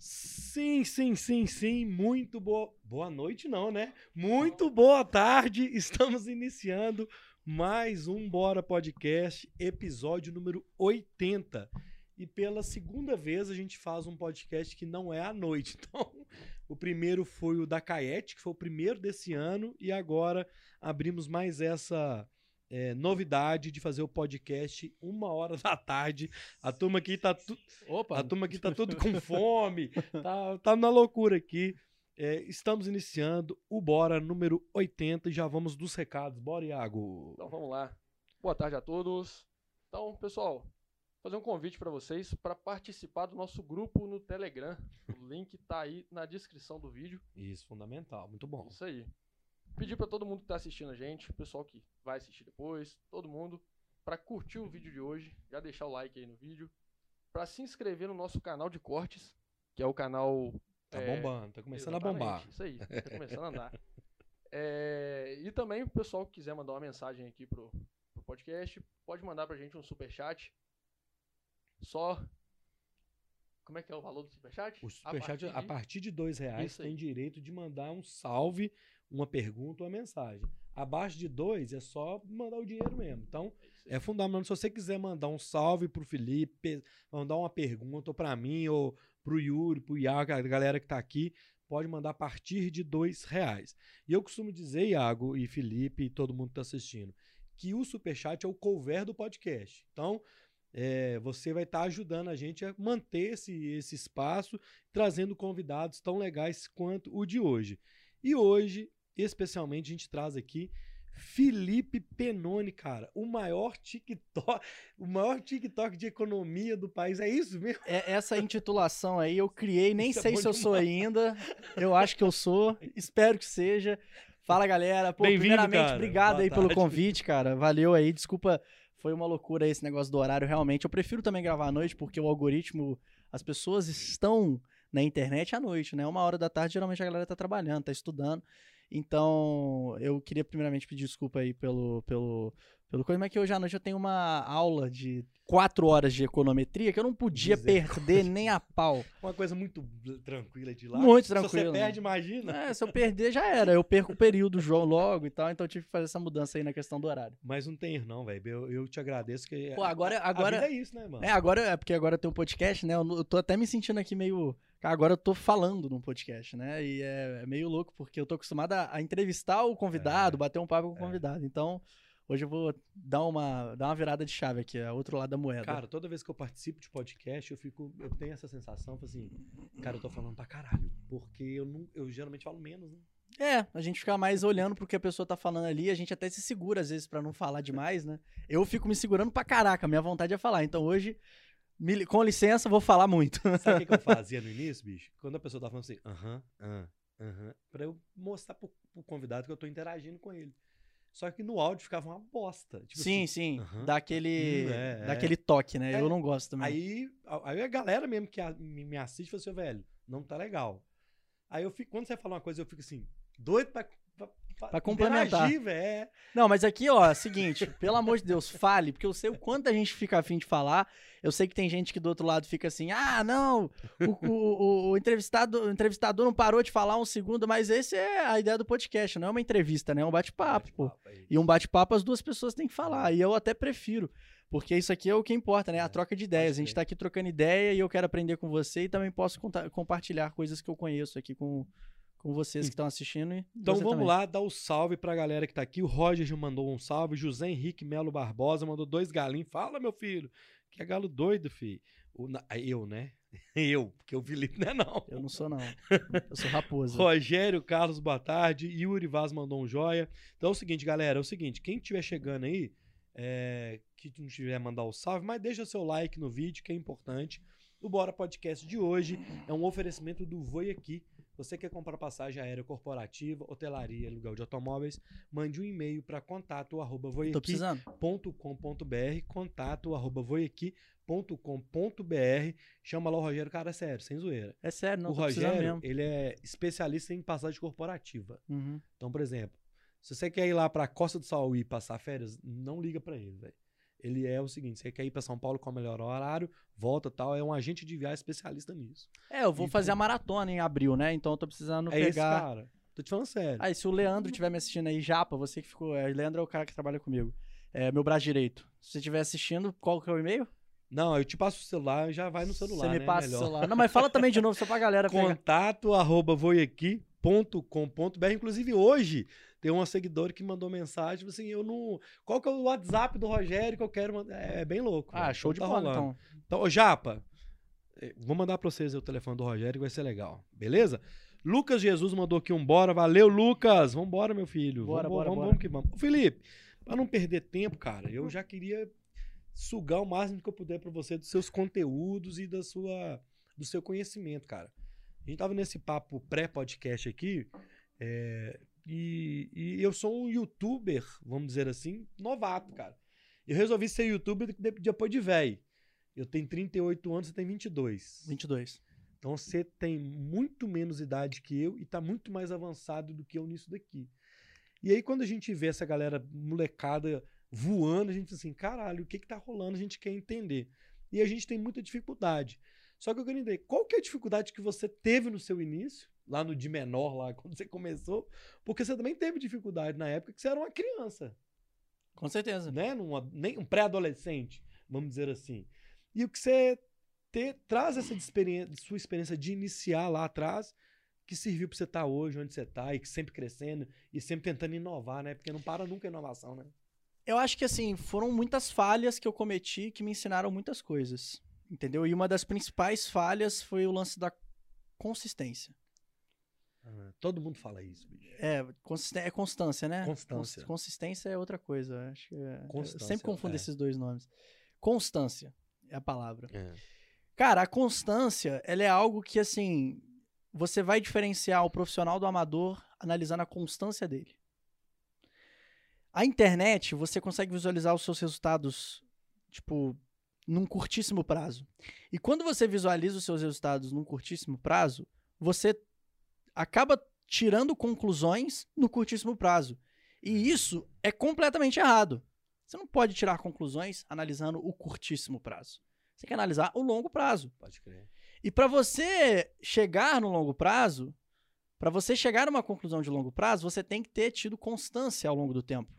Sim, sim, sim, sim. Muito boa. Boa noite, não, né? Muito boa tarde. Estamos iniciando mais um Bora Podcast, episódio número 80. E pela segunda vez a gente faz um podcast que não é à noite. Então, o primeiro foi o da Caete, que foi o primeiro desse ano, e agora abrimos mais essa é, novidade de fazer o podcast uma hora da tarde. A turma aqui tá tudo. Opa! A turma aqui tá tudo com fome, tá, tá na loucura aqui. É, estamos iniciando o Bora número 80 e já vamos dos recados. Bora, Iago. Então vamos lá. Boa tarde a todos. Então, pessoal, fazer um convite para vocês para participar do nosso grupo no Telegram. O link tá aí na descrição do vídeo. Isso, fundamental. Muito bom. Isso aí. Pedir para todo mundo que tá assistindo a gente, o pessoal que vai assistir depois, todo mundo, para curtir o vídeo de hoje, já deixar o like aí no vídeo, para se inscrever no nosso canal de cortes, que é o canal Tá É, bombando, tá começando a bombar. Isso aí, tá começando a andar. É, e também o pessoal que quiser mandar uma mensagem aqui pro, pro podcast, pode mandar pra gente um superchat. Só. Como é que é o valor do superchat? O superchat, a de- partir de dois reais, tem direito de mandar um salve, uma pergunta ou uma mensagem. Abaixo de dois é só mandar o dinheiro mesmo. Então, aí. É fundamental. Se você quiser mandar um salve pro Felipe, mandar uma pergunta ou para mim, ou pro Yuri, pro Iago, a galera que tá aqui, pode mandar a partir de dois reais. E eu costumo dizer, Iago e Felipe e todo mundo que tá assistindo, que o Superchat é o cover do podcast. Então, é, você vai estar ajudando a gente a manter esse, esse espaço, trazendo convidados tão legais quanto o de hoje. E hoje, especialmente, a gente traz aqui Felipe Penone, cara, o maior TikTok, o maior TikTok de economia do país. É isso mesmo? É, essa intitulação aí eu criei, nem Isso é sei bom se eu sou demais. ainda. Eu acho que eu sou, espero que seja. Fala galera, pô, primeiramente, cara. obrigado Boa aí pelo tarde. convite, cara. Valeu aí, desculpa, foi uma loucura esse negócio do horário, realmente. Eu prefiro também gravar à noite, porque o algoritmo, as pessoas estão na internet à noite, né? Uma hora da tarde, geralmente a galera tá trabalhando, tá estudando. Então, eu queria primeiramente pedir desculpa aí pelo, pelo, pelo coisa, mas que hoje à noite eu tenho uma aula de quatro horas de econometria que eu não podia Misericórdia. perder nem a pau. Uma coisa muito tranquila de lá. Muito Se tranquilo, você perde, imagina. É, se eu perder, já era. Eu perco o período João logo e tal, então eu tive que fazer essa mudança aí na questão do horário. Mas não tem erro, não, velho. Eu, eu te agradeço que. Pô, agora- agora- é isso, né, mano? É, agora é porque agora tem um podcast, né? Eu, eu tô até me sentindo aqui meio. Agora eu tô falando num podcast, né? E é, é meio louco, porque eu tô acostumado a, a entrevistar o convidado, É. bater um papo com o É. convidado. Então, hoje eu vou dar uma, dar uma virada de chave aqui, é outro lado da moeda. Cara, toda vez que eu participo de podcast, eu fico. Eu tenho essa sensação, assim, cara, eu tô falando pra caralho. Porque eu não. Eu geralmente falo menos, né? É, a gente fica mais olhando pro que a pessoa tá falando ali, a gente até se segura às vezes pra não falar demais, né? Eu fico me segurando pra caraca, minha vontade é falar. Então hoje, me com licença, vou falar muito. Sabe o que, que eu fazia no início, bicho? Quando a pessoa tava falando assim, aham, aham, aham, pra eu mostrar pro, pro convidado que eu tô interagindo com ele. Só que no áudio ficava uma bosta. Tipo sim, assim, sim, aham. dá aquele, Hum, é, dá é. aquele toque, né? É, Eu não gosto também. Aí, a- aí a galera mesmo que a- me, me assiste fala assim, "Ô, velho, não tá legal. Aí eu fico, quando você fala uma coisa, eu fico assim, doido pra, pra, complementar. velho. é. Não, mas aqui, ó, é o seguinte, pelo amor de Deus, fale, porque eu sei o quanto a gente fica afim de falar. Eu sei que tem gente que do outro lado fica assim, ah, não, o, o, o- entrevistado, o entrevistador não parou de falar um segundo, mas esse é a ideia do podcast, não é uma entrevista, né? É um bate-papo, pô. Bate-papo aí. E um bate-papo as duas pessoas têm que falar. E eu até prefiro. Porque isso aqui é o que importa, né? A É, troca de ideias. A gente tá aqui trocando ideia e eu quero aprender com você e também posso compartilhar coisas que eu conheço aqui com, com vocês que estão assistindo. E Então vamos também. lá, dar o salve pra galera que tá aqui. O Roger mandou um salve. José Henrique Melo Barbosa mandou dois galinhos. Fala, meu filho. Que é galo doido, filho. O, na- eu, né? Eu, porque o Felipe não é não. Eu não sou, não. Eu sou raposa. Rogério Carlos, boa tarde. Yuri Vaz mandou um joia. Então é o seguinte, galera, é o seguinte, quem estiver chegando aí, é, que não tiver mandar o salve, mas deixa seu like no vídeo, que é importante. O Bora Podcast de hoje é um oferecimento do Voi Aqui. Você quer comprar passagem aérea corporativa, hotelaria, aluguel de automóveis, mande um e-mail para contato arroba Tô voiaqui.com.br, precisando. contato arroba voiaqui.com.br. Chama lá o Rogério, cara, é sério, sem zoeira. É sério, não o Rogério, ele é especialista em passagem corporativa. Uhum. Então, por exemplo, se você quer ir lá pra Costa do Sauí passar férias, não liga pra ele, velho. Ele é o seguinte: você quer ir para São Paulo com o melhor horário, volta tal. É um agente de viagem especialista nisso. É, eu vou E fazer a maratona em abril, né? Então eu tô precisando é esse pegar. cara. Tô te falando sério. Ah, e se o Leandro estiver me assistindo aí, Japa, você que ficou. é, Leandro é o cara que trabalha comigo. É meu braço direito. Se você estiver assistindo, qual que é o e-mail? Não, eu te passo o celular e já vai no celular. você me né? passa Melhor. o celular. Não, mas fala também de novo, só pra galera pegar. Contato arroba voiaqui.com.br. Inclusive, hoje tem uma seguidora que mandou mensagem, tipo assim, eu não. Qual que é o WhatsApp do Rogério que eu quero mandar? É bem louco. Ah, velho. show de tá bola, rolando. então. Então, ô Japa, eh, vou mandar pra vocês o telefone do Rogério que vai ser legal. Beleza? Lucas Jesus mandou aqui um bora. Valeu, Lucas. Vambora, meu filho. Bora, vamos, bora, vamos, bora. vamos que vamos. Felipe, pra não perder tempo, cara, eu já queria sugar o máximo que eu puder pra você dos seus conteúdos e da sua, do seu conhecimento, cara. A gente tava nesse papo pré-podcast aqui, é, e, e eu sou um youtuber, vamos dizer assim, novato, cara. Eu resolvi ser youtuber de- depois de velho. Eu tenho 38 anos, você tem 22. 22. Então você tem muito menos idade que eu e tá muito mais avançado do que eu nisso daqui. E aí quando a gente vê essa galera molecada voando, a gente diz assim, caralho, o que que tá rolando? A gente quer entender. E a gente tem muita dificuldade. Só que eu quero entender, qual que é a dificuldade que você teve no seu início, lá no de menor, lá quando você começou? Porque você também teve dificuldade na época que você era uma criança Com certeza. né? Numa, nem um pré-adolescente, vamos dizer assim. E o que você ter, traz essa de experiência, sua experiência de iniciar lá atrás, que serviu para você estar hoje onde você está e que sempre crescendo e sempre tentando inovar, né? Porque não para nunca a inovação, né? Eu acho que assim, foram muitas falhas que eu cometi que me ensinaram muitas coisas. Entendeu? E uma das principais falhas foi o lance da consistência. Todo mundo fala isso, bicho. É, é constância, né? Constância. Cons- consistência é outra coisa. Acho que é- eu sempre confundo é. esses dois nomes. Constância é a palavra. É. Cara, a constância, ela é algo que, assim, você vai diferenciar o profissional do amador analisando a constância dele. A internet, você consegue visualizar os seus resultados, tipo, num curtíssimo prazo. E quando você visualiza os seus resultados num curtíssimo prazo, você acaba tirando conclusões no curtíssimo prazo. E isso é completamente errado. Você não pode tirar conclusões analisando o curtíssimo prazo. Você tem que analisar o longo prazo. Pode crer. E para você chegar no longo prazo, para você chegar a uma conclusão de longo prazo, você tem que ter tido constância ao longo do tempo.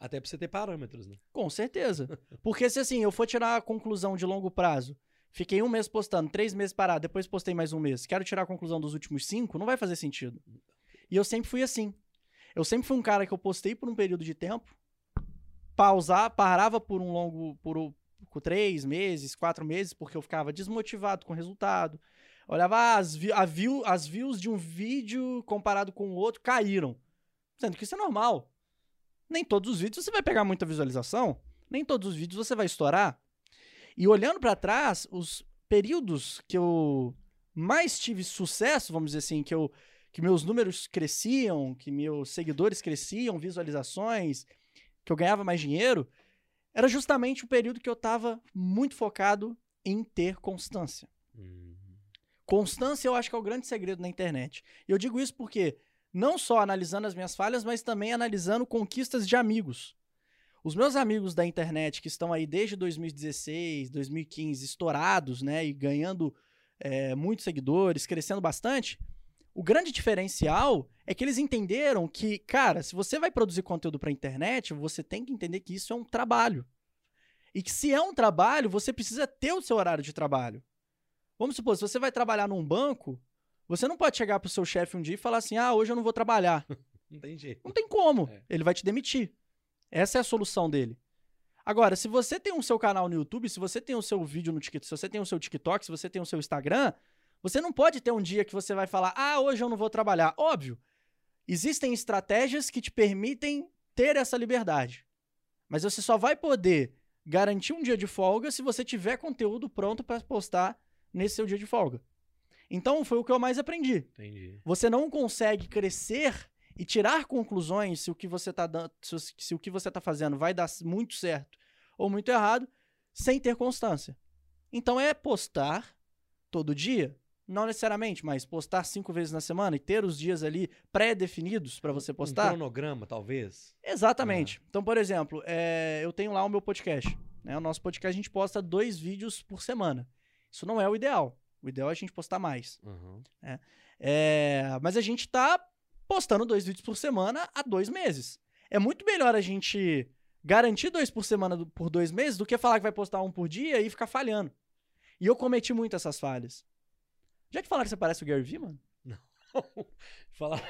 Até pra você ter parâmetros, né? Com certeza. Porque se assim, eu for tirar a conclusão de longo prazo, fiquei um mês postando, três meses parado, depois postei mais um mês, quero tirar a conclusão dos últimos cinco, não vai fazer sentido. E eu sempre fui assim. Eu sempre fui um cara que eu postei por um período de tempo, pausar, parava por um longo, por, por três meses, quatro meses, porque eu ficava desmotivado com o resultado. Olhava ah, as, a view, as views de um vídeo comparado com o outro caíram. Sendo que isso é normal. Nem todos os vídeos você vai pegar muita visualização, nem todos os vídeos você vai estourar. E olhando pra trás, os períodos que eu mais tive sucesso, vamos dizer assim, que eu que meus números cresciam, que meus seguidores cresciam, visualizações, que eu ganhava mais dinheiro, era justamente o período que eu estava muito focado em ter constância. Uhum. Constância eu acho que é o grande segredo na internet. E eu digo isso porque não só analisando as minhas falhas, mas também analisando conquistas de amigos. Os meus amigos da internet que estão aí desde 2016, 2015, estourados, né, e ganhando é, muitos seguidores, crescendo bastante, o grande diferencial é que eles entenderam que, cara, se você vai produzir conteúdo para internet, você tem que entender que isso é um trabalho. E que se é um trabalho, você precisa ter o seu horário de trabalho. Vamos supor, se você vai trabalhar num banco, você não pode chegar pro seu chefe um dia e falar assim: ah, hoje eu não vou trabalhar. Não tem jeito. Não tem como. É. Ele vai te demitir. Essa é a solução dele. Agora, se você tem o seu canal no YouTube, se você tem o seu vídeo no TikTok, se você tem o seu TikTok, se você tem o seu Instagram, você não pode ter um dia que você vai falar: ah, hoje eu não vou trabalhar. Óbvio. Existem estratégias que te permitem ter essa liberdade. Mas você só vai poder garantir um dia de folga se você tiver conteúdo pronto para postar nesse seu dia de folga. Então, foi o que eu mais aprendi. Entendi. Você não consegue crescer e tirar conclusões se o que você está dando, se, se o que você tá fazendo vai dar muito certo ou muito errado, sem ter constância. Então é postar todo dia, não necessariamente, mas postar cinco vezes na semana e ter os dias ali pré-definidos para você Um postar. cronograma, talvez. Exatamente. Então, por exemplo, é, eu tenho lá o meu podcast. Né? O nosso podcast a gente posta dois vídeos por semana. Isso não é o ideal. O ideal é a gente postar mais. Uhum. É, mas a gente tá postando dois vídeos por semana há dois meses. É muito melhor a gente garantir dois por semana do- por dois meses do que falar que vai postar um por dia e ficar falhando. E eu cometi muito essas falhas. Já te falaram que você parece o Gary Vee, mano? Falar.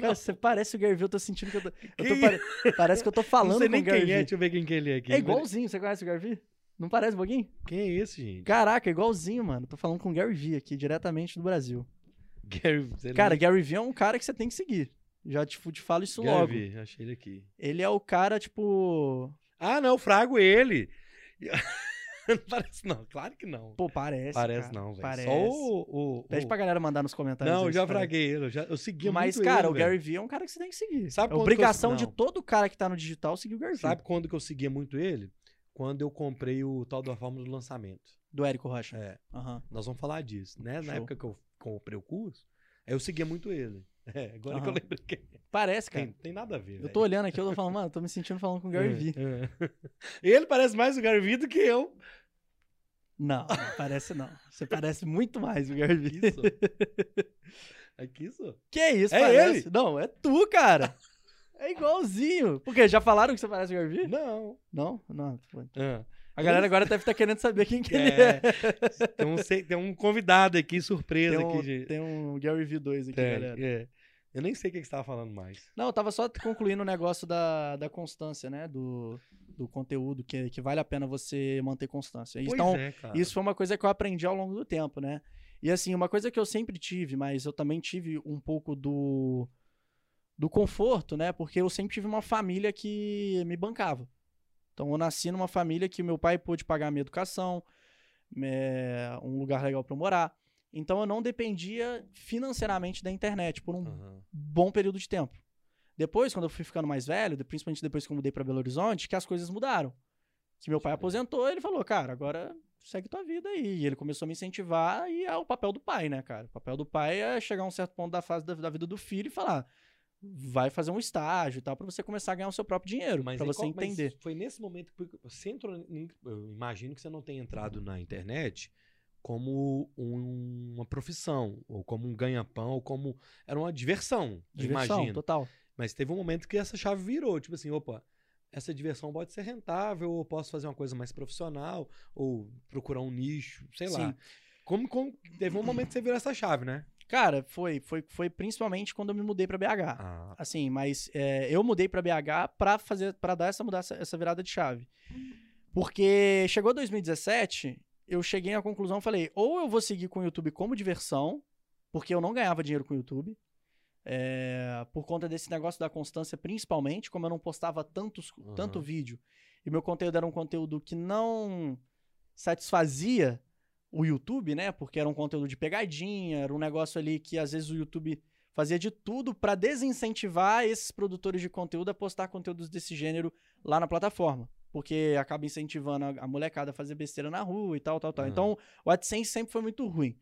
Cara, você parece o Gary Vee, eu tô sentindo que eu tô. eu tô Que pare- Parece que eu tô falando não sei com nem o Gary quem é, deixa eu ver quem que ele é aqui. É igualzinho, você conhece o Gary Vee? Não parece um pouquinho? Quem é esse, gente? Caraca, é igualzinho, mano. Tô falando com o Gary Vee aqui, diretamente do Brasil. Gary. Cara, Gary Vee é um cara que você tem que seguir. Já te, te falo isso Gary logo. Vee, achei ele aqui. Ele é o cara, tipo. Ah, não, eu frago ele. não parece não, claro que não. Pô, parece. parece cara. não, velho. Só o... o, Pede o- pra galera mandar nos comentários. Não, eu já fraguei ele. Eu, já, eu seguia Mas, muito cara, ele, o. Gary Vee é um cara que você tem que seguir. Sabe é que eu- obrigação de todo cara que tá no digital seguir o Gary Vee. Sabe quando que eu seguia muito ele? Quando eu comprei o tal da fórmula do lançamento. Do Érico Rocha. É, Aham. nós vamos falar disso, né? Na Show. época que eu comprei o curso, aí eu seguia muito ele. É, agora que eu lembrei que Parece, cara. tem, tem nada a ver, Eu tô olhando aqui, eu tô falando, mano, eu tô me sentindo falando com o Gary Vee. É, é. Ele parece mais o Gary Vee do que eu. Não, não parece não. Você parece muito mais o Gary Vee. Aqui, só. Aqui, só. Que isso, É parece? ele? Não, é tu, cara. É igualzinho. Por quê? Já falaram que você parece o Gary Vee? Não. Não? Não. Ah, A galera agora deve estar querendo saber quem que ele é. É, tem, um, tem um convidado aqui, surpresa Tem um, aqui, gente. tem um Gary V 2 aqui, Tem, galera. é. Eu nem sei o que que você tava falando mais. Não, eu tava só concluindo o negócio da, da constância, né? Do, do conteúdo, que, que vale a pena você manter constância. Pois Então, é, cara. isso foi uma coisa que eu aprendi ao longo do tempo, né? E assim, uma coisa que eu sempre tive, mas eu também tive um pouco do, do conforto, né? Porque eu sempre tive uma família que me bancava. Então eu nasci numa família que meu pai pôde pagar minha educação, é, um lugar legal para eu morar. Então eu não dependia financeiramente da internet por um Aham. bom período de tempo. Depois, quando eu fui ficando mais velho, principalmente depois que eu mudei pra Belo Horizonte, que as coisas mudaram. Que meu pai aposentou, ele falou, cara, agora segue tua vida aí. E ele começou a me incentivar e é o papel do pai, né, cara? O papel do pai é chegar a um certo ponto da fase da, da vida do filho e falar, vai fazer um estágio e tal, pra você começar a ganhar o seu próprio dinheiro, pra aí você qual- mas entender. foi nesse momento que você entrou. Eu imagino que você não tenha entrado na internet como um- uma profissão, ou como um ganha-pão, ou como. Era uma diversão, Diversão, imagino. total. Mas teve um momento que essa chave virou. Tipo assim, opa, essa diversão pode ser rentável, ou posso fazer uma coisa mais profissional, ou procurar um nicho, sei lá. Sim. Como, como- teve um momento que você virou essa chave, né? Cara, foi, foi, foi principalmente quando eu me mudei pra BH. Ah, Assim, mas é, eu mudei pra BH pra fazer, para dar essa mudança, essa virada de chave. Porque chegou 2017, eu cheguei à conclusão, falei, ou eu vou seguir com o YouTube como diversão, porque eu não ganhava dinheiro com o YouTube, é, por conta desse negócio da constância, principalmente, como eu não postava tantos, Aham. tanto vídeo, e meu conteúdo era um conteúdo que não satisfazia o YouTube, né? Porque era um conteúdo de pegadinha, era um negócio ali que às vezes o YouTube fazia de tudo pra desincentivar esses produtores de conteúdo a postar conteúdos desse gênero lá na plataforma. Porque acaba incentivando a, a molecada a fazer besteira na rua e tal, tal, tal. Aham. Então, o AdSense sempre foi muito ruim.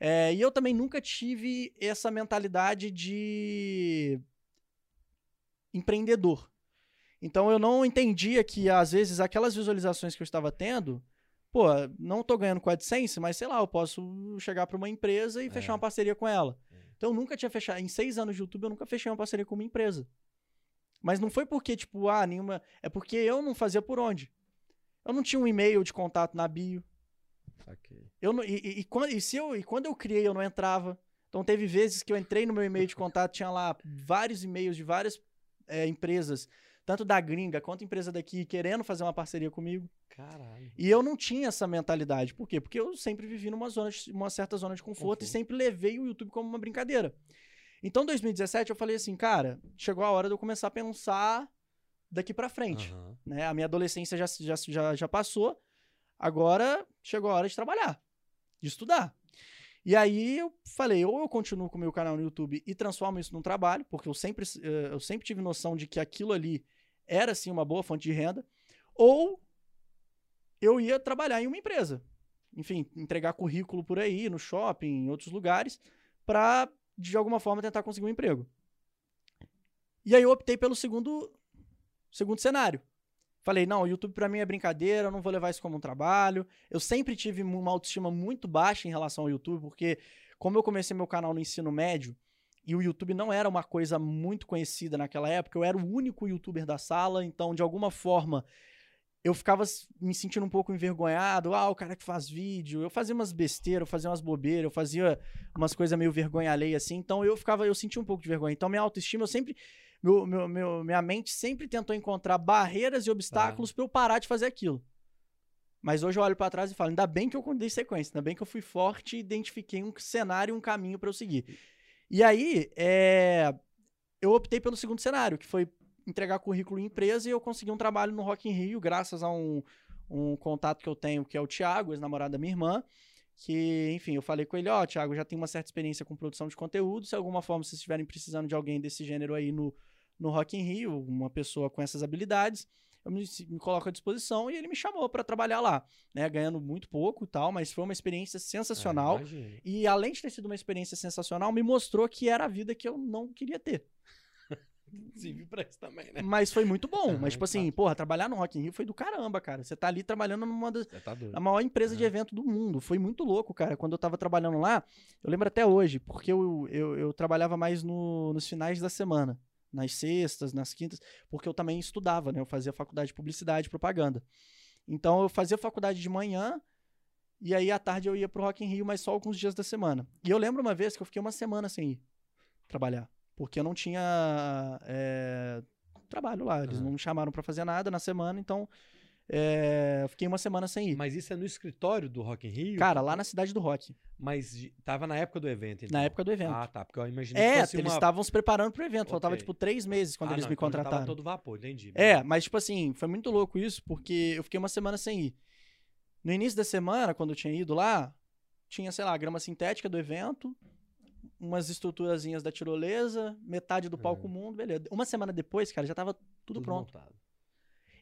É, e eu também nunca tive essa mentalidade de empreendedor. Então eu não entendia que, às vezes, aquelas visualizações que eu estava tendo, pô, não tô ganhando com a AdSense, mas sei lá, eu posso chegar para uma empresa e fechar É. uma parceria com ela. É. Então eu nunca tinha fechado. Em seis anos de YouTube, eu nunca fechei uma parceria com uma empresa. Mas não foi porque, tipo, ah, nenhuma. É porque eu não fazia por onde. Eu não tinha um e-mail de contato na bio. saquei. Eu não, e, e- e quando, e, se eu, e quando eu criei, eu não entrava. Então teve vezes que eu entrei no meu e-mail de contato, tinha lá vários e-mails de várias é, empresas, tanto da gringa quanto empresa daqui, querendo fazer uma parceria comigo. Caralho. E eu não tinha essa mentalidade. Por quê? Porque eu sempre vivi numa zona, de- uma certa zona de conforto, e sempre levei o YouTube como uma brincadeira. Então, em 2017, eu falei assim, cara, chegou a hora de eu começar a pensar daqui pra frente Aham. né? A minha adolescência já, já, já, já passou, agora chegou a hora de trabalhar, de estudar. E aí eu falei, ou eu continuo com o meu canal no YouTube e transformo isso num trabalho, porque eu sempre, eh, eu sempre tive noção de que aquilo ali era, sim, uma boa fonte de renda, ou eu ia trabalhar em uma empresa. Enfim, entregar currículo por aí, no shopping, em outros lugares, para de alguma forma tentar conseguir um emprego. E aí eu optei pelo segundo, segundo cenário Falei, não, o YouTube pra mim é brincadeira, eu não vou levar isso como um trabalho. Eu sempre tive uma autoestima muito baixa em relação ao YouTube, porque como eu comecei meu canal no ensino médio, e o YouTube não era uma coisa muito conhecida naquela época, eu era o único youtuber da sala, então de alguma forma eu ficava me sentindo um pouco envergonhado. Ah, o cara que faz vídeo. Eu fazia umas besteiras, eu fazia umas bobeiras, eu fazia umas coisas meio vergonha alheia assim. Então eu ficava, eu sentia um pouco de vergonha. Então minha autoestima, eu sempre. Meu, meu, meu minha mente sempre tentou encontrar barreiras e obstáculos ah. para eu parar de fazer aquilo. Mas hoje eu olho para trás e falo, ainda bem que eu dei sequência, ainda bem que eu fui forte e identifiquei um cenário e um caminho para eu seguir. E aí, é, eu optei pelo segundo cenário, que foi entregar currículo em empresa e eu consegui um trabalho no Rock in Rio, graças a um, um contato que eu tenho, que é o Thiago, ex-namorado da minha irmã, que, enfim, eu falei com ele, ó, oh, Thiago, já tem uma certa experiência com produção de conteúdo, se de alguma forma vocês estiverem precisando de alguém desse gênero aí no, no Rock in Rio, uma pessoa com essas habilidades, eu me, me coloco à disposição e ele me chamou para trabalhar lá, né, ganhando muito pouco e tal, mas foi uma experiência sensacional. É, e além de ter sido uma experiência sensacional, me mostrou que era a vida que eu não queria ter. Serviu pra isso também, né? Mas foi muito bom. Uhum, mas, tipo assim, porra, trabalhar no Rock in Rio foi do caramba, cara. Você tá ali trabalhando numa das. Tá a maior empresa uhum. de evento do mundo. Foi muito louco, cara. Quando eu tava trabalhando lá, eu lembro até hoje, porque eu, eu, eu trabalhava mais no, nos finais da semana. Nas sextas, nas quintas, porque eu também estudava, né? Eu fazia faculdade de publicidade e propaganda. Então eu fazia faculdade de manhã, e aí à tarde eu ia pro Rock in Rio, mas só alguns dias da semana. E eu lembro uma vez que eu fiquei uma semana sem ir trabalhar porque eu não tinha é, trabalho lá. Eles uhum. não me chamaram para fazer nada na semana, então é, fiquei uma semana sem ir. Mas isso é no escritório do Rock in Rio? Cara, lá na cidade do Rock. Mas tava na época do evento, então. Na época do evento. Ah, tá. Porque eu imaginei é, que fosse eles estavam se preparando pro evento. Okay. Faltava, tipo, três meses quando ah, eles não, me então contrataram. Tava todo vapor, entendi. É, mas, tipo assim, foi muito louco isso, porque eu fiquei uma semana sem ir. No início da semana, quando eu tinha ido lá, tinha, sei lá, a grama sintética do evento, umas estruturazinhas da tirolesa, metade do palco é. mundo, beleza. Uma semana depois, cara, já tava tudo, tudo pronto. Montado.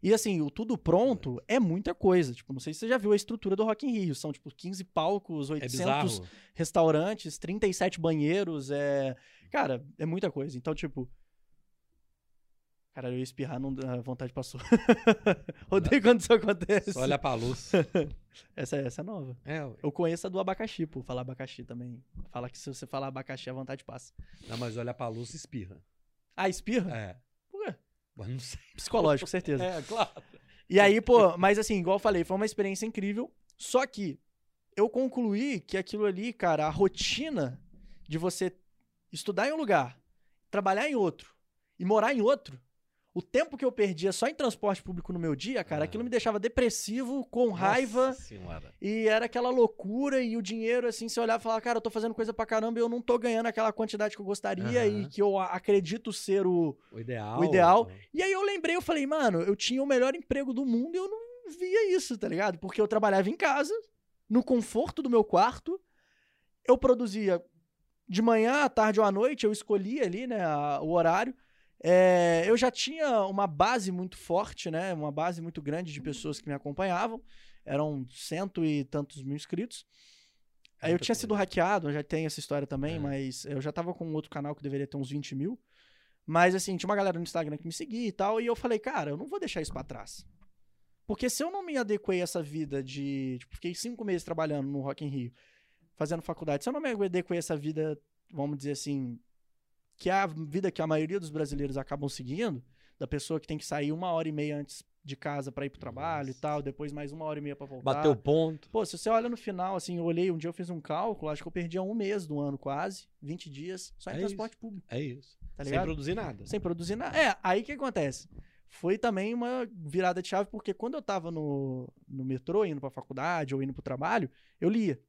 E assim, o tudo pronto é. é. muita coisa. Tipo, não sei se você já viu a estrutura do Rock in Rio. São, tipo, 15 palcos, 800 é restaurantes, 37 banheiros. É... Cara, é muita coisa. Então, tipo, Cara, eu ia espirrar, não, a vontade passou. Odeio quando isso acontece. Só olha pra luz. essa, essa é nova. É, eu conheço a do abacaxi, pô. Falar abacaxi também. Fala que se você falar abacaxi, a vontade passa. Não, mas olha pra luz e espirra. Ah, espirra? É. Não sei. Psicológico, certeza. É, claro. E aí, pô, mas assim, igual eu falei, foi uma experiência incrível. Só que eu concluí que aquilo ali, cara, a rotina de você estudar em um lugar, trabalhar em outro e morar em outro, o tempo que eu perdia só em transporte público no meu dia, cara, ah. aquilo me deixava depressivo, com Nossa raiva. Senhora. E era aquela loucura e o dinheiro, assim, você olhava e falava, cara, eu tô fazendo coisa pra caramba e eu não tô ganhando aquela quantidade que eu gostaria uhum. e que eu acredito ser o, o ideal. O ideal. E aí eu lembrei, eu falei, mano, eu tinha o melhor emprego do mundo e eu não via isso, tá ligado? Porque eu trabalhava em casa, no conforto do meu quarto, eu produzia de manhã, à tarde ou à noite, eu escolhia ali, né, a, o horário. É, eu já tinha uma base muito forte, né? Uma base muito grande de pessoas que me acompanhavam. Eram cento e tantos mil inscritos. Aí eu tinha sido hackeado, já tem essa história também, é. mas eu já tava com um outro canal que deveria ter uns 20 mil. Mas assim, tinha uma galera no Instagram que me seguia e tal, e eu falei, cara, eu não vou deixar isso pra trás. Porque se eu não me adequei a essa vida de. Tipo, fiquei cinco meses trabalhando no Rock in Rio, fazendo faculdade, se eu não me adequei a essa vida, vamos dizer assim, que é a vida que a maioria dos brasileiros acabam seguindo, da pessoa que tem que sair uma hora e meia antes de casa para ir pro trabalho Nossa. e tal, depois mais uma hora e meia para voltar. Bateu o ponto. Pô, se você olha no final, assim, eu olhei, um dia eu fiz um cálculo, acho que eu perdi um mês do ano quase, 20 dias, só em é transporte isso. público. É isso. Tá Sem produzir nada. Sem produzir nada. É, aí que acontece? Foi também uma virada de chave, porque quando eu tava no, no metrô, indo pra faculdade ou indo pro trabalho, eu lia.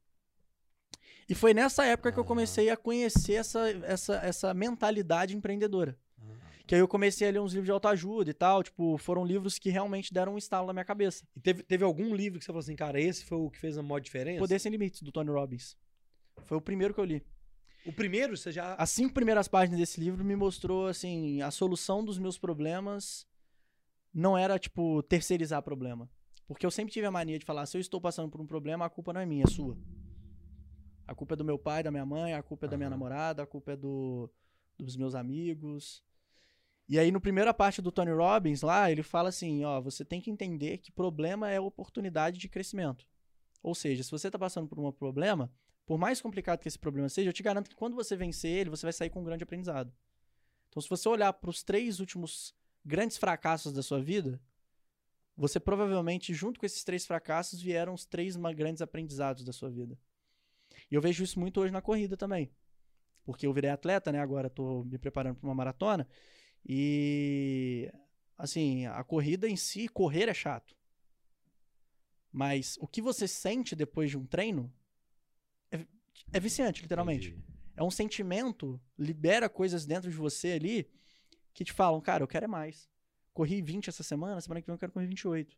E foi nessa época que eu comecei a conhecer essa, essa, essa mentalidade empreendedora. Que aí eu comecei a ler uns livros de autoajuda e tal. Tipo, foram livros que realmente deram um estalo na minha cabeça. E teve, teve algum livro que você falou assim, cara, esse foi o que fez a maior diferença? Poder Sem Limites, do Tony Robbins. Foi o primeiro que eu li. O primeiro, você já. As cinco primeiras páginas desse livro me mostrou, assim, a solução dos meus problemas não era, tipo, terceirizar problema. Porque eu sempre tive a mania de falar, se eu estou passando por um problema, a culpa não é minha, é sua. A culpa é do meu pai, da minha mãe, a culpa é da minha namorada, a culpa é do, dos meus amigos. E aí, no primeira parte do Tony Robbins, lá, ele fala assim: ó, você tem que entender que problema é oportunidade de crescimento. Ou seja, se você está passando por um problema, por mais complicado que esse problema seja, eu te garanto que quando você vencer ele, você vai sair com um grande aprendizado. Então, se você olhar para os três últimos grandes fracassos da sua vida, você provavelmente, junto com esses três fracassos, vieram os três grandes aprendizados da sua vida. E eu vejo isso muito hoje na corrida também. Porque eu virei atleta, né? Agora estou me preparando para uma maratona. E, assim, a corrida em si, correr é chato. Mas o que você sente depois de um treino é, é viciante, literalmente. Entendi. É um sentimento, libera coisas dentro de você ali que te falam, cara, eu quero é mais. Corri 20 essa semana, semana que vem eu quero correr 28.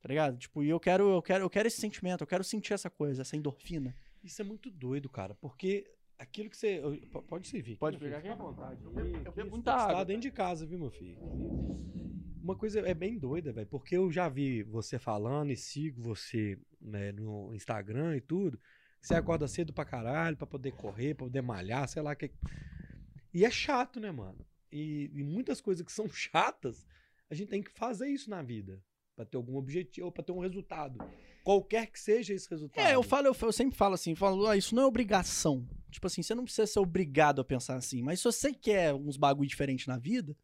Tá ligado? Tipo, e eu quero, eu quero, eu quero esse sentimento, eu quero sentir essa coisa, essa endorfina. Isso é muito doido, cara, porque aquilo que você. Pode servir. Pode pegar aqui à vontade. Eu bebo, eu bebo muita água. Tá dentro de casa, viu, meu filho? Uma coisa é bem doida, velho, porque eu já vi você falando e sigo você né, no Instagram e tudo. Você acorda cedo pra caralho, pra poder correr, pra poder malhar, sei lá que. E é chato, né, mano? E, e muitas coisas que são chatas, a gente tem que fazer isso na vida. Pra ter algum objetivo, ou pra ter um resultado. Qualquer que seja esse resultado. É, eu falo, eu, eu sempre falo assim, falo, ah, isso não é obrigação. Tipo assim, você não precisa ser obrigado a pensar assim. Mas se você quer uns bagulho diferentes na vida,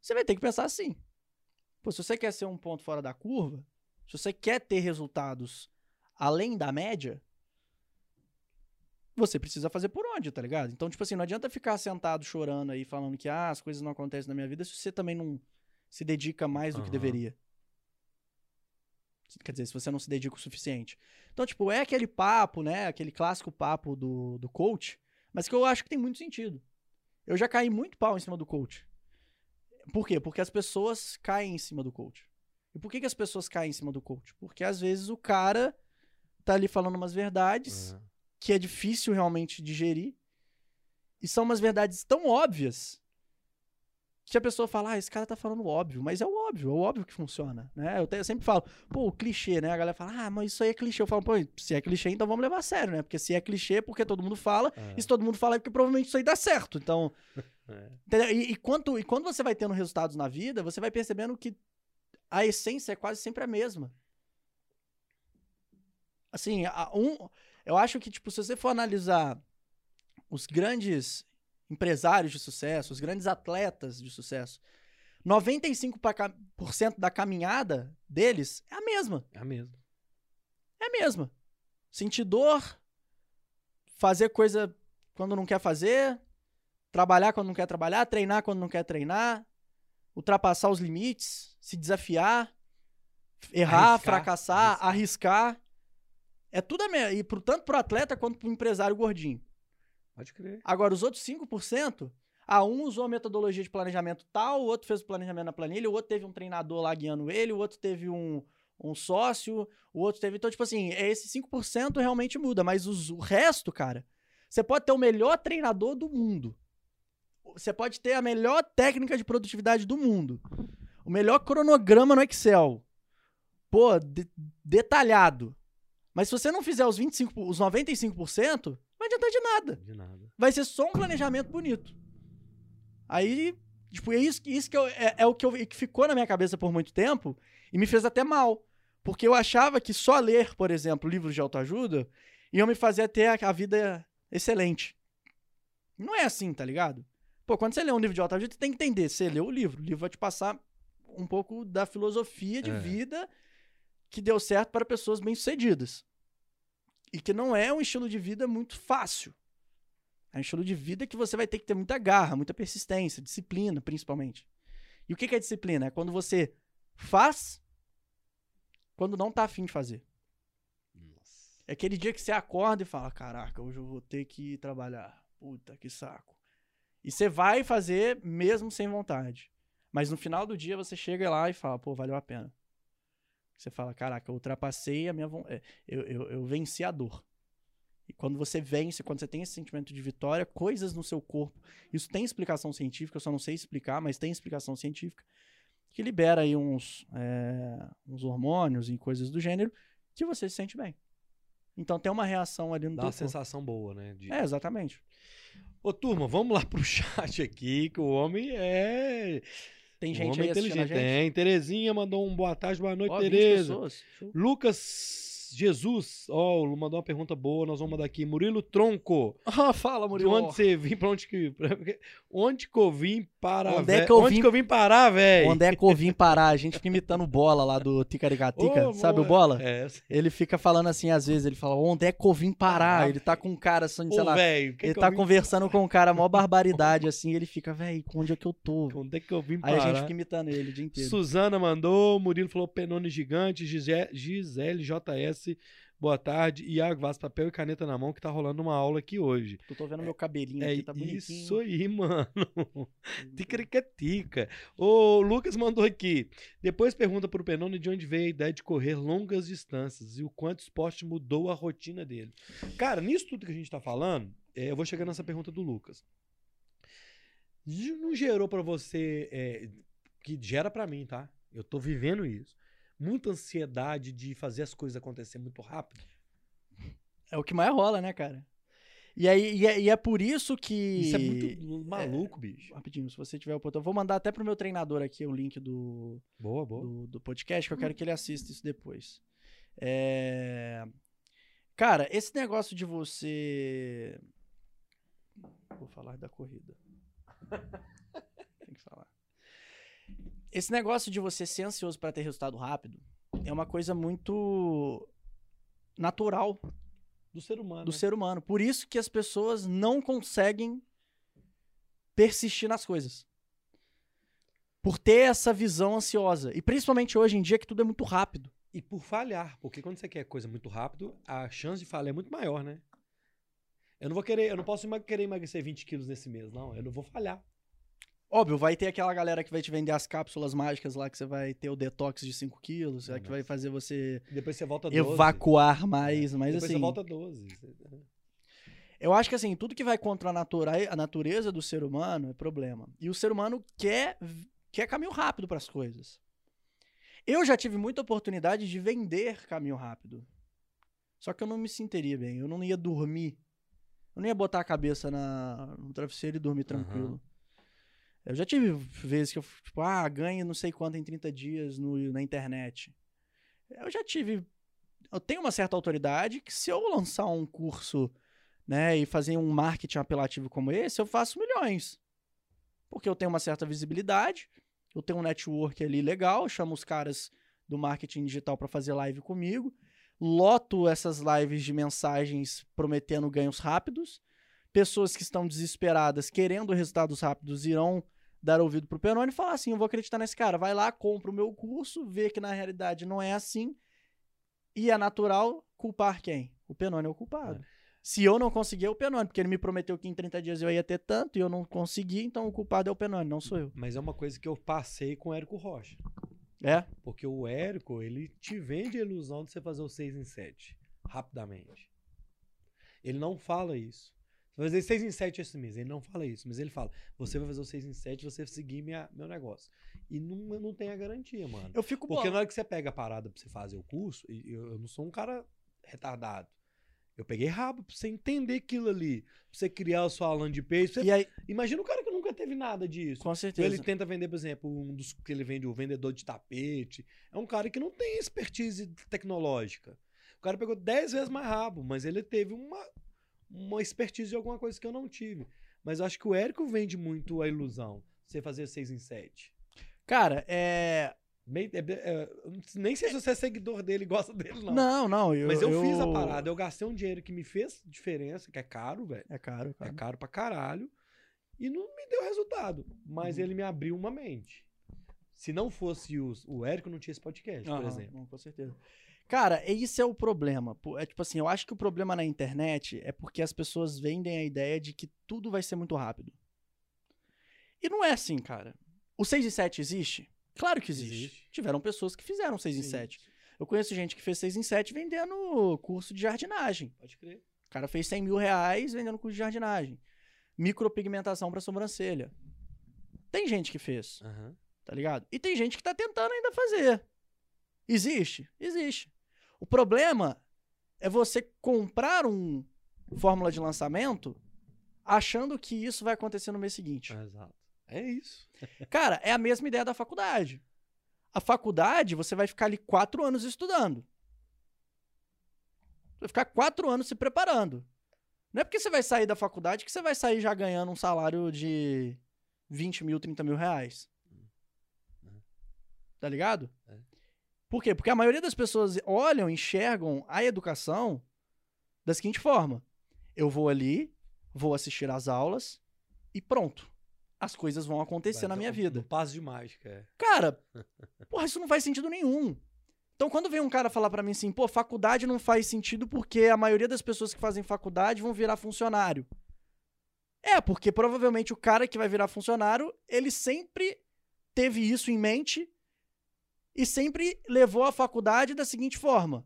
você vai ter que pensar assim. Pô, se você quer ser um ponto fora da curva, se você quer ter resultados além da média, você precisa fazer por onde, tá ligado? Então, tipo assim, não adianta ficar sentado chorando aí, falando que ah, as coisas não acontecem na minha vida, se você também não se dedica mais do uhum. que deveria. Quer dizer, se você não se dedica o suficiente. Então, tipo, é aquele papo, né? Aquele clássico papo do, do coach, mas que eu acho que tem muito sentido. Eu já caí muito pau em cima do coach. Por quê? Porque as pessoas caem em cima do coach. E por que, que as pessoas caem em cima do coach? Porque às vezes o cara tá ali falando umas verdades. Uhum que é difícil realmente digerir. E são umas verdades tão óbvias que a pessoa fala, ah, esse cara tá falando óbvio, mas é o óbvio, é o óbvio que funciona, né? Eu, te, eu, sempre falo, pô, o clichê, né? A galera fala, ah, mas isso aí é clichê. Eu falo, pô, se é clichê, então vamos levar a sério, né? Porque se é clichê, porque todo mundo fala, é. e se todo mundo fala é porque provavelmente isso aí dá certo. Então, é. e, e, quanto, e quando você vai tendo resultados na vida, você vai percebendo que a essência é quase sempre a mesma. Assim, a, um, eu acho que, tipo, se você for analisar os grandes empresários de sucesso, os grandes atletas de sucesso, 95% da caminhada deles é a mesma. É a mesma. É a mesma. Sentir dor, fazer coisa quando não quer fazer, trabalhar quando não quer trabalhar, treinar quando não quer treinar, ultrapassar os limites, se desafiar, errar, arriscar, fracassar, arriscar. arriscar. É tudo a mesma. E pro, tanto pro atleta quanto pro empresário gordinho. Pode crer. Agora, os outros 5%, ah, um usou a metodologia de planejamento tal, o outro fez o planejamento na planilha, o outro teve um treinador lá guiando ele, o outro teve um, um sócio, o outro teve. Então, tipo assim, é esse 5% realmente muda, mas os, o resto, cara, você pode ter o melhor treinador do mundo. Você pode ter a melhor técnica de produtividade do mundo. O melhor cronograma no Excel. Pô, de, detalhado. Mas se você não fizer os 25, os 95%, não vai adiantar de nada. De nada. Vai ser só um planejamento bonito. Aí, tipo, é isso, isso que eu, é, é, o que, eu, que ficou na minha cabeça por muito tempo e me fez até mal. Porque eu achava que só ler, por exemplo, livros de autoajuda iam me fazer ter a, a vida excelente. Não é assim, tá ligado? Pô, quando você lê um livro de autoajuda, você tem que entender. Você lê o livro. O livro vai te passar um pouco da filosofia de é. vida que deu certo para pessoas bem-sucedidas. E que não é um estilo de vida muito fácil. É um estilo de vida que você vai ter que ter muita garra, muita persistência, disciplina, principalmente. E o que é disciplina? É quando você faz quando não tá afim de fazer. Nossa. É aquele dia que você acorda e fala: Caraca, hoje eu vou ter que trabalhar. Puta que saco. E você vai fazer mesmo sem vontade. Mas no final do dia você chega lá e fala: Pô, valeu a pena. Você fala, caraca, eu ultrapassei a minha vontade. Eu, eu, eu venci a dor. E quando você vence, quando você tem esse sentimento de vitória, coisas no seu corpo. Isso tem explicação científica, eu só não sei explicar, mas tem explicação científica. Que libera aí uns, é, uns hormônios e coisas do gênero que você se sente bem. Então tem uma reação ali no Dá uma corpo. sensação boa, né? de- É, exatamente. Ô, turma, vamos lá pro chat aqui, que o homem é. Tem gente homem aí inteligente. gente. Tem. Terezinha mandou um boa tarde, boa noite, Ó, 20 Tereza. Lucas Jesus, ó, mandou uma pergunta boa, nós vamos mandar aqui. Murilo Tronco. Ah, fala, De Murilo. onde você vim, pra onde que. pra- onde que eu vim parar, Onde é que eu onde vim- que eu vim parar, velho? Onde é que eu vim parar? A gente fica imitando Bola lá do Ticaricatica. Ô, sabe o. Bola? É. Ele fica falando assim, às vezes, ele fala, onde é que eu vim parar? Ah, ele tá com um cara, assim, sei Ô, lá, que ele tá conversando com um cara, mó barbaridade, assim, ele fica, velho, onde é que eu tô? Onde é que eu vim Aí parar? a gente fica imitando ele o dia inteiro. Suzana mandou, Murilo falou Penone Gigante, Gise- Gisele JS, boa tarde. Iago Vaz, papel e caneta na mão, que tá rolando uma aula aqui hoje. Eu tô vendo meu cabelinho É aqui, tá bonitinho. isso aí, mano. Ticaricatica. O Lucas mandou aqui. Depois pergunta pro Penone de onde veio a ideia de correr longas distâncias e o quanto o esporte mudou a rotina dele. Cara, nisso tudo que a gente tá falando, é, eu vou chegar nessa pergunta do Lucas. Não gerou pra você, é, que gera pra mim, tá? Eu tô vivendo isso. Muita ansiedade de fazer as coisas acontecer muito rápido. É o que mais rola, né, cara? E, aí, e, é, e é por isso que... Isso é muito maluco, bicho. Rapidinho, se você tiver oportunidade. Eu vou mandar até pro meu treinador aqui o link do, Boa, boa. do, do podcast, que eu quero que ele assista isso depois. É... Cara, esse negócio de você. Vou falar da corrida. Tem que falar. Esse negócio de você ser ansioso para ter resultado rápido é uma coisa muito natural Do ser humano. do né? ser humano. Por isso que as pessoas não conseguem persistir nas coisas. Por ter essa visão ansiosa. E principalmente hoje em dia que tudo é muito rápido. E por falhar, porque quando você quer coisa muito rápido, a chance de falhar é muito maior, né? Eu não vou querer, eu não posso querer emagrecer 20 quilos nesse mês, não. Eu não vou falhar. Óbvio, vai ter aquela galera que vai te vender as cápsulas mágicas lá, que você vai ter o detox de 5 quilos, é que vai fazer você Depois você volta 12. evacuar mais, mas Depois assim... você volta 12. Eu acho que assim, tudo que vai contra a, natura, a natureza do ser humano é problema. E o ser humano quer, quer caminho rápido para as coisas. Eu já tive muita oportunidade de vender caminho rápido. Só que eu não me sentiria bem. Eu não ia dormir. Eu não ia botar a cabeça na, no travesseiro e dormir tranquilo. Eu já tive vezes que eu, tipo, ah, ganho não sei quanto em 30 dias no, na internet. Eu já tive. Eu tenho uma certa autoridade que se eu lançar um curso né, e fazer um marketing apelativo como esse, eu faço milhões. Porque eu tenho uma certa visibilidade, eu tenho um network ali legal, chamo os caras do marketing digital para fazer live comigo, loto essas lives de mensagens prometendo ganhos rápidos. Pessoas que estão desesperadas, querendo resultados rápidos, irão dar ouvido pro Penone e falar assim: eu vou acreditar nesse cara. Vai lá, compra o meu curso, vê que na realidade não é assim. E é natural culpar quem? O Penone é o culpado. Se eu não conseguir, é o Penone, porque ele me prometeu que em 30 dias eu ia ter tanto e eu não consegui, então o culpado é o Penone, não sou eu. Mas é uma coisa que eu passei com o Érico Rocha. É? Porque o Érico, ele te vende a ilusão de você fazer o 6 em 7 rapidamente. Ele não fala isso. Vai fazer 6 em 7 esse mês. Ele não fala isso, mas ele fala: você vai fazer o 6 em 7 você seguir minha, meu negócio. E não, não tem a garantia, mano. Eu fico Porque bom. na hora que você pega a parada pra você fazer o curso, eu, eu não sou um cara retardado. Eu peguei rabo pra você entender aquilo ali. Pra você criar a sua landing page. você- E aí, Imagina o cara que nunca teve nada disso. com certeza. Ele tenta vender, por exemplo, um dos que ele vende, o vendedor de tapete. É um cara que não tem expertise tecnológica. O cara pegou 10 vezes mais rabo, mas ele teve uma, uma expertise de alguma coisa que eu não tive. Mas eu acho que o Érico vende muito a ilusão. Você fazer 6 em 7. Cara, é. Meio- é- é- eu nem sei se você é seguidor dele e gosta dele, não. Não, não. eu, Mas eu, fiz a parada, eu gastei um dinheiro que me fez diferença, que é caro, velho. É caro, É caro pra caralho. E não me deu resultado. Mas Uhum. ele me abriu uma mente. Se não fosse o, o Érico, não tinha esse podcast, por exemplo. não, com certeza. Cara, esse é o problema. É tipo assim, eu acho que o problema na internet é porque as pessoas vendem a ideia de que tudo vai ser muito rápido. E não é assim, cara. O 6 e 7 existe? Claro que existe. Existe. Tiveram pessoas que fizeram 6 em Sim. 7. Eu conheço gente que fez 6 em 7 vendendo curso de jardinagem. Pode crer. O cara fez 100 mil reais vendendo curso de jardinagem. Micropigmentação pra sobrancelha. Tem gente que fez, Aham. tá ligado? E tem gente que tá tentando ainda fazer. Existe? Existe. O problema é você comprar um fórmula de lançamento achando que isso vai acontecer no mês seguinte. Exato. É isso. Cara, é a mesma ideia da faculdade. A faculdade, você vai ficar ali quatro anos estudando. Você vai ficar quatro anos se preparando. Não é porque você vai sair da faculdade que você vai sair já ganhando um salário de 20 mil, 30 mil reais. Tá ligado? É. Por quê? Porque a maioria das pessoas olham, enxergam a educação da seguinte forma: eu vou ali, vou assistir às aulas e pronto. As coisas vão acontecer na minha vida. Um passo de mágica. É. Cara, porra, isso não faz sentido nenhum. Então, quando vem um cara falar pra mim assim, pô, faculdade não faz sentido porque a maioria das pessoas que fazem faculdade vão virar funcionário. É, porque provavelmente o cara que vai virar funcionário, ele sempre teve isso em mente e sempre levou a faculdade da seguinte forma.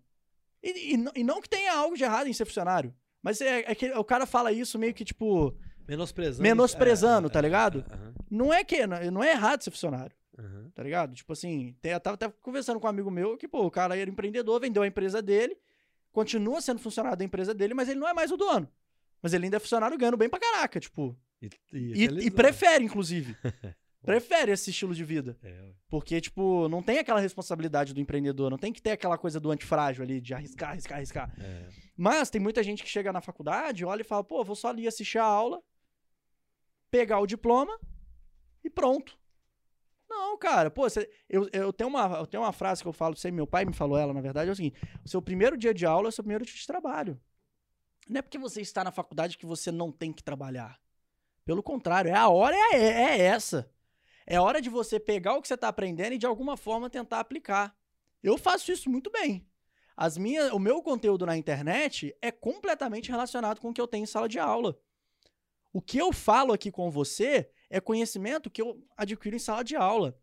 E, e, não- e não que tenha algo de errado em ser funcionário, mas é, é que o cara fala isso meio que, tipo, Menosprezando. Menosprezando, é, tá é, ligado? é, não é que não é errado ser funcionário. tá ligado? Tipo assim, tem- eu tava até conversando com um amigo meu que, pô, o cara era empreendedor, vendeu a empresa dele, continua sendo funcionário da empresa dele, mas ele não é mais o dono. Mas ele ainda é funcionário ganhando bem pra caraca, tipo. E, E, e felizão. prefere, inclusive. prefere esse estilo de vida. É. Porque, tipo, não tem aquela responsabilidade do empreendedor, não tem que ter aquela coisa do antifrágil ali, de arriscar, arriscar, arriscar. É. Mas tem muita gente que chega na faculdade, olha e fala, pô, vou só ali assistir a aula, pegar o diploma e pronto. Não, cara, pô, eu, eu, tenho uma, eu tenho uma frase que eu falo, sei, meu pai me falou ela, na verdade, é o seguinte: o seu primeiro dia de aula é o seu primeiro dia de trabalho. Não é porque você está na faculdade que você não tem que trabalhar. Pelo contrário, é a hora é, é essa. É hora de você pegar o que você está aprendendo e de alguma forma tentar aplicar. Eu faço isso muito bem. As minhas, o meu conteúdo na internet é completamente relacionado com o que eu tenho em sala de aula. O que eu falo aqui com você é conhecimento que eu adquiro em sala de aula.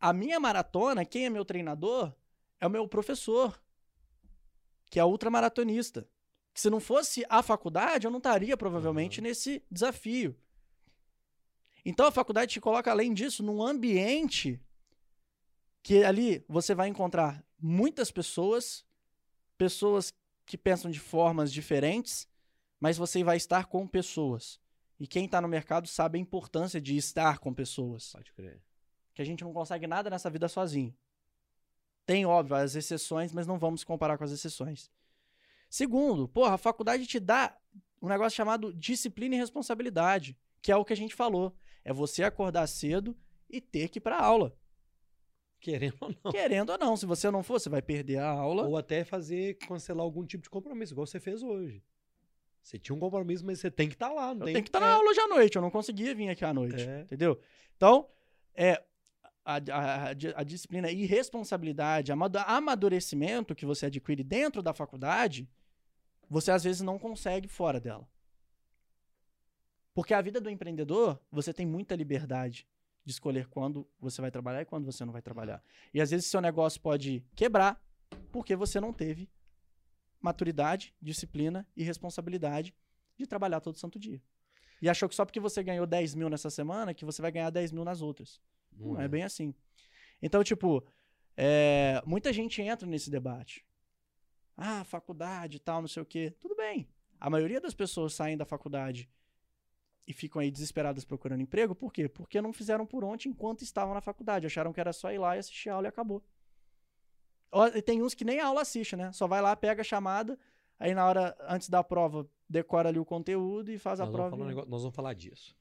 A minha maratona, quem é meu treinador, é o meu professor, que é ultramaratonista. Que se não fosse a faculdade, eu não estaria provavelmente nesse desafio. Então a faculdade te coloca, além disso, num ambiente que ali você vai encontrar muitas pessoas, pessoas que pensam de formas diferentes, mas você vai estar com pessoas. E quem está no mercado sabe a importância de estar com pessoas. Pode crer. Que a gente não consegue nada nessa vida sozinho. Tem, óbvio, as exceções, mas não vamos comparar com as exceções. Segundo, porra, a faculdade te dá um negócio chamado disciplina e responsabilidade, que é o que a gente falou. É você acordar cedo e ter que ir pra aula. Querendo ou não. Querendo ou não, se você não for, você vai perder a aula. Ou até fazer, cancelar algum tipo de compromisso, igual você fez hoje. Você tinha um compromisso, mas você tem que estar lá. Não Eu tem tenho que estar na é. aula hoje à noite, eu não conseguia vir aqui à noite, É. entendeu? Então, é, a, a- a di- a disciplina e responsabilidade, amadurecimento que você adquire dentro da faculdade, você às vezes não consegue fora dela. Porque a vida do empreendedor, você tem muita liberdade de escolher quando você vai trabalhar e quando você não vai trabalhar. E às vezes seu negócio pode quebrar porque você não teve maturidade, disciplina e responsabilidade de trabalhar todo santo dia. E achou que só porque você ganhou 10 mil nessa semana, que você vai ganhar 10 mil nas outras. Não é bem assim. Então, tipo, é, muita gente entra nesse debate. Ah, faculdade e tal, não sei o quê. Tudo bem. A maioria das pessoas saem da faculdade e ficam aí desesperadas procurando emprego. Por quê? Porque não fizeram por onde enquanto estavam na faculdade. Acharam que era só ir lá e assistir a aula e acabou. E Tem uns que nem a aula assiste, né? Só vai lá, pega a chamada, aí na hora, antes da prova, decora ali o conteúdo e faz a Nós prova. vamos, um nós vamos falar disso.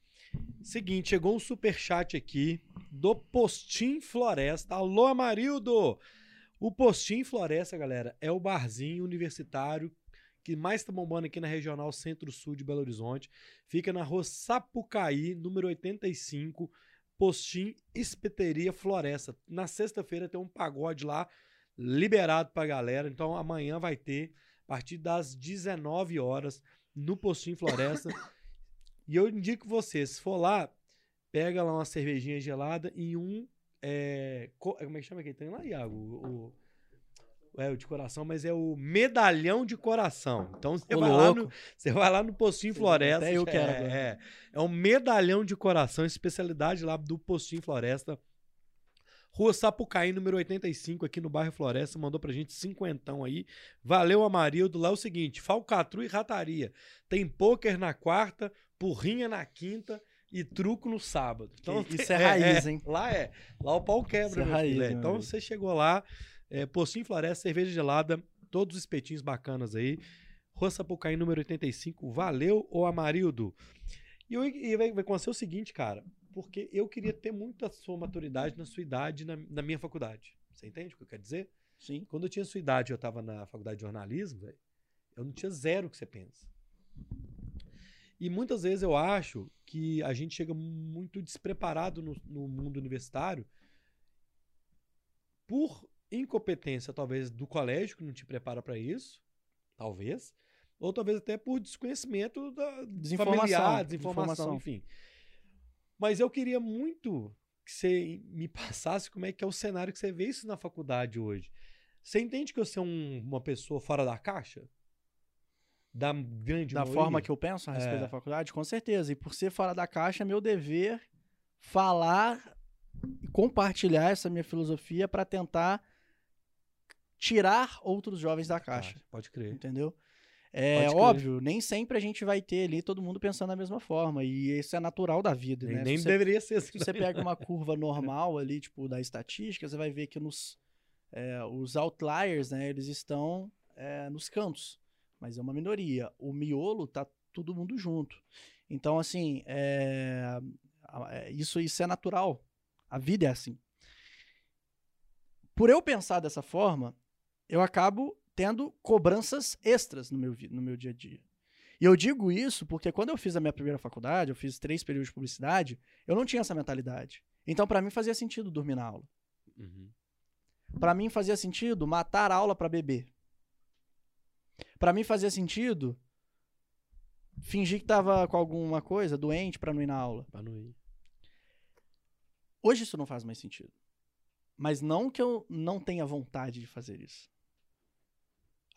Seguinte, chegou um superchat aqui do Postim Floresta. Alô, Amarildo! O Postim Floresta, galera, é o barzinho universitário que mais tá bombando aqui na Regional Centro-Sul de Belo Horizonte. Fica na rua Sapucaí, número 85, Postim Espeteria Floresta. Na sexta-feira tem um pagode lá, liberado pra galera. Então amanhã vai ter, a partir das 19 horas, no Postim Floresta. E eu indico você, se for lá, pega lá uma cervejinha gelada e um. é, co- como é que chama aquele trem lá, Iago? O- é o de coração, mas é o medalhão de coração. Então você Ô, vai, lá no, você vai lá no Postinho Floresta. até eu é, quero agora. É, é um medalhão de coração, especialidade lá do Postinho Floresta. Rua Sapucaí, número 85, aqui no bairro Floresta, mandou pra gente cinquentão aí. Valeu, Amarildo. Lá é o seguinte, falcatru e rataria. Tem pôquer na quarta, porrinha na quinta e truco no sábado. Então, Isso é raiz, hein? Lá é. Lá o pau Isso quebra, é meu raiz. É, meu Então você chegou lá, é, Pocinho Floresta, cerveja gelada, todos os espetinhos bacanas aí. Rua Sapucaí, número 85. Valeu, ô Amarildo. E, eu, e vai, vai acontecer o seguinte, cara, porque eu queria ter muita sua maturidade na sua idade na, na minha faculdade. Você entende o que eu quero dizer? Sim. Quando eu tinha sua idade, eu tava na faculdade de jornalismo, eu não tinha zero o que você pensa. E muitas vezes eu acho que a gente chega muito despreparado no, no mundo universitário por incompetência, talvez, do colégio, que não te prepara para isso, talvez, ou talvez até por desconhecimento da Desinformação, familiar, desinformação, desinformação. enfim. Mas eu queria muito que você me passasse como é que é o cenário que você vê isso na faculdade hoje. Você entende que eu sou um- uma pessoa fora da caixa? Da grande Da maioria? forma que eu penso a respeito É. da faculdade, com certeza. E por ser fora da caixa, é meu dever falar e compartilhar essa minha filosofia para tentar tirar outros jovens da caixa. Caixa, Pode crer. Entendeu? É óbvio, nem sempre a gente vai ter ali todo mundo pensando da mesma forma. E isso é natural da vida, Nem, né? nem Se você deveria ser assim. se você pega uma curva normal ali, tipo, da estatística, você vai ver que nos, é, os outliers, né, eles estão é, nos cantos. Mas é uma minoria. O miolo tá todo mundo junto. Então, assim, é, é, isso, isso é natural. A vida é assim. Por eu pensar dessa forma, eu acabo tendo cobranças extras no meu, no meu dia a dia. E eu digo isso porque quando eu fiz a minha primeira faculdade, eu fiz três períodos de publicidade, eu não tinha essa mentalidade. Então, pra mim, fazia sentido dormir na aula. Uhum. Pra mim, fazia sentido matar a aula pra beber. Pra mim, fazia sentido fingir que tava com alguma coisa, doente, pra não ir na aula. Pra não ir. Hoje isso não faz mais sentido. Mas não que eu não tenha vontade de fazer isso.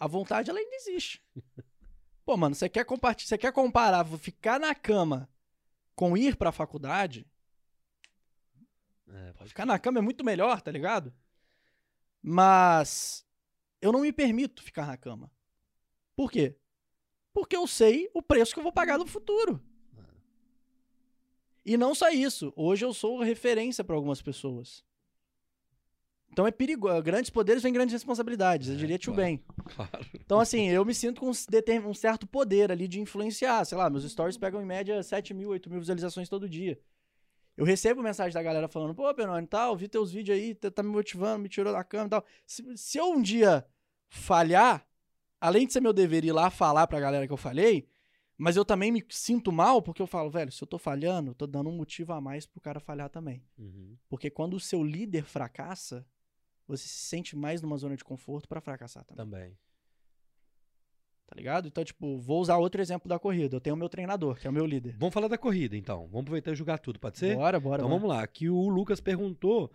A vontade, ela ainda existe. Pô, mano, você quer compartilhar, você quer comparar ficar na cama com ir pra faculdade? É, pode Ficar na cama é muito melhor, tá ligado? Mas eu não me permito ficar na cama. Por quê? Porque eu sei o preço que eu vou pagar no futuro. E não só isso. Hoje eu sou referência para algumas pessoas. Então é perigoso. Grandes poderes vêm grandes responsabilidades. Eu É, diria tio claro. bem. Claro. Então, assim, eu me sinto com um um certo poder ali de influenciar. Sei lá, meus stories pegam em média 7 mil, 8 mil visualizações todo dia. Eu recebo mensagem da galera falando, pô, Penone, tal, vi teus vídeos aí, tá tá me motivando, me tirou da cama e tal. Se, se eu um dia falhar, além de ser meu dever ir lá falar pra galera que eu falhei, mas eu também me sinto mal porque eu falo, velho, se eu tô falhando, eu tô dando um motivo a mais pro cara falhar também. Uhum. Porque quando o seu líder fracassa, você se sente mais numa zona de conforto pra fracassar também. Também. Tá ligado? Então, tipo, vou usar outro exemplo da corrida. Eu tenho o meu treinador, que é o meu líder. Vamos falar da corrida, então. Vamos aproveitar e jogar tudo, pode ser? Bora, bora. Então bora. vamos lá. Aqui o Lucas perguntou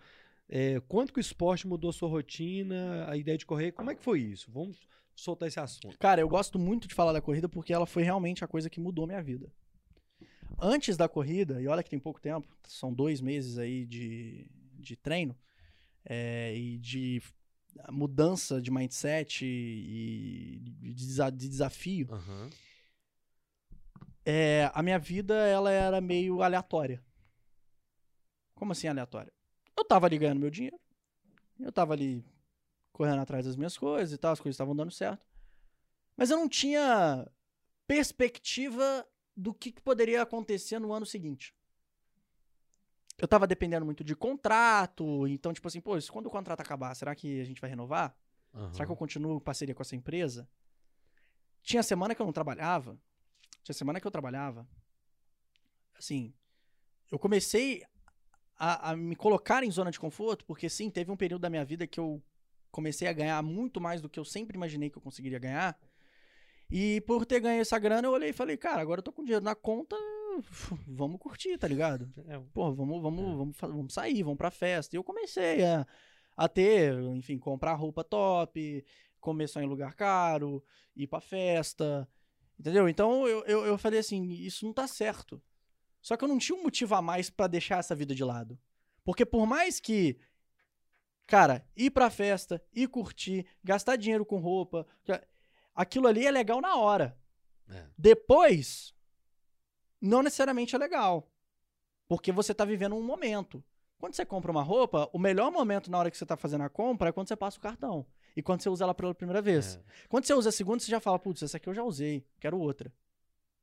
é, quanto que o esporte mudou a sua rotina, a ideia de correr. Como é que foi isso? Vamos soltar esse assunto. Cara, eu gosto muito de falar da corrida porque ela foi realmente a coisa que mudou minha vida. Antes da corrida, e olha que tem pouco tempo, são dois meses aí de, de treino é, e de mudança de mindset e de, desa- de desafio, Aham. é, a minha vida ela era meio aleatória. Como assim aleatória? Eu tava ali ganhando meu dinheiro, eu tava ali correndo atrás das minhas coisas e tal, as coisas estavam dando certo. Mas eu não tinha perspectiva do que, que poderia acontecer no ano seguinte. Eu tava dependendo muito de contrato, então, tipo assim, pô, isso quando o contrato acabar, será que a gente vai renovar? aham. Será que eu continuo parceria com essa empresa? Tinha semana que eu não trabalhava. Tinha semana que eu trabalhava. Assim, eu comecei a, a me colocar em zona de conforto, porque sim, teve um período da minha vida que eu comecei a ganhar muito mais do que eu sempre imaginei que eu conseguiria ganhar. E por ter ganho essa grana, eu olhei e falei, cara, agora eu tô com dinheiro na conta, vamos curtir, tá ligado? É, Pô, vamos, vamos, É. vamos, vamos sair, vamos pra festa. E eu comecei a, a ter, enfim, comprar roupa top, comer só em lugar caro, ir pra festa, entendeu? Então eu, eu, eu falei assim, isso não tá certo. Só que eu não tinha um motivo a mais pra deixar essa vida de lado. Porque por mais que Cara, ir pra festa, ir curtir, gastar dinheiro com roupa. Aquilo ali é legal na hora. É. Depois, não necessariamente é legal. Porque você tá vivendo um momento. Quando você compra uma roupa, o melhor momento na hora que você tá fazendo a compra é quando você passa o cartão. E quando você usa ela pela primeira vez. É. Quando você usa a segunda, você já fala, putz, essa aqui eu já usei, quero outra.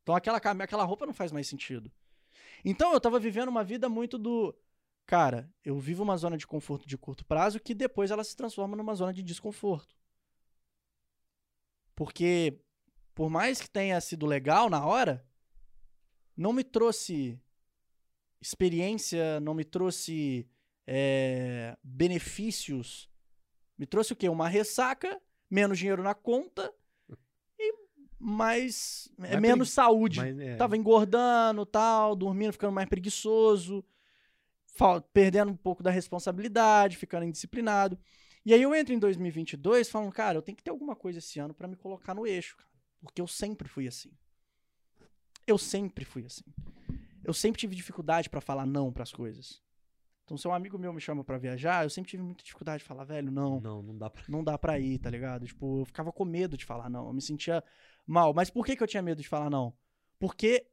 Então aquela, aquela roupa não faz mais sentido. Então eu tava vivendo uma vida muito do. Cara, eu vivo uma zona de conforto de curto prazo que depois ela se transforma numa zona de desconforto. Porque, por mais que tenha sido legal na hora, não me trouxe experiência, não me trouxe é, benefícios. Me trouxe o quê? Uma ressaca, menos dinheiro na conta e mais. é, menos saúde. Mas, é, Tava engordando, tal, dormindo, ficando mais preguiçoso, perdendo um pouco da responsabilidade, ficando indisciplinado. E aí eu entro em 2022 falando, cara, eu tenho que ter alguma coisa esse ano pra me colocar no eixo, cara, porque eu sempre fui assim. Eu sempre fui assim. Eu sempre tive dificuldade pra falar não pras coisas. Então, se um amigo meu me chama pra viajar, eu sempre tive muita dificuldade de falar, velho, não Não, não dá pra. não dá pra ir, tá ligado? Tipo, eu ficava com medo de falar não. Eu me sentia mal. Mas por que, que eu tinha medo de falar não? Porque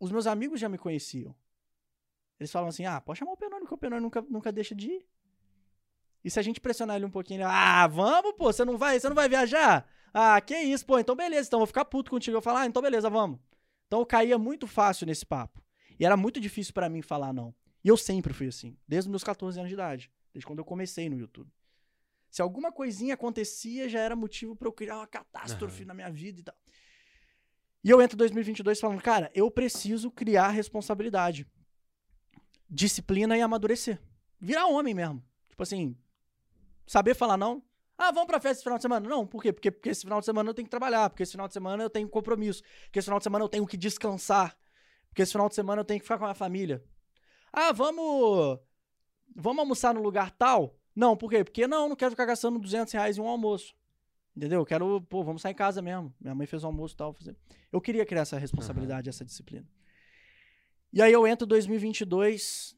os meus amigos já me conheciam. Eles falavam assim: ah, pode chamar o Penônio, que o Penônio nunca, nunca deixa de ir. E se a gente pressionar ele um pouquinho, ele, ah, vamos, pô, você não vai, você não vai viajar? Ah, que isso, pô, então beleza, então eu vou ficar puto contigo. Eu falar, ah, então beleza, vamos. Então eu caía muito fácil nesse papo. E era muito difícil pra mim falar não. E eu sempre fui assim, desde os meus 14 anos de idade, desde quando eu comecei no YouTube. Se alguma coisinha acontecia, já era motivo pra eu criar uma catástrofe Aham. na minha vida e tal. E eu entro em 2022 falando, cara, eu preciso criar responsabilidade, disciplina e amadurecer. Virar homem mesmo. Tipo assim, saber falar não. Ah, vamos pra festa esse final de semana. Não, por quê? Porque, porque esse final de semana eu tenho que trabalhar, porque esse final de semana eu tenho compromisso, porque esse final de semana eu tenho que descansar, porque esse final de semana eu tenho que ficar com a minha família. Ah, vamos. Vamos almoçar no lugar tal? Não, por quê? Porque não, não quero ficar gastando 200 reais em um almoço. Entendeu? Eu quero, pô, vamos sair em casa mesmo. Minha mãe fez o almoço e tal. Fazer. Eu queria criar essa responsabilidade, essa disciplina. E aí eu entro em 2022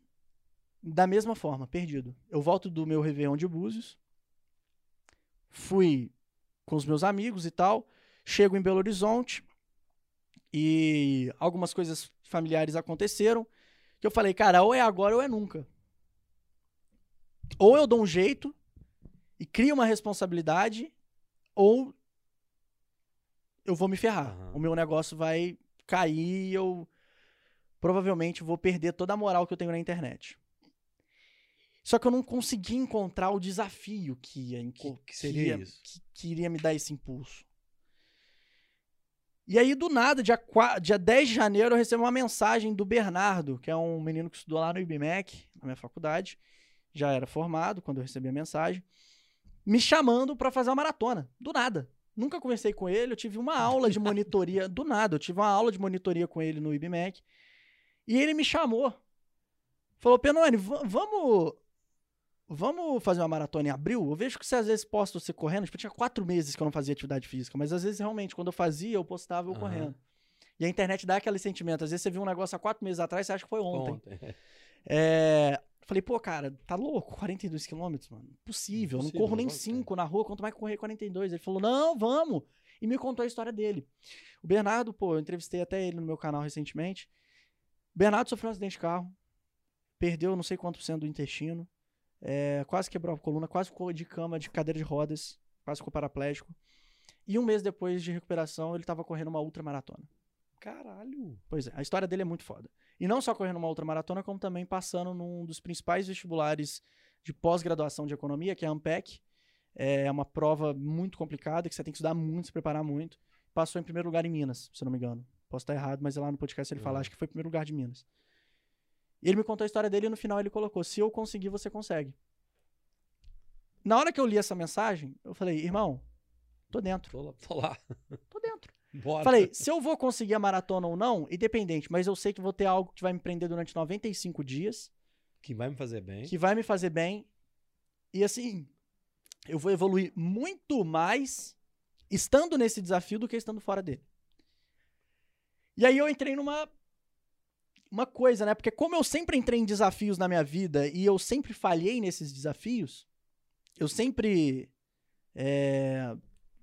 da mesma forma, perdido. Eu volto do meu Réveillon de Búzios. Fui com os meus amigos e tal. Chego em Belo Horizonte. E algumas coisas familiares aconteceram. Que eu falei, cara, ou é agora ou é nunca. Ou eu dou um jeito e crio uma responsabilidade, ou eu vou me ferrar. Aham. O meu negócio vai cair e eu provavelmente vou perder toda a moral que eu tenho na internet. Só que eu não consegui encontrar o desafio que ia, Que- que seria ia- isso? que- que iria me dar esse impulso. E aí, do nada, dia, 4, dia 10 de janeiro, eu recebo uma mensagem do Bernardo, que é um menino que estudou lá no IBMEC, na minha faculdade. Já era formado quando eu recebi a mensagem. Me chamando pra fazer uma maratona. Do nada. Nunca conversei com ele, eu tive uma aula de monitoria. do nada, eu tive uma aula de monitoria com ele no IBMEC. E ele me chamou. Falou, Penone, va- vamos. Vamos fazer uma maratona em abril? Eu vejo que você às vezes posta você correndo. Tipo, tinha quatro meses que eu não fazia atividade física, mas às vezes realmente, quando eu fazia, eu postava eu Aham. correndo. E a internet dá aquele sentimento. Às vezes você viu um negócio há quatro meses atrás, você acha que foi ontem. Ontem. É, Falei, pô, cara, tá louco? 42 quilômetros, mano. Impossível. Eu não corro nem 5 na rua, quanto mais correr 42. Ele falou, não, vamos. E me contou a história dele. O Bernardo, pô, eu entrevistei até ele no meu canal recentemente. O Bernardo sofreu um acidente de carro. Perdeu não sei quanto por cento do intestino. É, quase quebrou a coluna, quase ficou de cama, de cadeira de rodas. Quase ficou paraplégico. E um mês depois de recuperação, ele tava correndo uma ultramaratona. Caralho. Pois é, a história dele é muito foda. E não só correndo uma outra maratona, como também passando num dos principais vestibulares de pós-graduação de economia, que é a AMPEC. É uma prova muito complicada, que você tem que estudar muito, se preparar muito. Passou em primeiro lugar em Minas, se eu não me engano. Posso estar errado, mas lá no podcast ele fala, Uhum. acho que foi em primeiro lugar de Minas. E ele me contou a história dele e no final ele colocou: se eu conseguir, você consegue. Na hora que eu li essa mensagem, eu falei, irmão, tô dentro, Tô lá. Tô lá. tô dentro. Bora. Falei, se eu vou conseguir a maratona ou não, independente, mas eu sei que vou ter algo que vai me prender durante 95 dias, Que vai me fazer bem. que vai me fazer bem. E assim, eu vou evoluir muito mais estando nesse desafio do que estando fora dele. E aí eu entrei numa uma coisa, né? Porque como eu sempre entrei em desafios na minha vida e eu sempre falhei nesses desafios, eu sempre é,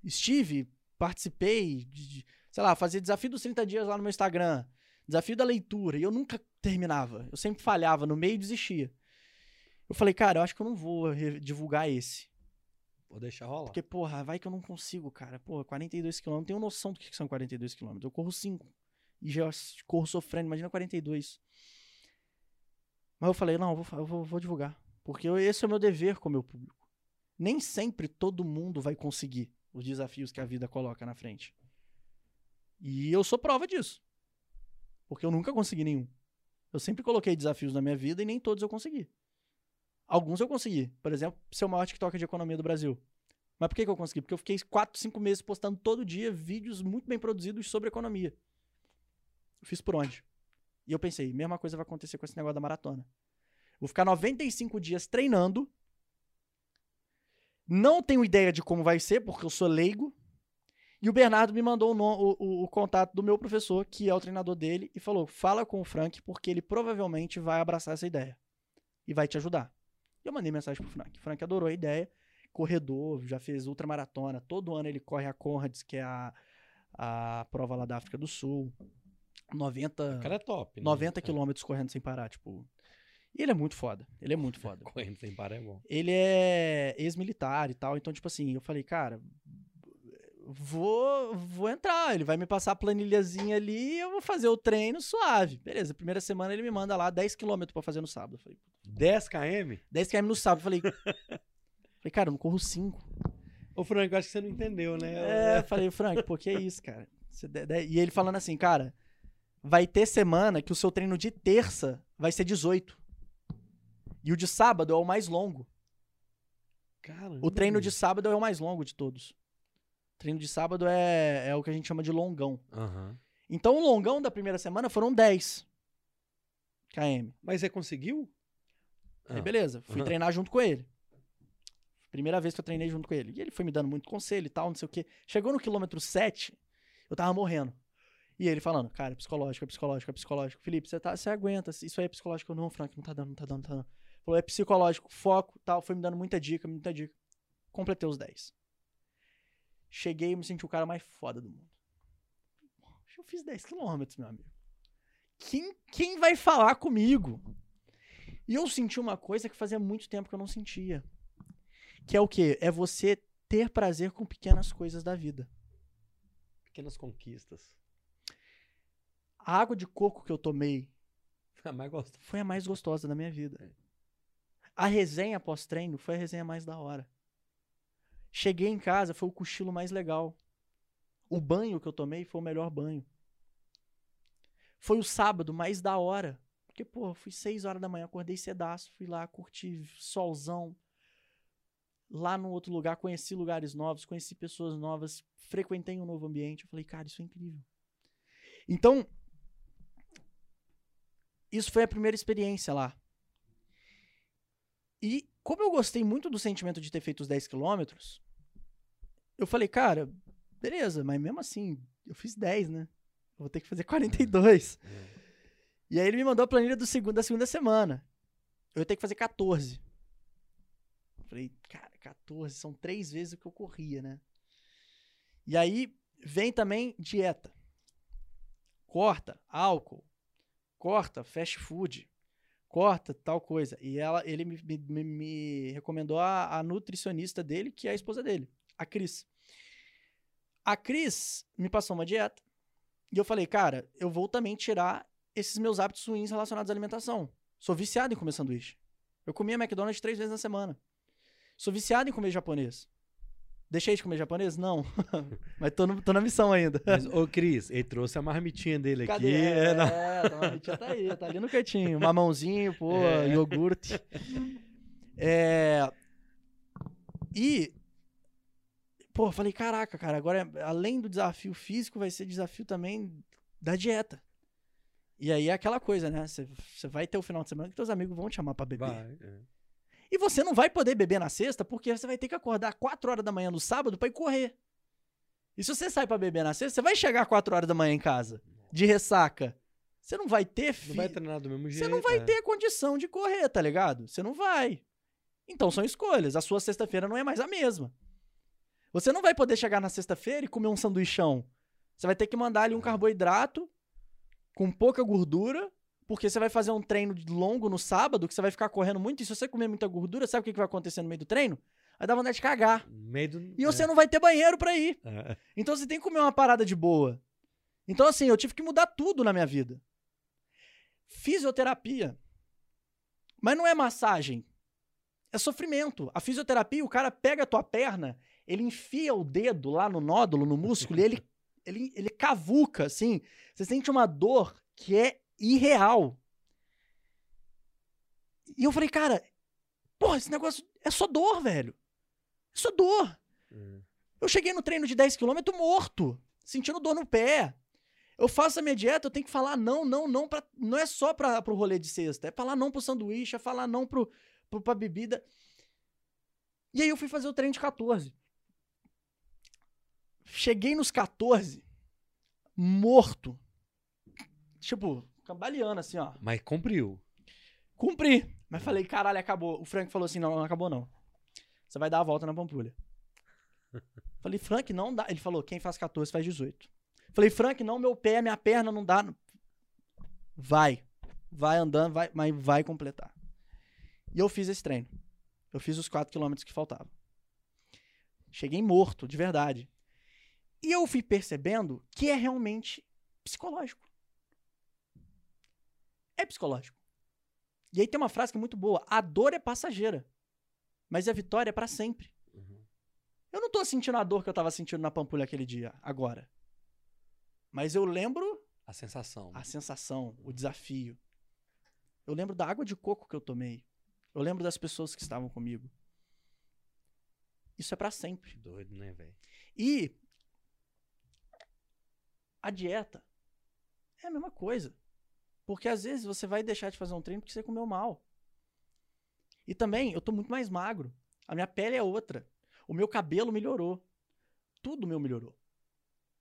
estive, participei de, de, sei lá, fazer desafio dos 30 dias lá no meu Instagram, desafio da leitura, e eu nunca terminava. Eu sempre falhava no meio desistia. Eu falei, cara, eu acho que eu não vou divulgar esse. Vou deixar rolar. Porque, porra, vai que eu não consigo, cara. Porra, 42 km, não tenho noção do que são 42 km. Eu corro 5. E já corro sofrendo, imagina 42. Mas eu falei, não, eu vou, eu vou, divulgar. Porque esse é o meu dever com o meu público. Nem sempre todo mundo vai conseguir os desafios que a vida coloca na frente. E eu sou prova disso. Porque eu nunca consegui nenhum. Eu sempre coloquei desafios na minha vida e nem todos eu consegui. Alguns eu consegui. Por exemplo, ser o maior TikToker de economia do Brasil. Mas por que, que eu consegui? Porque eu fiquei 4, 5 meses postando todo dia vídeos muito bem produzidos sobre economia. Fiz por onde? E eu pensei, mesma coisa vai acontecer com esse negócio da maratona. Vou ficar 95 dias treinando. Não tenho ideia de como vai ser, porque eu sou leigo. E o Bernardo me mandou o- o- o contato do meu professor, que é o treinador dele, e falou: fala com o Frank, porque ele provavelmente vai abraçar essa ideia. E vai te ajudar. E eu mandei mensagem pro Frank. O Frank adorou a ideia. Corredor, já fez ultramaratona. Todo ano ele corre a Conrads, que é a, a prova lá da África do Sul. 90, O cara é top. né? 90 quilômetros correndo sem parar, tipo. E ele é muito foda. Ele é muito foda. Correndo sem parar é bom. Ele é ex-militar e tal. Então, tipo assim, eu falei, cara, vou, vou entrar. Ele vai me passar a planilhazinha ali e eu vou fazer o treino suave. Beleza, primeira semana ele me manda lá 10 km pra fazer no sábado. Eu falei, 10 km? 10 km no sábado. Eu falei, falei, cara, eu não corro 5. Ô, Franco, acho que você não entendeu, né? É, eu falei, Frank, pô, que é isso, cara? Você E ele falando assim, cara, vai ter semana que o seu treino de terça vai ser 18. E o de sábado é o mais longo. Caramba, O treino de sábado é o mais longo de todos. O treino de sábado é, é o que a gente chama de longão. Aham. Então o longão da primeira semana foram 10 km. Mas você conseguiu? Aí Ah. beleza, fui Aham. treinar junto com ele. Primeira vez que eu treinei junto com ele. E ele foi me dando muito conselho e tal, não sei o quê. Chegou no quilômetro 7, eu tava morrendo. E ele falando, cara, é psicológico, é psicológico, é psicológico. Felipe, você, tá, você aguenta, isso aí é psicológico. Não, Frank, não tá dando, não tá dando, não tá dando. Falou, é psicológico, foco, tal. Foi me dando muita dica, muita dica. Completei os 10. Cheguei e me senti o cara mais foda do mundo. Eu fiz 10 quilômetros, meu amigo. Quem, quem vai falar comigo? E eu senti uma coisa que fazia muito tempo que eu não sentia. Que é o quê? É você ter prazer com pequenas coisas da vida. Pequenas conquistas. A água de coco que eu tomei Ah, mas gosto. foi a mais gostosa da minha vida. A resenha pós-treino foi a resenha mais da hora. Cheguei em casa, foi o cochilo mais legal. O banho que eu tomei foi o melhor banho. Foi o sábado mais da hora. Porque, pô, fui 6 horas da manhã, acordei cedaço, fui lá, curti solzão. Lá no outro lugar, conheci lugares novos, conheci pessoas novas, frequentei um novo ambiente. Eu falei, cara, isso é incrível. Então, isso foi a primeira experiência lá. E como eu gostei muito do sentimento de ter feito os 10 quilômetros, eu falei, cara, beleza, mas mesmo assim, eu fiz 10, né? Eu vou ter que fazer 42. E aí ele me mandou a planilha do segundo, da segunda semana. Eu ia ter que fazer 14. Eu falei, cara, 14, são três vezes o que eu corria, né? E aí vem também dieta. Corta álcool, corta fast food, corta tal coisa. E ela, ele me, me- me- me recomendou a, a nutricionista dele, que é a esposa dele, a Cris. A Cris me passou uma dieta. E eu falei, cara, eu vou também tirar esses meus hábitos ruins relacionados à alimentação. Sou viciado em comer sanduíche. Eu comia McDonald's três vezes na semana. Sou viciado em comer japonês. Deixei de comer japonês? Não. Mas tô, no- tô na missão ainda. Mas, ô, Cris, ele trouxe a marmitinha dele aqui. Cadê? É, É, não. a marmitinha tá aí, tá ali no cantinho. Mamãozinho, pô, É. iogurte. É... E, pô, falei, caraca, cara, agora além do desafio físico, vai ser desafio também da dieta. E aí é aquela coisa, né? Você você vai ter o final de semana que teus amigos vão te chamar pra beber. Vai, é. E você não vai poder beber na sexta porque você vai ter que acordar 4 horas da manhã no sábado pra ir correr. E se você sai pra beber na sexta, você vai chegar 4 horas da manhã em casa, de ressaca. Você não vai ter Não vai treinar do mesmo jeito. Você não vai é. ter condição de correr, tá ligado? Você não vai. Então são escolhas. A sua sexta-feira não é mais a mesma. Você não vai poder chegar na sexta-feira e comer um sanduichão. Você vai ter que mandar ali um carboidrato com pouca gordura, porque você vai fazer um treino longo no sábado, que você vai ficar correndo muito, e se você comer muita gordura, sabe o que que vai acontecer no meio do treino? Vai dar vontade de cagar. Meio do- E é, você não vai ter banheiro pra ir. é. Então você tem que comer uma parada de boa. Então, assim, eu tive que mudar tudo na minha vida. Fisioterapia. Mas não é massagem. É sofrimento. A fisioterapia, o cara pega a tua perna, ele enfia o dedo lá no nódulo, no músculo, e ele, ele, ele cavuca, assim. Você sente uma dor que é irreal. E eu falei, cara, porra, esse negócio é só dor, velho. É só dor. Hum. Eu cheguei no treino de 10km morto, sentindo dor no pé. Eu faço a minha dieta, eu tenho que falar não, não, não, pra, não é só pra, pro rolê de sexta, é falar não pro sanduíche, é falar não pro, pro, pra bebida. E aí eu fui fazer o treino de 14. Cheguei nos 14, morto. Tipo, cambaleando assim, ó. Mas cumpriu. Cumpri. Mas falei, caralho, acabou. O Frank falou assim: não, não acabou não. Você vai dar a volta na Pampulha. falei, Frank, não dá. Ele falou: quem faz 14 faz 18. Falei, Frank, não, meu pé, minha perna não dá. Vai. Vai andando, vai, mas vai completar. E eu fiz esse treino. Eu fiz os 4 quilômetros que faltavam. Cheguei morto, de verdade. E eu fui percebendo que é realmente psicológico. É psicológico. E aí tem uma frase que é muito boa: a dor é passageira, mas a vitória é pra sempre. Uhum. Eu não tô sentindo a dor que eu tava sentindo na Pampulha aquele dia, agora. Mas eu lembro A sensação. a sensação, o desafio. Eu lembro da água de coco que eu tomei. Eu lembro das pessoas que estavam comigo. Isso é pra sempre. Doido, né, velho? E a dieta é a mesma coisa. Porque às vezes você vai deixar de fazer um treino porque você comeu mal. E também, eu tô muito mais magro. A minha pele é outra. O meu cabelo melhorou. Tudo meu melhorou.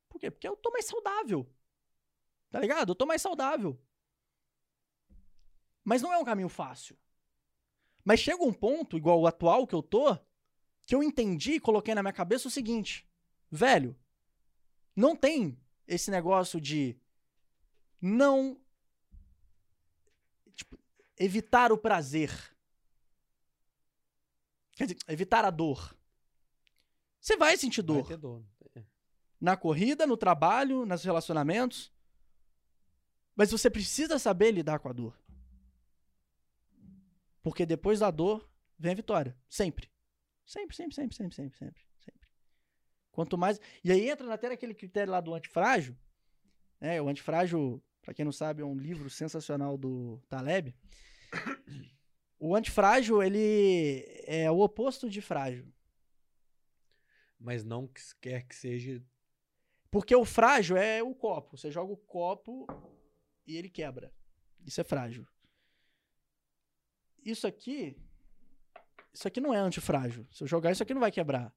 Por quê? Porque eu tô mais saudável. Tá ligado? Eu tô mais saudável. Mas não é um caminho fácil. Mas chega um ponto, igual o atual que eu tô, que eu entendi e coloquei na minha cabeça o seguinte: velho, não tem esse negócio de não evitar o prazer. Quer dizer, evitar a dor. Você vai sentir Vai dor ter dor. na corrida, no trabalho, nos relacionamentos. Mas você precisa saber lidar com a dor. Porque depois da dor vem a vitória. Sempre. Sempre, sempre, sempre, sempre, sempre, sempre, sempre. Quanto mais. E aí entra até naquele critério lá do antifrágil. Né? O antifrágil, pra quem não sabe, é um livro sensacional do Taleb. O antifrágil, ele é o oposto de frágil. Mas não que quer que seja. Porque o frágil é o copo. Você joga o copo e ele quebra. Isso é frágil. Isso aqui. Isso aqui não é antifrágil. Se eu jogar, isso aqui não vai quebrar.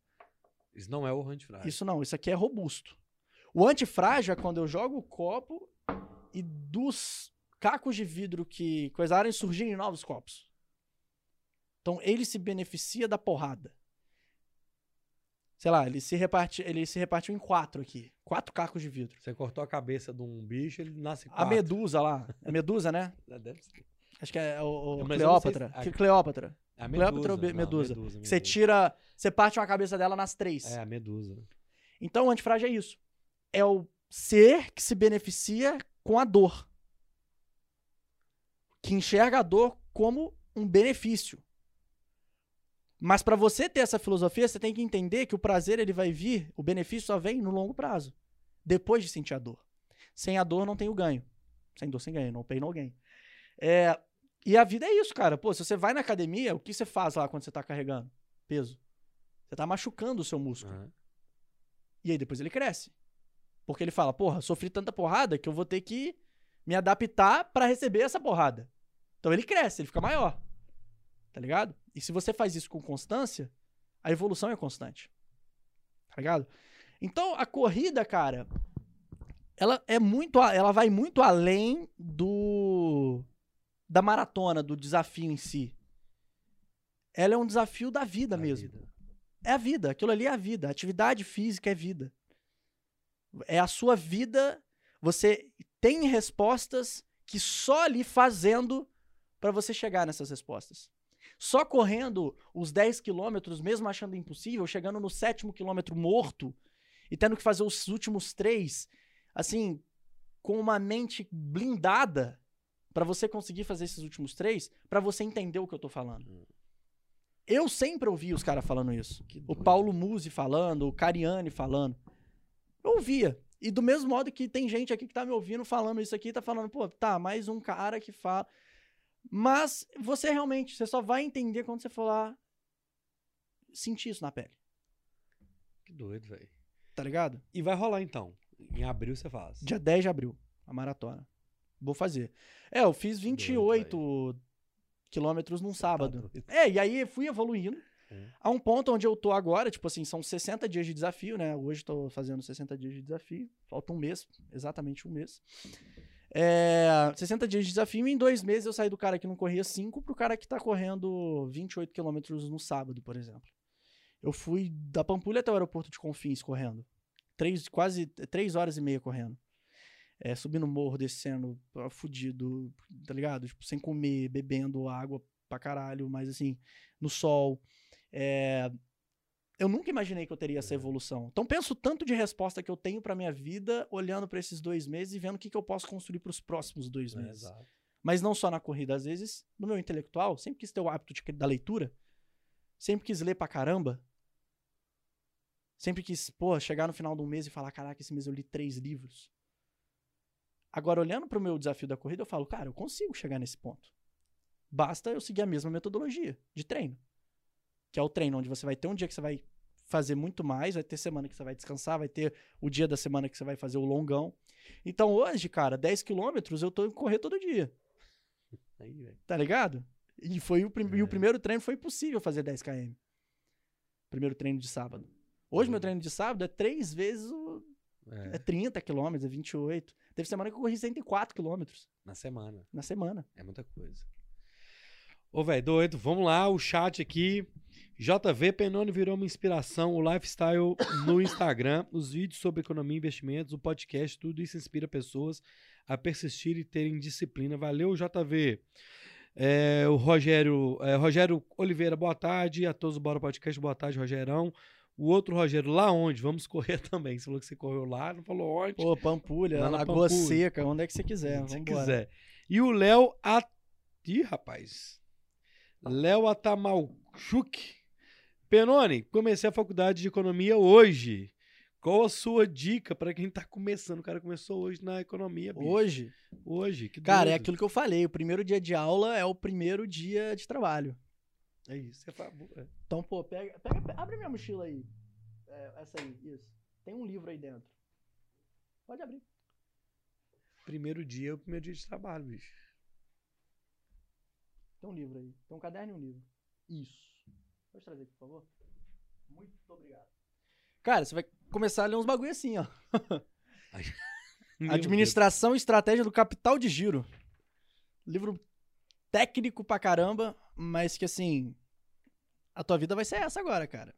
Isso não é o antifrágil. Isso não, isso aqui é robusto. O antifrágil é quando eu jogo o copo e dos cacos de vidro que coisarem surgirem novos copos. Então ele se beneficia da porrada. Sei lá, ele se, reparte, ele se repartiu em quatro aqui. Quatro cacos de vidro. Você cortou a cabeça de um bicho, ele nasce A quatro. medusa lá. É medusa, né? É. Acho que é o, o Cleópatra. se- Cleópatra. É a Cleópatra ou medusa. be- não, medusa? medusa, Você tira. Você parte uma cabeça dela nas três. É, a medusa. Então o antifrágil é isso. É o ser que se beneficia com a dor. Que enxerga a dor como um benefício. Mas para você ter essa filosofia, você tem que entender que o prazer ele vai vir, o benefício só vem no longo prazo. Depois de sentir a dor. Sem a dor não tem o ganho. Sem dor, sem ganho. No pain, no gain. É, e a vida é isso, cara. Pô, se você vai na academia, o que você faz lá quando você tá carregando? Peso. Você tá machucando o seu músculo. Aham. E aí depois ele cresce. Porque ele fala, porra, sofri tanta porrada que eu vou ter que me adaptar pra receber essa porrada. Então ele cresce, ele fica maior. Tá ligado? E se você faz isso com constância, a evolução é constante. Tá ligado? Então a corrida, cara, ela é muito, ela vai muito além do da maratona, do desafio em si. ela é um desafio da vida Da mesmo. vida. É a vida. Aquilo ali é a vida. Atividade física é vida. É a sua vida. Você tem respostas que só ali fazendo para você chegar nessas respostas. Só correndo os 10 quilômetros, mesmo achando impossível, chegando no sétimo quilômetro morto e tendo que fazer os últimos três, assim, com uma mente blindada para você conseguir fazer esses últimos três, para você entender o que eu tô falando. Eu sempre ouvi os caras falando isso. O. Paulo Musi falando, o Cariani falando. Eu ouvia. E do mesmo modo que tem gente aqui que tá me ouvindo falando isso aqui, tá falando, pô, tá, mais um cara que fala. Mas você realmente, você só vai entender quando você for lá sentir isso na pele, Que doido, velho. tá ligado? E vai rolar então. Em abril você faz. Dia 10 de abril, a maratona. Vou fazer. É, eu fiz 28 quilômetros num sábado. doido. É, e aí fui evoluindo. É. A um ponto onde eu tô agora, tipo assim, são 60 dias de desafio, né? Hoje tô fazendo 60 dias de desafio. Falta um mês, exatamente um mês. É, 60 dias de desafio, e em dois meses eu saí do cara que não corria 5 pro cara que tá correndo 28 quilômetros no sábado, por exemplo. Eu fui da Pampulha até o aeroporto de Confins correndo. Três, quase 3 horas e meia correndo. É, subindo morro, descendo, ah, fudido, tá ligado? Tipo, sem comer, bebendo água pra caralho, mas assim, no sol. É, Eu nunca imaginei que eu teria essa evolução. Então penso tanto de resposta que eu tenho pra minha vida, olhando pra esses dois meses e vendo o que, que eu posso construir pros próximos dois É, meses. exato. Mas não só na corrida, às vezes, no meu intelectual, sempre quis ter o hábito de- da leitura, sempre quis ler pra caramba. Sempre quis, pô, chegar no final de um mês e falar, caraca, esse mês eu li três livros. Agora, olhando pro meu desafio da corrida, eu falo, cara, eu consigo chegar nesse ponto. Basta eu seguir a mesma metodologia de treino. Que é o treino onde você vai ter um dia que você vai fazer muito mais, vai ter semana que você vai descansar, vai ter o dia da semana que você vai fazer o longão. Então hoje, cara, 10 quilômetros eu tô indo correr todo dia. Aí. Tá ligado? E, foi o, prim- e o É. primeiro treino foi impossível fazer 10 km. Primeiro treino de sábado. Hoje, meu Uhum. treino de sábado é três vezes o. É É, 30 quilômetros, é 28. Teve semana que eu corri 104 quilômetros na semana. na semana. É muita coisa. Ô, velho, doido. Vamos lá, o chat aqui. JV Penone virou uma inspiração, o lifestyle no Instagram, os vídeos sobre economia e investimentos, o podcast, tudo isso inspira pessoas a persistir e terem disciplina. Valeu, JV. É, o Rogério, é, Rogério Oliveira, boa tarde. A todos do Bora Podcast, boa tarde, Rogerão. O outro Rogério, lá onde? Vamos correr também. Você falou que você correu lá, não falou onde. Pô, Pampulha, na Lagoa Pampulha. Seca, onde é que você quiser. Se quiser. E o Léo At... Ih, rapaz. Léo Atamalchuk. Penone, comecei a faculdade de economia hoje. Qual a sua dica para quem tá começando? O cara começou hoje na economia, bicho. Hoje, Hoje, que cara, é doido. aquilo que eu falei. O primeiro dia de aula é o primeiro dia de trabalho. É isso. Fala... é. Então, pô, pega, pega, pe- abre minha mochila aí. É, essa aí, isso. Tem um livro aí dentro. Pode abrir. Primeiro dia é o primeiro dia de trabalho, bicho. Tem um livro aí. Tem um caderno e um livro. Isso. Pode trazer aqui, por favor? Muito obrigado. Cara, você vai começar a ler uns bagulho assim, ó. Administração e Estratégia do Capital de Giro. Livro técnico pra caramba, mas que assim. A tua vida vai ser essa agora, cara.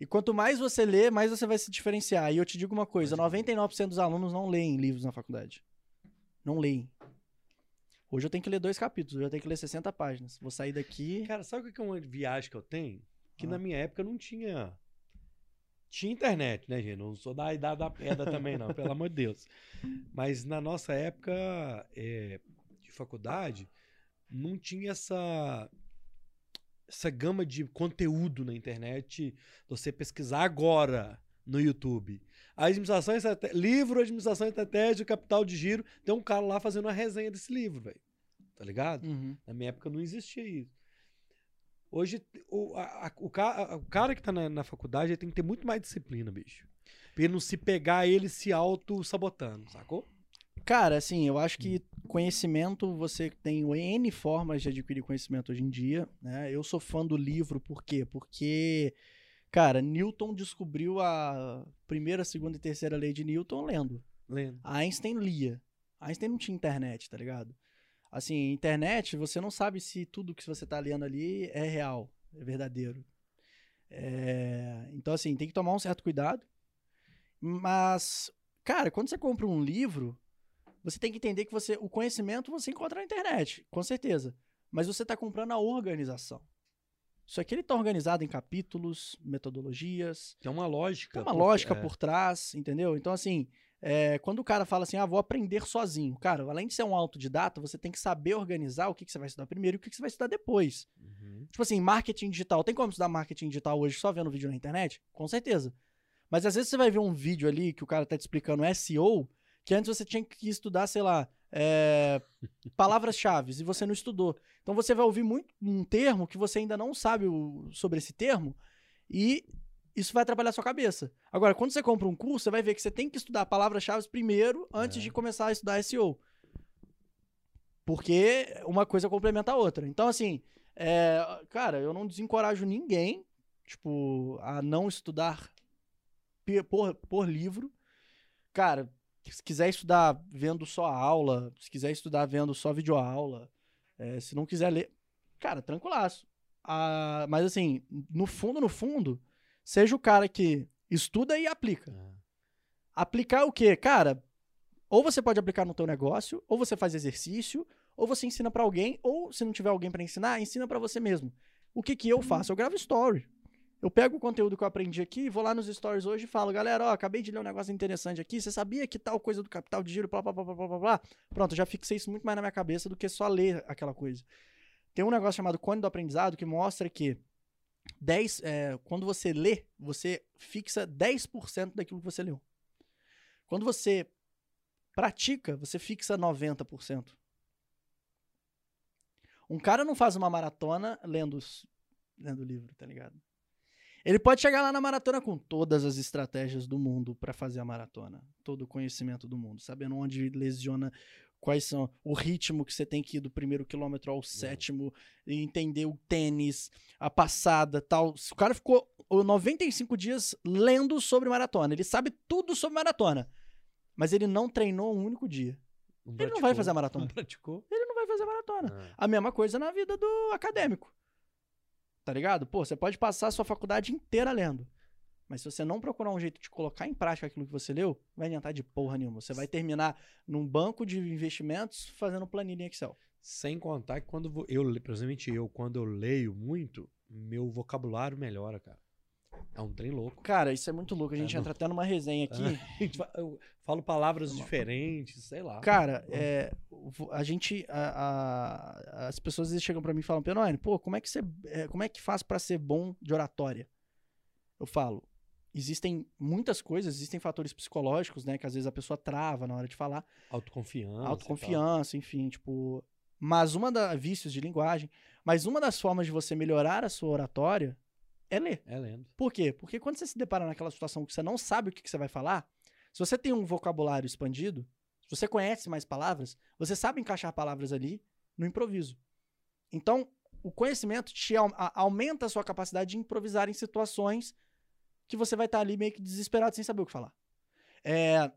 E quanto mais você lê, mais você vai se diferenciar. E eu te digo uma coisa: Pode 99% dos alunos não leem livros na faculdade. Não leem. Hoje eu tenho que ler dois capítulos, hoje eu tenho que ler 60 páginas. Vou sair daqui. Cara, sabe o que é uma viagem que eu tenho? Que Ah. na minha época não tinha. Tinha internet, né, gente? Não sou da idade da pedra também, não, pelo amor de Deus. Mas na nossa época é, de faculdade, não tinha essa essa gama de conteúdo na internet você pesquisar agora no YouTube. A administração estrate- livro Administração Estratégia Capital de Giro, tem um cara lá fazendo uma resenha desse livro, velho. Tá ligado? Uhum. Na minha época não existia isso. Hoje, o, a- a- o, ca- o cara que tá na, na faculdade tem que ter muito mais disciplina, bicho. Pra ele não se pegar ele se auto-sabotando, sacou? Cara, assim, eu acho que conhecimento, você tem N formas de adquirir conhecimento hoje em dia, né? Eu sou fã do livro, por quê? Porque, cara, Newton descobriu a primeira, segunda e terceira lei de Newton lendo. Lendo. Einstein lia. Einstein não tinha internet, tá ligado? Assim, internet, você não sabe se tudo que você tá lendo ali é real. é verdadeiro. É, então, assim, tem que tomar um certo cuidado. Mas, cara, quando você compra um livro, você tem que entender que você, o conhecimento você encontra na internet, com certeza. Mas você está comprando a organização. Isso aqui ele está organizado em capítulos, metodologias. Tem uma lógica. Tem uma por- lógica é. por trás, entendeu? Então, assim, é, quando o cara fala assim, ah, vou aprender sozinho. Cara, além de ser um autodidata, você tem que saber organizar o que, que você vai estudar primeiro e o que, que você vai estudar depois. Uhum. Tipo assim, marketing digital. Tem como estudar marketing digital hoje só vendo vídeo na internet? Com certeza. Mas às vezes você vai ver um vídeo ali que o cara tá te explicando SEO, que antes você tinha que estudar, sei lá, é, palavras-chave e você não estudou. Então você vai ouvir muito um termo que você ainda não sabe o- sobre esse termo e isso vai atrapalhar a sua cabeça. Agora, quando você compra um curso, você vai ver que você tem que estudar palavras-chave primeiro antes É. de começar a estudar SEO. Porque uma coisa complementa a outra. Então, assim, é, cara, eu não desencorajo ninguém, tipo, a não estudar por, por livro. Cara, se quiser estudar vendo só a aula, se quiser estudar vendo só videoaula, é, se não quiser ler, cara, tranquilaço. Ah, mas assim, no fundo, no fundo, seja o cara que estuda e aplica. É. Aplicar o quê? Cara, ou você pode aplicar no teu negócio, ou você faz exercício, ou você ensina pra alguém, ou se não tiver alguém pra ensinar, ensina pra você mesmo. O que que eu faço? Eu gravo story. Eu pego o conteúdo que eu aprendi aqui, vou lá nos stories hoje e falo, galera, ó, acabei de ler um negócio interessante aqui, você sabia que tal coisa do capital de giro, blá, blá, blá, blá, blá, blá. Pronto, já fixei isso muito mais na minha cabeça do que só ler aquela coisa. Tem um negócio chamado cone do aprendizado que mostra que 10, é, quando você lê, você fixa 10% daquilo que você leu. Quando você pratica, você fixa 90%. Um cara não faz uma maratona lendo, lendo livro, tá ligado? Ele pode chegar lá na maratona com todas as estratégias do mundo pra fazer a maratona, todo o conhecimento do mundo, sabendo onde lesiona, quais são o ritmo que você tem que ir do primeiro quilômetro ao sétimo, e entender o tênis, a passada, tal. O cara ficou ô, 95 dias lendo sobre maratona, ele sabe tudo sobre maratona, mas ele não treinou um único dia. Não Ele não vai fazer a maratona. Não praticou. Ele não vai fazer maratona. Ah. A mesma coisa na vida do acadêmico. Tá ligado? Pô, você pode passar a sua faculdade inteira lendo. Mas se você não procurar um jeito de colocar em prática aquilo que você leu, vai adiantar de porra nenhuma. Você vai terminar num banco de investimentos fazendo planilha em Excel. Sem contar que quando eu, principalmente eu, quando eu leio muito, meu vocabulário melhora, cara. É um trem louco. Cara, isso é muito louco. A gente É, não. entra até numa resenha aqui. Eu falo palavras diferentes, sei lá. Cara, é, a gente. a- a- as pessoas às vezes chegam pra mim e falam, Penone, pô, como é que você. é, como é que faz pra ser bom de oratória? Eu falo, existem muitas coisas, existem fatores psicológicos, né? Que às vezes a pessoa trava na hora de falar. Autoconfiança. autoconfiança, enfim, tipo. Mas uma das. vícios de linguagem. Mas uma das formas de você melhorar a sua oratória é ler. É lendo. Por quê? Porque quando você se depara naquela situação que você não sabe o que, que você vai falar, se você tem um vocabulário expandido, se você conhece mais palavras, você sabe encaixar palavras ali no improviso. Então, o conhecimento te a- aumenta a sua capacidade de improvisar em situações que você vai estar ali meio que desesperado sem saber o que falar. É,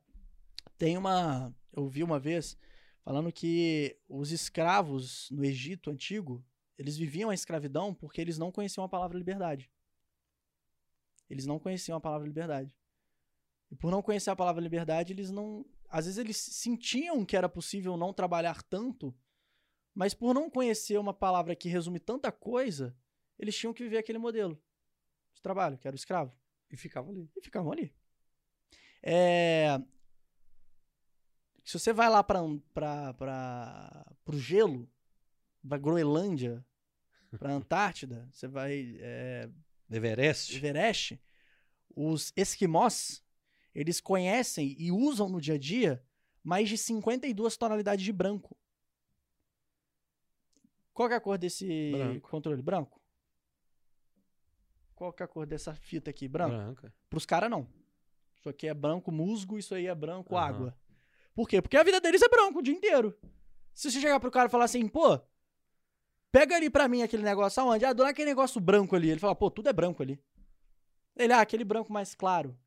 tem uma. Eu vi uma vez falando que os escravos no Egito antigo eles viviam a escravidão porque eles não conheciam a palavra liberdade. Eles não conheciam a palavra liberdade. E por não conhecer a palavra liberdade, eles não. Às vezes eles sentiam que era possível não trabalhar tanto, mas por não conhecer uma palavra que resume tanta coisa, eles tinham que viver aquele modelo de trabalho, que era o escravo. E ficava ali. E ficavam ali. É... Se você vai lá para o gelo, pra Groenlândia, pra Antártida, você vai é, Everest. Everest, os esquimós, eles conhecem e usam no dia a dia mais de 52 tonalidades de branco. Qual é a cor desse Branco. controle? Branco? Qual que é a cor dessa fita aqui? Branco? Branca. Pros caras, não. Isso aqui é branco musgo, isso aí é branco Aham. água. Por quê? Porque a vida deles é branco o dia inteiro. Se você chegar pro cara e falar assim, pô, pega ali pra mim aquele negócio aonde? Ah, dona aquele negócio branco ali. Ele fala, pô, tudo é branco ali. Ele, ah, aquele branco mais claro.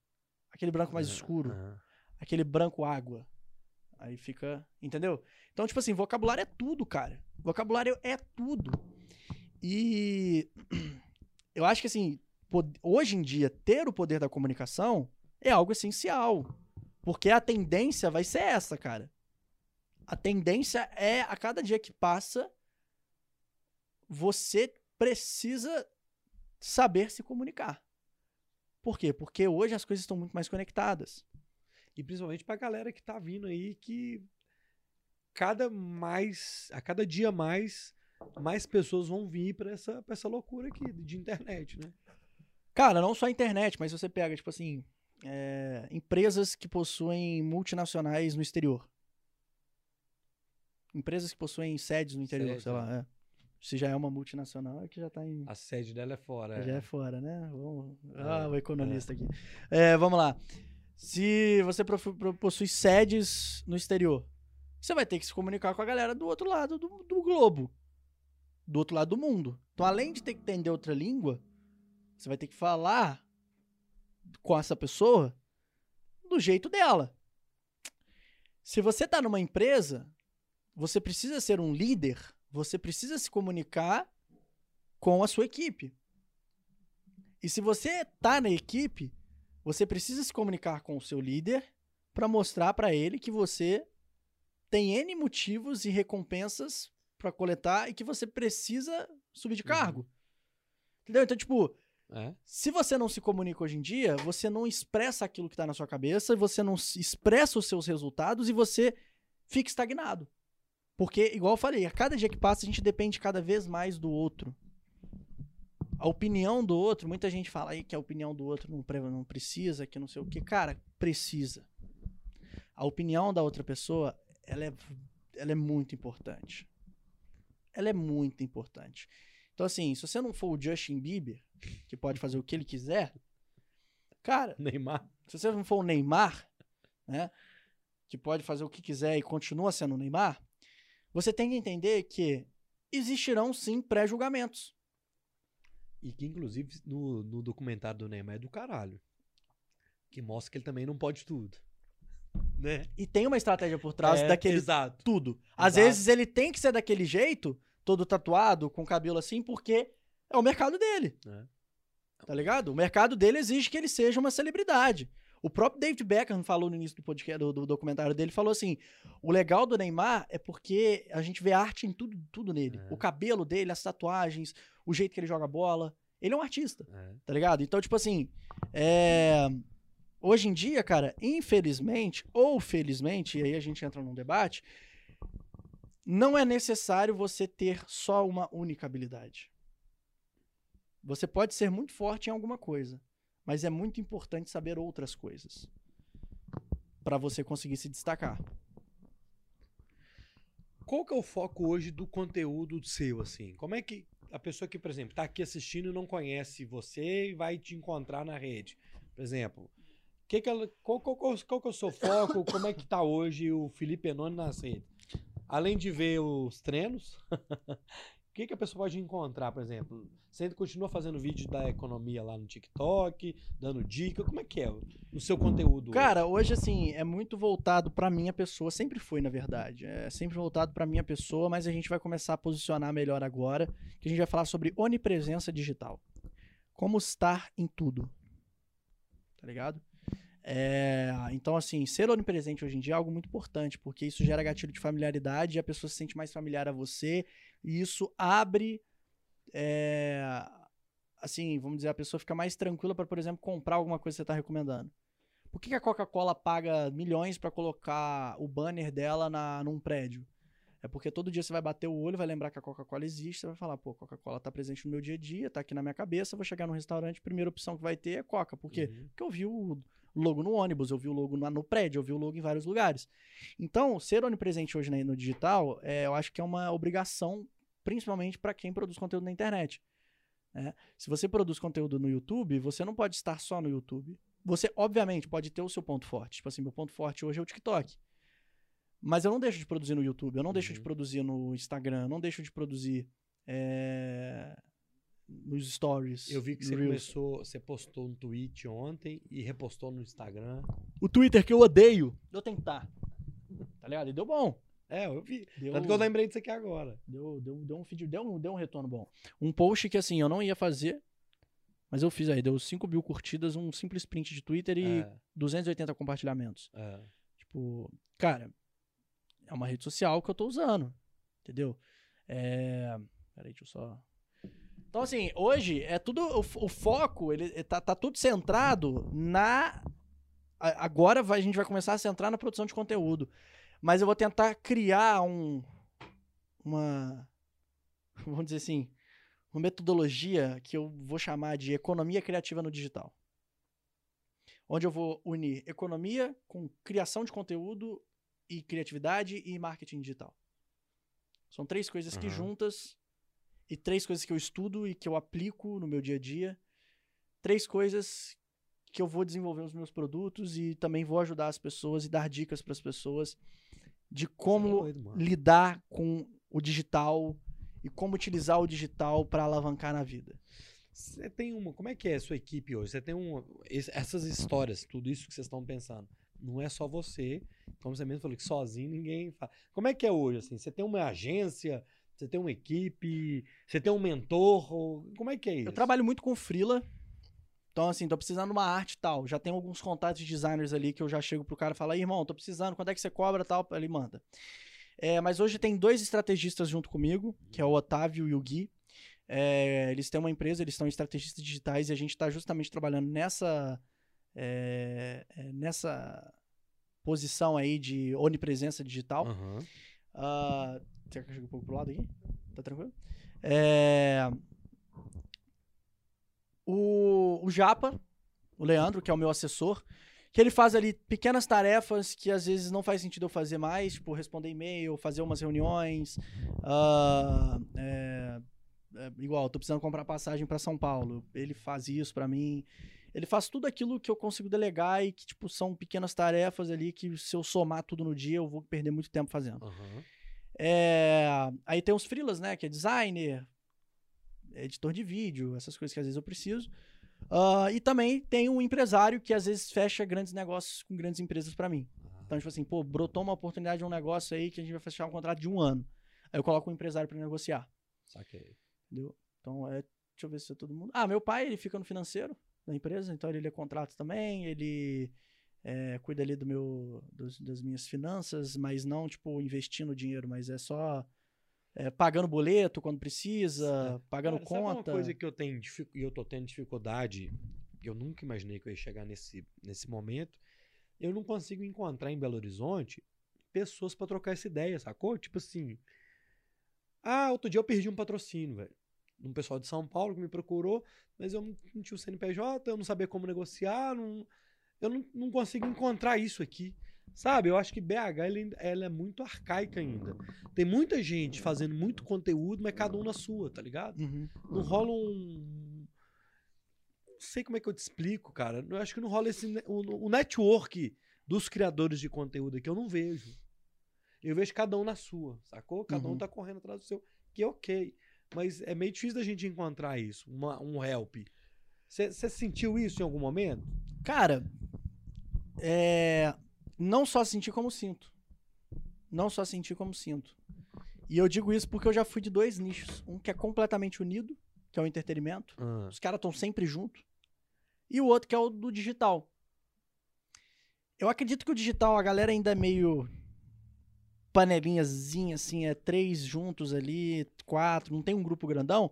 Aquele branco mais Ah, escuro. ah. Aquele branco água. Aí fica. Entendeu? Então, tipo assim, vocabulário é tudo, cara. Vocabulário é tudo. E. eu acho que assim, hoje em dia, ter o poder da comunicação é algo essencial. Porque a tendência vai ser essa, cara. A tendência é, a cada dia que passa, você precisa saber se comunicar. Por quê? Porque hoje as coisas estão muito mais conectadas. E principalmente pra galera que tá vindo aí que cada mais, a cada dia mais, mais pessoas vão vir pra essa, pra essa loucura aqui de internet, né? Cara, não só a internet, mas você pega, tipo assim, é, empresas que possuem multinacionais no exterior. Empresas que possuem sedes no interior, Sede, sei lá. é. Se já é uma multinacional, é que já tá em. A sede dela é fora. Já é. é fora, né? Vamos... É, Ah, o economista aqui. É, vamos lá. Se você possui sedes no exterior, você vai ter que se comunicar com a galera do outro lado do, do globo. Do outro lado do mundo. Então, além de ter que entender outra língua, você vai ter que falar com essa pessoa do jeito dela. Se você tá numa empresa, você precisa ser um líder, você precisa se comunicar com a sua equipe. E se você tá na equipe, você precisa se comunicar com o seu líder para mostrar para ele que você tem N motivos e recompensas para coletar e que você precisa subir de Uhum. cargo. Entendeu? Então, tipo, É? se você não se comunica hoje em dia, você não expressa aquilo que tá na sua cabeça, você não expressa os seus resultados e você fica estagnado. Porque, igual eu falei, a cada dia que passa a gente depende cada vez mais do outro. A opinião do outro, muita gente fala aí que a opinião do outro não, não precisa, que não sei o que. Cara, precisa. A opinião da outra pessoa, ela é, ela é muito importante. Ela é muito importante. Então, assim, se você não for o Justin Bieber, que pode fazer o que ele quiser, cara, Neymar. se você não for o Neymar, né, que pode fazer o que quiser e continua sendo o Neymar, você tem que entender que existirão sim pré-julgamentos. E que, inclusive, no, no documentário do Neymar é do caralho. Que mostra que ele também não pode tudo. Né? E tem uma estratégia por trás É, daquele Exato. tudo. Às Exato. vezes ele tem que ser daquele jeito, todo tatuado, com cabelo assim, porque é o mercado dele. É. Tá ligado? O mercado dele exige que ele seja uma celebridade. O próprio David Beckham falou no início do podcast, do, do documentário dele, falou assim: o legal do Neymar é porque a gente vê arte em tudo, tudo nele. É. O cabelo dele, as tatuagens, o jeito que ele joga bola. Ele é um artista, É. tá ligado? Então, tipo assim, é, hoje em dia, cara, infelizmente ou felizmente, e aí a gente entra num debate, não é necessário você ter só uma única habilidade. Você pode ser muito forte em alguma coisa, mas é muito importante saber outras coisas Pra você conseguir se destacar. Qual que é o foco hoje do conteúdo seu, assim? Como é que a pessoa que, por exemplo, tá aqui assistindo e não conhece você e vai te encontrar na rede? Por exemplo, que que ela, qual, qual, qual, qual que é o seu foco? Como é que tá hoje o Felipe Enoni nas redes? Além de ver os treinos, que, que a pessoa pode encontrar, por exemplo? Você continua fazendo vídeo da economia lá no TikTok, dando dica? Como é que é o, seu conteúdo? Cara, hoje, assim, é muito voltado pra minha pessoa. Sempre foi, na verdade. É sempre voltado pra minha pessoa, mas a gente vai começar a posicionar melhor agora. Que a gente vai falar sobre onipresença digital. Como estar em tudo. Tá ligado? É, então, assim, ser onipresente hoje em dia é algo muito importante, porque isso gera gatilho de familiaridade e a pessoa se sente mais familiar a você, e isso abre. é, assim, vamos dizer, a pessoa fica mais tranquila para, por exemplo, comprar alguma coisa que você está recomendando. Por que, que a Coca-Cola paga milhões para colocar o banner dela na, num prédio? É porque todo dia você vai bater o olho, vai lembrar que a Coca-Cola existe, você vai falar, pô, Coca-Cola tá presente no meu dia a dia, tá aqui na minha cabeça, vou chegar no restaurante, a primeira opção que vai ter é Coca. Por quê? Uhum. Porque eu vi o logo no ônibus, eu vi o logo no, no prédio, eu vi o logo em vários lugares. Então, ser onipresente hoje né, no digital, é, eu acho que é uma obrigação, principalmente para quem produz conteúdo na internet. né? Se você produz conteúdo no YouTube, você não pode estar só no YouTube. Você, obviamente, pode ter o seu ponto forte. Tipo assim, meu ponto forte hoje é o TikTok. Mas eu não deixo de produzir no YouTube, eu não deixo de Uhum. produzir no Instagram, eu não deixo de produzir é, nos stories. Eu vi que você Reels. começou, você postou um tweet ontem e repostou no Instagram. O Twitter que eu odeio. Eu tentar. Tá ligado? E deu bom. É, eu vi. Deu, Tanto que eu lembrei disso aqui agora. deu, deu, deu um feed, deu um, deu um retorno bom. Um post que assim, eu não ia fazer. Mas eu fiz aí, deu 5 mil curtidas, um simples print de Twitter e É, 280 compartilhamentos. é. Tipo, cara, é uma rede social que eu tô usando, entendeu? É... Peraí, deixa eu só... Então, assim, hoje é tudo... O, o foco, ele tá, tá tudo centrado na... Agora vai- a gente vai começar a centrar na produção de conteúdo. Mas eu vou tentar criar um... Uma... Vamos dizer assim... Uma metodologia que eu vou chamar de economia criativa no digital. Onde eu vou unir economia com criação de conteúdo e criatividade e marketing digital. São três coisas que Aham. juntas e três coisas que eu estudo e que eu aplico no meu dia a dia. Três coisas que eu vou desenvolver nos meus produtos e também vou ajudar as pessoas e dar dicas para as pessoas de é como doido, mano. lidar com o digital e como utilizar o digital para alavancar na vida. Você tem uma. Como é que é a sua equipe hoje? Você tem um. essas histórias, tudo isso que vocês estão pensando. Não é só você. Como você mesmo falou, que sozinho ninguém faz. Como é que é hoje? Assim? Você tem uma agência, você tem uma equipe, você tem um mentor? ou- Como é que é isso? Eu trabalho muito com freela. Então, assim, tô precisando de uma arte e tal. Já tenho alguns contatos de designers ali que eu já chego pro cara e falo, "Aí, irmão, tô precisando, quanto é que você cobra e tal? Ele manda. É, mas hoje tem dois estrategistas junto comigo, que é o Otávio e o Gui. É, eles têm uma empresa, eles são estrategistas digitais e a gente tá justamente trabalhando nessa, é, é, nessa posição aí de onipresença digital. Aham. Ah, quer que eu chegue um pouco pro lado aqui? Tá tranquilo? É, O, o Japa, o Leandro, que é o meu assessor, que ele faz ali pequenas tarefas que às vezes não faz sentido eu fazer mais, tipo responder e-mail, fazer umas reuniões. ah, é, é, igual, tô precisando comprar passagem para São Paulo. Ele faz isso para mim. Ele faz tudo aquilo que eu consigo delegar e que, tipo, são pequenas tarefas ali que se eu somar tudo no dia, eu vou perder muito tempo fazendo. Aham. É, aí tem os freelas, né? Que é designer, editor de vídeo, essas coisas que às vezes eu preciso. Ah, e também tem um empresário que às vezes fecha grandes negócios com grandes empresas pra mim. Então, tipo assim, pô, brotou uma oportunidade de um negócio aí que a gente vai fechar um contrato de um ano. Aí eu coloco um empresário pra negociar, Saquei. entendeu? Então, é, deixa eu ver se é todo mundo. Ah, meu pai, ele fica no financeiro da empresa, então ele lê contratos também, ele é, cuida ali do meu, dos- das minhas finanças, mas não, tipo, investindo dinheiro, mas é só é, pagando boleto quando precisa, pagando Cara, sabe uma conta. coisa que eu tenho e eu tô tendo dificuldade, eu nunca imaginei que eu ia chegar nesse, nesse momento, eu não consigo encontrar em Belo Horizonte pessoas pra trocar essa ideia, sacou? Tipo assim, ah, outro dia eu perdi um patrocínio, velho. Um pessoal de São Paulo que me procurou, mas eu não não tinha o CNPJ, eu não sabia como negociar, não- eu não, não consigo encontrar isso aqui. Sabe, eu acho que BH ainda- ela é muito arcaica ainda. Tem muita gente fazendo muito conteúdo, mas cada um na sua, tá ligado? Uhum. Não rola um. Não sei como é que eu te explico, cara. Eu acho que não rola esse. O, o network dos criadores de conteúdo aqui, eu não vejo. Eu vejo cada um na sua, sacou? Cada um Uhum. tá correndo atrás do seu. Que é ok. Mas é meio difícil da gente encontrar isso, uma- um help. Você sentiu isso em algum momento? Cara, é, não só sentir como sinto. Não só sentir como sinto. E eu digo isso porque eu já fui de dois nichos. Um que é completamente unido, que é o entretenimento. Ah, Os caras estão sempre juntos. E o outro que é o do digital. Eu acredito que o digital, a galera ainda é meio panelinhazinha, assim, é três juntos ali, quatro, não tem um grupo grandão.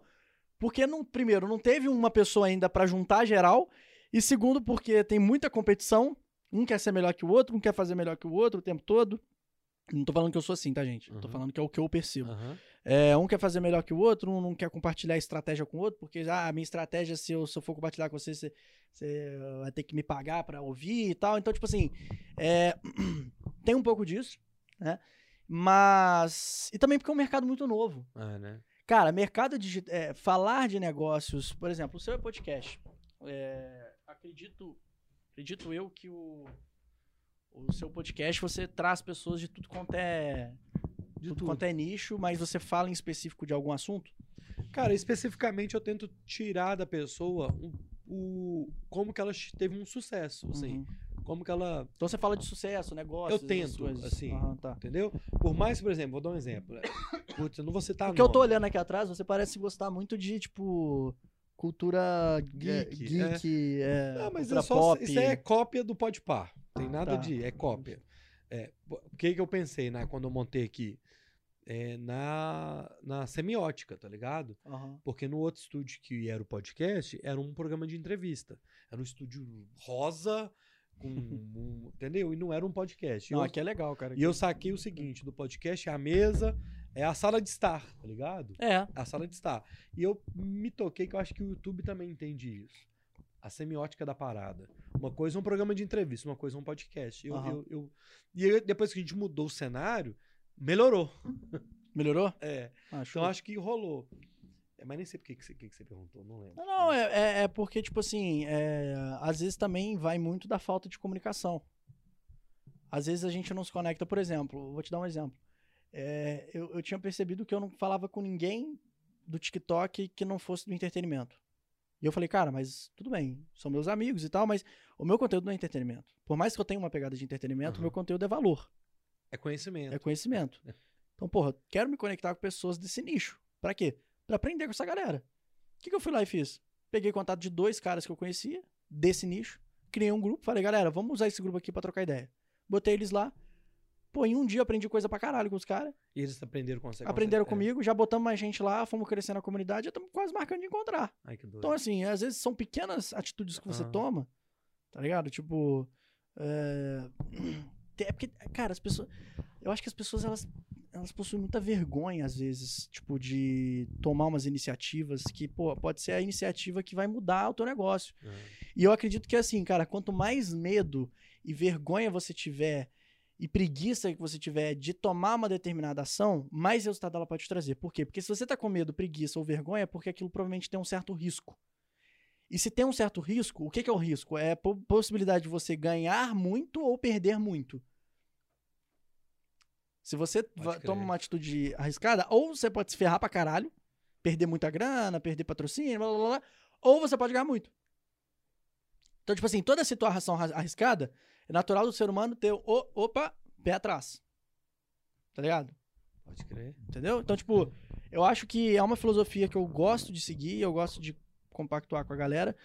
Porque, não, primeiro, não teve uma pessoa ainda pra juntar geral. E segundo, porque tem muita competição. Um quer ser melhor que o outro, um quer fazer melhor que o outro o tempo todo. Não tô falando que eu sou assim, tá, gente? Tô Uhum. falando que é o que eu percebo. aham. É, um quer fazer melhor que o outro, um não quer compartilhar estratégia com o outro, porque ah, a minha estratégia, se eu, se eu for compartilhar com você, você, você vai ter que me pagar pra ouvir e tal. Então, tipo assim, é, tem um pouco disso, né? Mas. E também porque é um mercado muito novo. É, né? Cara, mercado de falar de negócios, por exemplo, o seu é podcast. É, acredito, acredito eu que o, o seu podcast você traz pessoas de tudo quanto é De tudo tudo. quanto é nicho, mas você fala em específico de algum assunto? Cara, especificamente eu tento tirar da pessoa um- o como que ela teve um sucesso, assim. Uhum. Como que ela Então você fala de sucesso, negócios, Eu tento, assim. Aham, tá. Entendeu? Por mais, por exemplo, vou dar um exemplo. Putz, eu não vou citar Porque eu tô olhando aqui atrás, você parece gostar muito de, tipo, cultura Geek, geek, geek é, Não, mas é só, pop. isso aí é cópia do Podpar. Tem nada tá. de. É cópia. É, o que, que eu pensei né, quando eu montei aqui? É, na, na semiótica, tá ligado? Aham. Porque no outro estúdio que era o podcast, era um programa de entrevista. Era um estúdio rosa, com. um- entendeu? E não era um podcast. Não, eu- aqui é legal, cara. E eu saquei o seguinte: do podcast, a mesa é a sala de estar, tá ligado? É. A sala de estar. E eu me toquei que eu acho que o YouTube também entende isso. A semiótica da parada. Uma coisa é um programa de entrevista, uma coisa é um podcast. Eu, Aham. eu, eu- e aí, depois que a gente mudou o cenário, melhorou. Melhorou? É. Acho. Então acho que rolou. É, mas nem sei por que, que, você, que você perguntou, não lembro. Não, não, é, é, é porque, tipo assim, é, às vezes também vai muito da falta de comunicação. Às vezes a gente não se conecta, por exemplo, vou te dar um exemplo. É, eu, eu tinha percebido que eu não falava com ninguém do TikTok que não fosse do entretenimento. E eu falei, cara, mas tudo bem, são meus amigos e tal, mas o meu conteúdo não é entretenimento. Por mais que eu tenha uma pegada de entretenimento, o meu conteúdo é valor, É conhecimento. é conhecimento. Então, porra, quero me conectar com pessoas desse nicho. Pra quê? Aprender com essa galera. O que, que eu fui lá e fiz? Peguei contato de dois caras que eu conhecia, desse nicho, criei um grupo, falei, galera, vamos usar esse grupo aqui pra trocar ideia. Botei eles lá. Pô, em um dia aprendi coisa pra caralho com os caras. E eles aprenderam com você. Aprenderam é. comigo, já botamos mais gente lá, fomos crescendo a comunidade, já estamos quase marcando de encontrar. Ai, que doido. Então, assim, às vezes são pequenas atitudes que você Aham. toma, tá ligado? Tipo. É... é porque, cara, as pessoas. Eu acho que as pessoas, elas, elas possuem muita vergonha, às vezes, tipo, de tomar umas iniciativas que, pô, pode ser a iniciativa que vai mudar o teu negócio. É. E eu acredito que, assim, cara, quanto mais medo e vergonha você tiver e preguiça que você tiver de tomar uma determinada ação, mais resultado ela pode te trazer. Por quê? Porque se você tá com medo, preguiça ou vergonha, é porque aquilo provavelmente tem um certo risco. E se tem um certo risco, o que, que é o risco? É a po- possibilidade de você ganhar muito ou perder muito. Se você toma uma atitude arriscada, ou você pode se ferrar pra caralho, perder muita grana, perder patrocínio, blá, blá, blá, blá, ou você pode ganhar muito. Então, tipo assim, toda situação arriscada, é natural do ser humano ter, o, opa, pé atrás. Tá ligado? Pode crer. Entendeu? Então, tipo, eu acho que é uma filosofia que eu gosto de seguir, eu gosto de compactuar com a galera,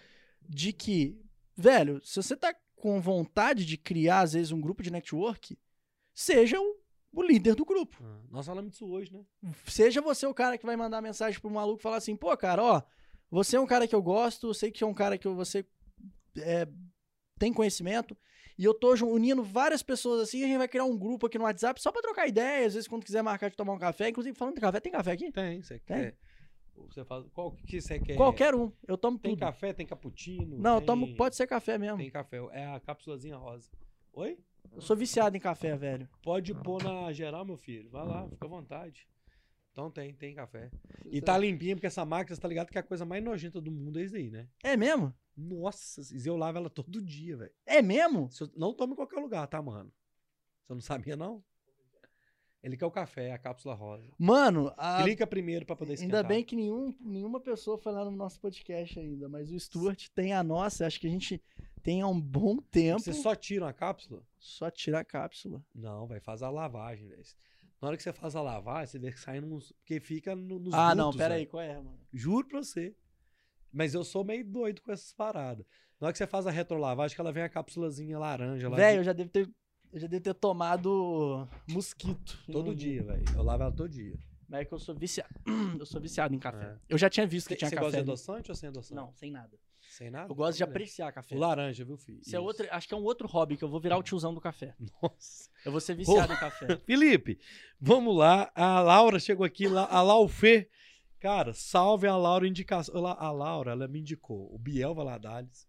de que, velho, se você tá com vontade de criar, às vezes, um grupo de network, seja o, o líder do grupo. Ah, nós falamos disso hoje, né? Seja você o cara que vai mandar mensagem pro maluco e falar assim, pô, cara, ó, você é um cara que eu gosto, eu sei que é um cara que você é, tem conhecimento, e eu tô unindo várias pessoas assim, a gente vai criar um grupo aqui no WhatsApp só pra trocar ideia, às vezes quando quiser marcar de tomar um café, inclusive falando de café, tem café aqui? Tem, você Tem? quer. Você faz. Qual que você quer? Qualquer um, eu tomo Tem tudo. café, tem cappuccino. Não, eu tem... tomo, pode ser café mesmo. Tem café. É a cápsulazinha rosa. Oi? Eu sou viciado em café, velho. Pode pôr na geral, meu filho. Vai lá, fica à vontade. Então tem, tem café. E tá limpinha, porque essa máquina, você tá ligado que a coisa mais nojenta do mundo é isso aí, né? É mesmo? Nossa, e eu lavo ela todo dia, velho. É mesmo? Se eu- Não tome em qualquer lugar, tá, mano? Você não sabia, não? Ele quer o café, a cápsula rosa. Mano, a- Clica primeiro pra poder esquentar. ainda bem que nenhum, nenhuma pessoa foi lá no nosso podcast ainda, mas o Stuart tem a nossa, acho que a gente tem há um bom tempo. Você só tira a cápsula? Só tira a cápsula. Não, vai faz a lavagem, velho. Na hora que você faz a lavagem, você vê que sai uns. Porque fica no- nos ah, não, pera aí, qual é, mano? Juro pra você. Mas eu sou meio doido com essas paradas. Na hora que você faz a retrolavagem, que ela vem a cápsulazinha laranja lá. Velho, eu já devo ter eu já devo ter tomado mosquito. Todo Hum, dia, velho. Eu lavo ela todo dia. Mas é que eu sou viciado. Eu sou viciado em café. É. Eu já tinha visto que Você tinha você café. gosta de adoçante ou sem adoçante? Não, sem nada. Sem nada? Eu gosto de apreciar café. O laranja, viu, filho? Isso é outro, acho que é um outro hobby que eu vou virar o tiozão do café. Nossa. Eu vou ser viciado em café. Felipe, vamos lá. A Laura chegou aqui, a Laufê. Cara, salve a Laura indicação. A Laura, ela me indicou. O Biel Valadares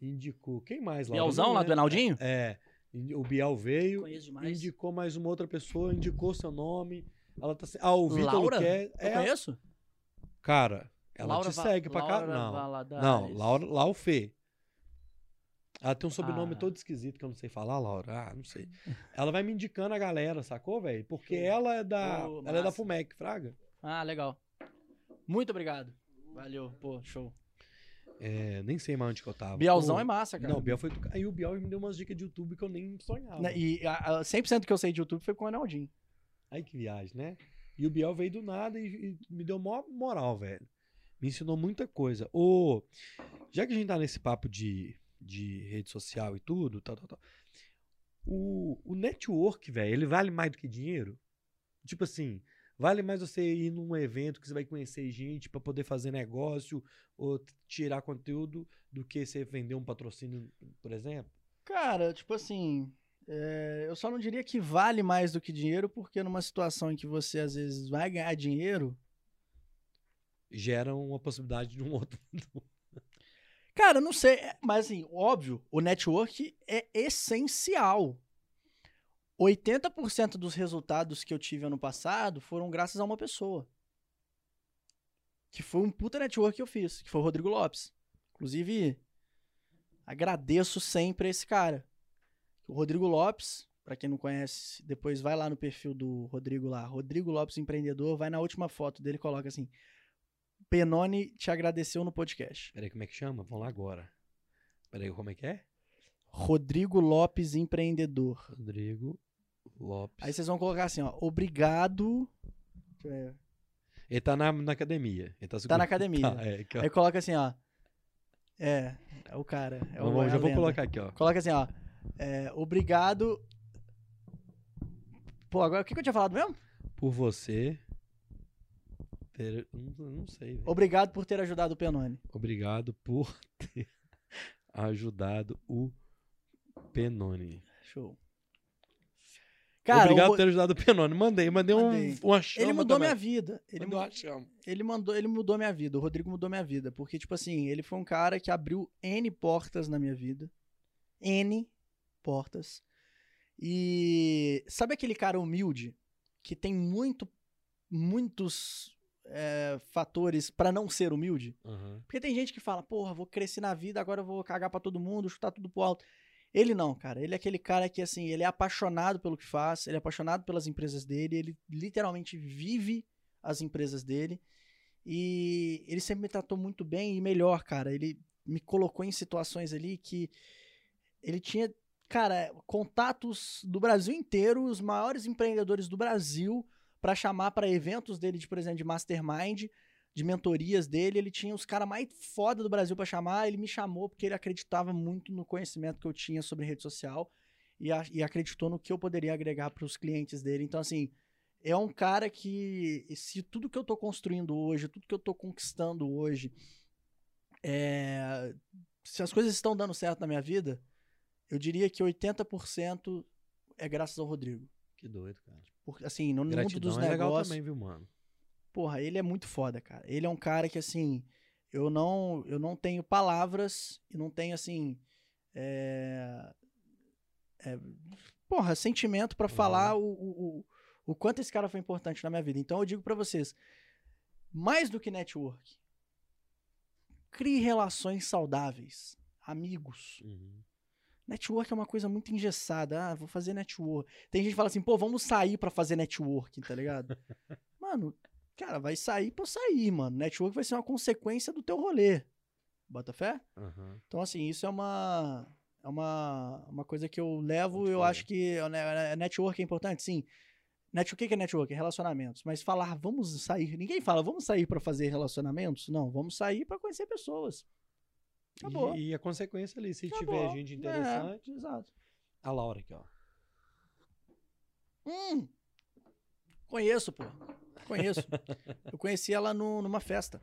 indicou. Quem mais, Laura? Bielzão lá do. Enaldinho? É. O Biel veio, indicou mais uma outra pessoa, indicou seu nome. Ela tá se- Ah, o Vitor Laura? quer. Eu É, conheço? cara, ela Laura te Va- segue pra cá. Laura Não. Valadares. Não, Laura, Laufê. Ela tem um sobrenome Ah. todo esquisito que eu não sei falar, Laura. Ah, não sei. Ela vai me indicando a galera, sacou, velho? Porque Show. ela é da. Pô, ela é da massa. Fumec, Fraga. Ah, legal. Muito obrigado. Valeu, pô, show. É, nem sei mais onde que eu tava. Bielzão Pô, é massa, cara. Não, o Biel foi. Aí o Biel me deu umas dicas de YouTube que eu nem sonhava. Né, E a, a 100% que eu sei de YouTube foi com o Enaldinho. Aí que viagem, né? E o Biel veio do nada e, e me deu maior moral, velho. Me ensinou muita coisa. Ô, já que a gente tá nesse papo de, de rede social e tudo, tal, tal, tal. O, o network, velho, ele vale mais do que dinheiro? Tipo assim, vale mais você ir num evento que você vai conhecer gente pra poder fazer negócio ou tirar conteúdo do que você vender um patrocínio, por exemplo? Cara, tipo assim, é, eu só não diria que vale mais do que dinheiro, porque numa situação em que você às vezes vai ganhar dinheiro, Gera uma possibilidade de um outro. Cara, não sei, é- mas assim, óbvio, o network é essencial. 80% dos resultados que eu tive ano passado foram graças a uma pessoa. Que foi um puta network que eu fiz, que foi o Rodrigo Lopes. Inclusive, agradeço sempre a esse cara. O Rodrigo Lopes, pra quem não conhece, depois vai lá no perfil do Rodrigo lá, Rodrigo Lopes Empreendedor, vai na última foto dele e coloca assim: Penone te agradeceu no podcast. Peraí, como é que chama? Vamos lá agora. Peraí, como é que é? Rodrigo Lopes Empreendedor. Rodrigo Lopes. Aí vocês vão colocar assim, ó, obrigado. Deixa eu ver. Ele tá na, na academia. Ele tá, Tá na academia. Tá, é, aqui, ó. Aí coloca assim, ó. É, é o cara. É o, Vamos, é já vou lenda. colocar aqui, ó. Coloca assim, ó. é, obrigado. Pô, agora o que, que eu tinha falado mesmo? Por você ter. Não, não sei. velho. Obrigado por ter ajudado o Penone. Obrigado por ter ajudado o Penone. Show. Cara, Obrigado por ter ajudado o Penone. Mandei, mandei, Mandei. um, uma chama ele mudou também. minha vida. Ele, Mandou uma chama. ele mandou, ele mudou minha vida. O Rodrigo mudou minha vida, porque tipo assim, ele foi um cara que abriu N portas na minha vida. N portas. E sabe aquele cara humilde que tem muito muitos é, fatores pra não ser humilde? Aham. Porque tem gente que fala, porra, vou crescer na vida, agora eu vou cagar pra todo mundo, chutar tudo pro alto. Ele não, cara. Ele é aquele cara que, assim, ele é apaixonado pelo que faz, ele é apaixonado pelas empresas dele, ele literalmente vive as empresas dele. E ele sempre me tratou muito bem e melhor, cara. Ele me colocou em situações ali que ele tinha, cara, contatos do Brasil inteiro, os maiores empreendedores do Brasil, pra chamar pra eventos dele, de, por exemplo, de mastermind de mentorias dele, ele tinha os caras mais foda do Brasil pra chamar, ele me chamou porque ele acreditava muito no conhecimento que eu tinha sobre rede social e, a- e acreditou no que eu poderia agregar pros clientes dele. Então, assim, é um cara que, se tudo que eu tô construindo hoje, tudo que eu tô conquistando hoje, é, se as coisas estão dando certo na minha vida, eu diria que 80% é graças ao Rodrigo. Que doido, cara. Porque, assim, no mundo Gratidão dos é legal negócios, também, viu, mano? Porra, ele é muito foda, cara. Ele é um cara que, assim, eu não, eu não tenho palavras e não tenho, assim, é, é, porra, sentimento pra Uhum. falar o, o, o, quanto esse cara foi importante na minha vida. Então eu digo pra vocês, mais do que network, crie relações saudáveis, amigos. Uhum. Network é uma coisa muito engessada. Ah, vou fazer network. Tem gente que fala assim, pô, vamos sair pra fazer network, tá ligado? mano, cara, vai sair pra sair, mano. Network vai ser uma consequência do teu rolê. Bota fé? Aham. Então, assim, isso é uma. É uma, uma coisa que eu levo. Muito eu foda. acho que né, network é importante, sim. Net, o que é network? É relacionamentos. Mas falar, vamos sair. Ninguém fala, vamos sair pra fazer relacionamentos? Não, vamos sair pra conhecer pessoas. Acabou. E, e a consequência ali, se Acabou. tiver gente interessante. É, exato. A Laura aqui, ó. Hum. Conheço, pô. Conheço. eu conheci ela no- numa festa.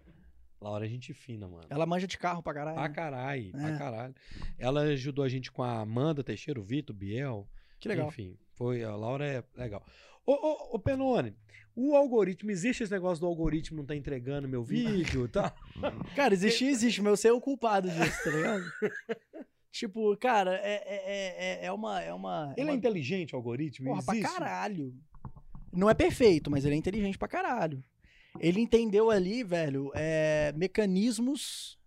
Laura é gente fina, mano. Ela manja de carro pra caralho. Pra né? caralho, pra É. caralho. Ela ajudou a gente com a Amanda Teixeira, o Vitor, o Biel. Que legal. Enfim, foi, a Laura é legal. Ô, ô, ô, Penone, o algoritmo, existe esse negócio do algoritmo não tá entregando meu vídeo, tá? Cara, existe, existe, mas você é o culpado disso, tá ligado? tipo, cara, é, é, é, é uma. É uma Ele uma... é inteligente, o algoritmo? Porra, pra existe? caralho. Não é perfeito, mas ele é inteligente pra caralho. Ele entendeu ali, velho, é, mecanismos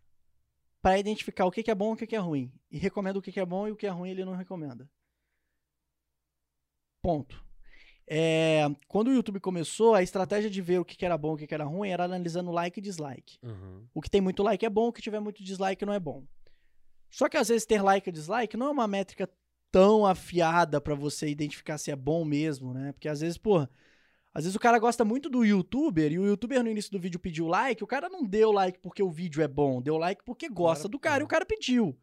pra identificar o que, que é bom e o que, que é ruim. E recomenda o que, que é bom e o que é ruim ele não recomenda. Ponto. É, quando o YouTube começou, a estratégia de ver o que, era bom e o que, que era ruim era analisando like e dislike. Uhum. O que tem muito like é bom, o que tiver muito dislike não é bom. Só que às vezes ter like e dislike não é uma métrica tão afiada pra você identificar se é bom mesmo, né? Porque às vezes, pô, Às vezes o cara gosta muito do youtuber e o youtuber no início do vídeo pediu like, o cara não deu like porque o vídeo é bom, deu like porque gosta Claro, do cara e é. o cara pediu.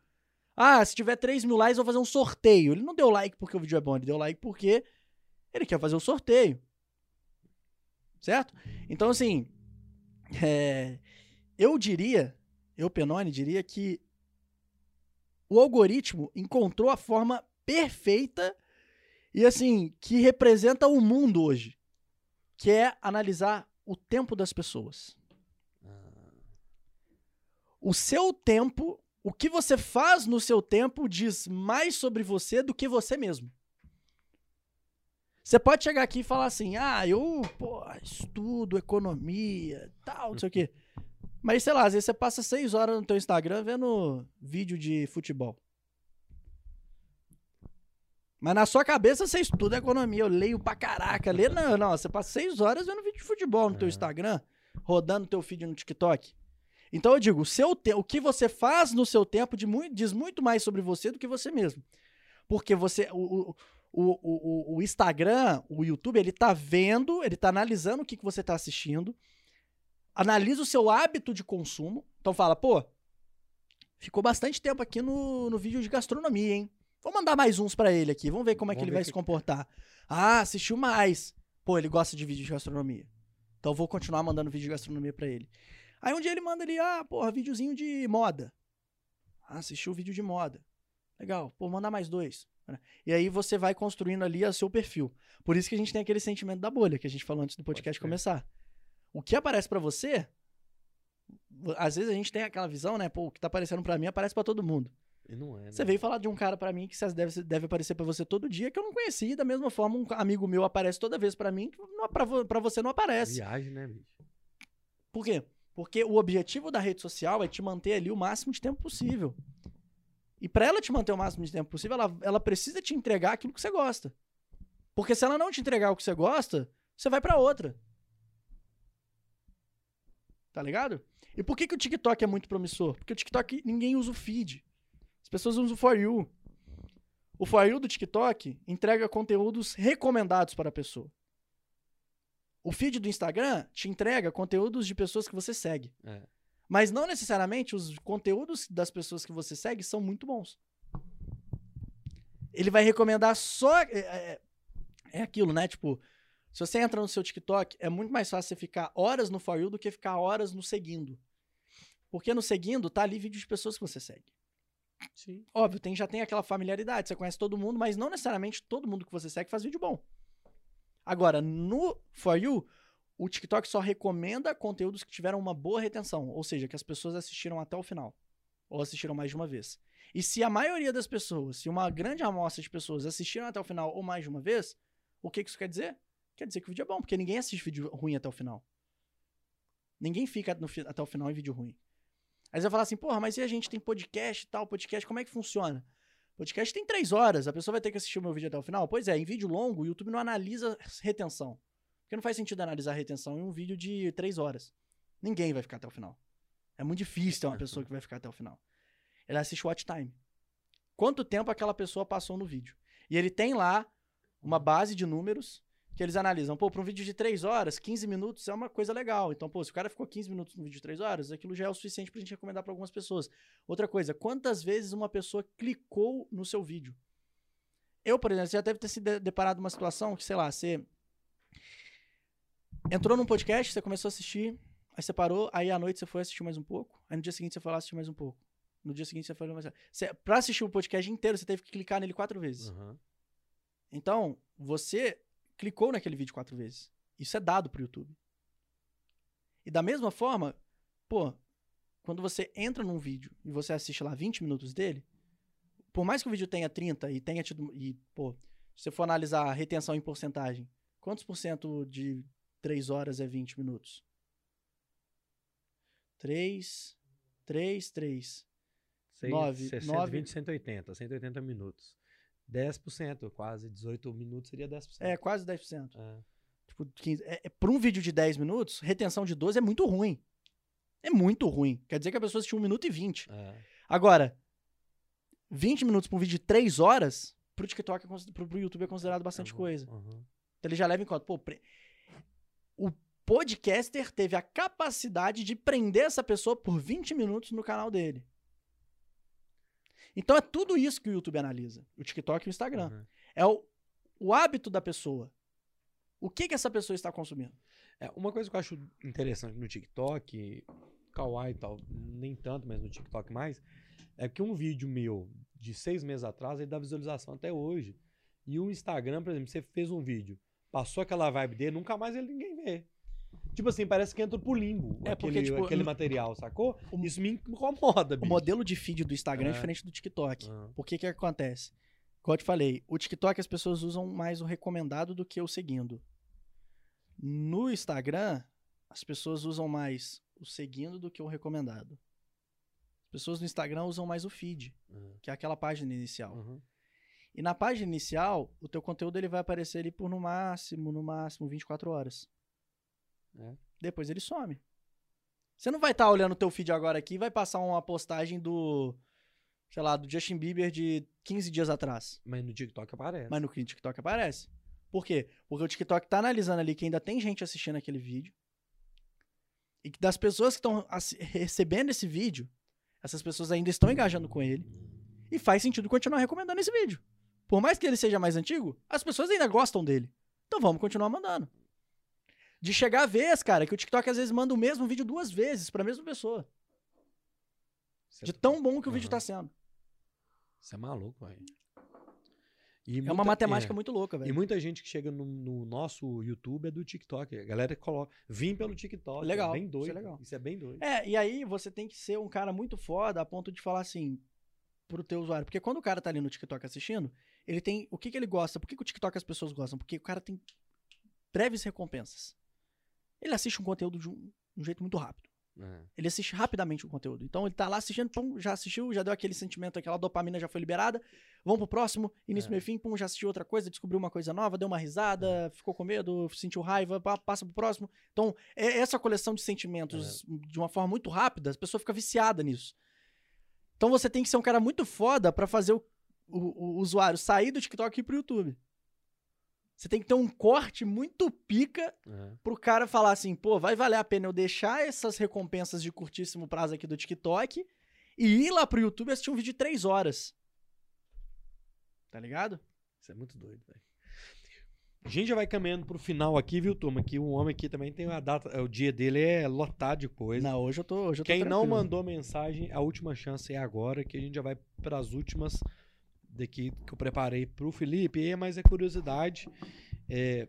Ah, se tiver 3 mil likes, eu vou fazer um sorteio. Ele não deu like porque o vídeo é bom, ele deu like porque ele quer fazer o sorteio. Certo? Então, assim, é, eu diria, eu, Penone, diria que o algoritmo encontrou a forma perfeita e, assim, que representa o mundo hoje, que é analisar o tempo das pessoas. O seu tempo, o que você faz no seu tempo diz mais sobre você do que você mesmo. Você pode chegar aqui e falar assim: ah, eu pô, estudo economia, tal, não sei o quê. Mas sei lá, às vezes você passa seis horas no teu Instagram vendo vídeo de futebol. Mas na sua cabeça você estuda economia, eu leio pra caraca. Lê, não, não, você passa seis horas vendo vídeo de futebol no teu É. Instagram, rodando teu feed no TikTok. Então eu digo, o, seu te- o que você faz no seu tempo de mui- diz muito mais sobre você do que você mesmo. Porque você. O, o, o, o, o Instagram, o YouTube, ele tá vendo, ele tá analisando o que, que você tá assistindo, analisa o seu hábito de consumo. Então fala, pô, ficou bastante tempo aqui no, no vídeo de gastronomia, hein? Vou mandar mais uns pra ele aqui, vamos ver como é que Vamos ele vai que- se comportar. Ah, assistiu mais. Pô, ele gosta de vídeo de gastronomia. Então eu vou continuar mandando vídeo de gastronomia pra ele. Aí um dia ele manda ali, ah, porra, videozinho de moda. Ah, assistiu o vídeo de moda. Legal, pô, mandar mais dois. E aí você vai construindo ali o seu perfil. Por isso que a gente tem aquele sentimento da bolha que a gente falou antes do podcast começar. O que aparece pra você, às vezes a gente tem aquela visão, né? Pô, o que tá aparecendo pra mim aparece pra todo mundo. Não é, né? Você veio falar de um cara pra mim que deve, deve aparecer pra você todo dia que eu não conheci. e Da mesma forma, um amigo meu aparece toda vez pra mim, que pra você não aparece. Viagem, né, bicho? Por quê? Porque o objetivo da rede social é te manter ali o máximo de tempo possível. E pra ela te manter o máximo de tempo possível, ela, ela precisa te entregar aquilo que você gosta. Porque se ela não te entregar o que você gosta, você vai pra outra. Tá ligado? E por que, que o TikTok é muito promissor? Porque o TikTok ninguém usa o feed. As pessoas usam o For You. O For You do TikTok entrega conteúdos recomendados para a pessoa. O feed do Instagram te entrega conteúdos de pessoas que você segue. É. Mas não necessariamente os conteúdos das pessoas que você segue são muito bons. Ele vai recomendar só. É, é- é aquilo, né? Tipo, se você entra no seu TikTok, é muito mais fácil você ficar horas no For You do que ficar horas no seguindo. Porque no seguindo tá ali vídeo de pessoas que você segue. Sim. Óbvio, tem, já tem aquela familiaridade, você conhece todo mundo, mas não necessariamente todo mundo que você segue faz vídeo bom. Agora, no For You, o TikTok só recomenda conteúdos que tiveram uma boa retenção, ou seja, que as pessoas assistiram até o final, ou assistiram mais de uma vez. E se a maioria das pessoas, se uma grande amostra de pessoas assistiram até o final ou mais de uma vez, o que que isso quer dizer? Quer dizer que o vídeo é bom, porque ninguém assiste vídeo ruim até o final. Ninguém fica no até o final em vídeo ruim. Aí você vai falar assim, porra, mas e a gente tem podcast e tal, podcast, como é que funciona? Podcast tem três horas, a pessoa vai ter que assistir o meu vídeo até o final? Pois é, em vídeo longo, o YouTube não analisa retenção. Porque não faz sentido analisar retenção em um vídeo de três horas. Ninguém vai ficar até o final. É muito difícil ter uma pessoa que vai ficar até o final. Ele assiste watch time. Quanto tempo aquela pessoa passou no vídeo? E ele tem lá uma base de números que eles analisam. Pô, para um vídeo de 3 horas, 15 minutos é uma coisa legal. Então, pô, se o cara ficou 15 minutos no vídeo de 3 horas, aquilo já é o suficiente pra gente recomendar para algumas pessoas. Outra coisa, quantas vezes uma pessoa clicou no seu vídeo? Eu, por exemplo, você já deve ter se de- deparado uma situação que, sei lá, você entrou num podcast, você começou a assistir, aí você parou, aí à noite você foi assistir mais um pouco, aí no dia seguinte você foi lá assistir mais um pouco. No dia seguinte você foi lá mais você, Pra assistir o podcast inteiro, você teve que clicar nele quatro vezes. Aham. Então, você clicou naquele vídeo quatro vezes. Isso é dado pro YouTube. E da mesma forma, pô, quando você entra num vídeo e você assiste lá 20 minutos dele, por mais que o vídeo tenha 30 e tenha tido. E, pô, se você for analisar a retenção em porcentagem, quantos por cento de 3 horas é 20 minutos? 3, 3, 3. Seis- Nove- 60, nove- 20, 180. 180 minutos. 10%, quase 18 minutos seria 10%. É, quase 10%. É. Tipo, 15. É, é, pra um vídeo de 10 minutos, retenção de 12 é muito ruim. É muito ruim. Quer dizer que a pessoa assistiu 1 minuto e 20. É. Agora, 20 minutos pra um vídeo de 3 horas, pro TikTok, é pro, pro YouTube é considerado bastante Aham, coisa. aham. Então ele já leva em conta. Pô, pre- o podcaster teve a capacidade de prender essa pessoa por 20 minutos no canal dele. Então é tudo isso que o YouTube analisa, o TikTok e o Instagram. Uhum. É o, o hábito da pessoa. O que, que essa pessoa está consumindo? É, uma coisa que eu acho interessante no TikTok, Kawaii e tal, nem tanto, mas no TikTok mais, é que um vídeo meu de seis meses atrás, ele dá visualização até hoje. E o Instagram, por exemplo, você fez um vídeo, passou aquela vibe dele, nunca mais ele ninguém vê. Tipo assim, parece que entra pro limbo É, porque, aquele, tipo, aquele no- material, sacou? o- Isso me incomoda, O bicho. modelo de feed do Instagram é, É. diferente do TikTok. Ah, Por que que acontece? Como eu te falei, o TikTok as pessoas usam mais o recomendado do que o seguindo. No Instagram, as pessoas usam mais o seguindo do que o recomendado. As pessoas no Instagram usam mais o feed, ah, que é aquela página inicial. uhum. E na página inicial, o teu conteúdo ele vai aparecer ali por no máximo, no máximo 24 horas. É. Depois ele some. Você não vai estar olhando o teu feed agora aqui e vai passar uma postagem do, sei lá, do Justin Bieber de 15 dias atrás. Mas no TikTok aparece. Mas no TikTok aparece. Por quê? Porque o TikTok tá analisando ali que ainda tem gente assistindo aquele vídeo. E que das pessoas que estão recebendo esse vídeo, essas pessoas ainda estão engajando com ele. E faz sentido continuar recomendando esse vídeo. Por mais que ele seja mais antigo, as pessoas ainda gostam dele. Então vamos continuar mandando. De chegar a vez, cara, que o TikTok às vezes manda o mesmo vídeo duas vezes pra mesma pessoa. De tão bom que o vídeo Aham. tá sendo. Você é maluco, velho. E É uma matemática é. muito louca, E velho. muita gente que chega no, no nosso YouTube é do TikTok. A galera coloca. Vim pelo TikTok. Legal, É bem isso doido. é legal. Isso é bem doido. É, e aí você tem que ser um cara muito foda a ponto de falar assim pro teu usuário. Porque quando o cara tá ali no TikTok assistindo, ele tem. O que, que ele gosta? Por que, que o TikTok as pessoas gostam? Porque o cara tem breves recompensas. Ele assiste um conteúdo de um, de um jeito muito rápido. É. Ele assiste rapidamente o conteúdo. Então ele tá lá assistindo, pum, já assistiu, já deu aquele sentimento, aquela dopamina já foi liberada. Vamos pro próximo, início, É. meio, fim, pum, já assistiu outra coisa, descobriu uma coisa nova, deu uma risada, ficou com medo, sentiu raiva, passa pro próximo. Então, é essa coleção de sentimentos de uma forma muito rápida, a pessoa fica viciada nisso. Então você tem que ser um cara muito foda pra fazer o, o- o usuário sair do TikTok e ir pro YouTube. Você tem que ter um corte muito pica É. pro cara falar assim, pô, vai valer a pena eu deixar essas recompensas de curtíssimo prazo aqui do TikTok e ir lá pro YouTube assistir um vídeo de três horas. Tá ligado? Isso é muito doido, velho. A gente já vai caminhando pro final aqui, viu, turma? Que o homem aqui também tem a data. O dia dele é lotado de coisa. Não, hoje eu tô, hoje eu tô Quem não mandou mensagem, a última chance é agora, que a gente já vai para as últimas daqui que eu preparei pro Felipe. E é mais é curiosidade. É,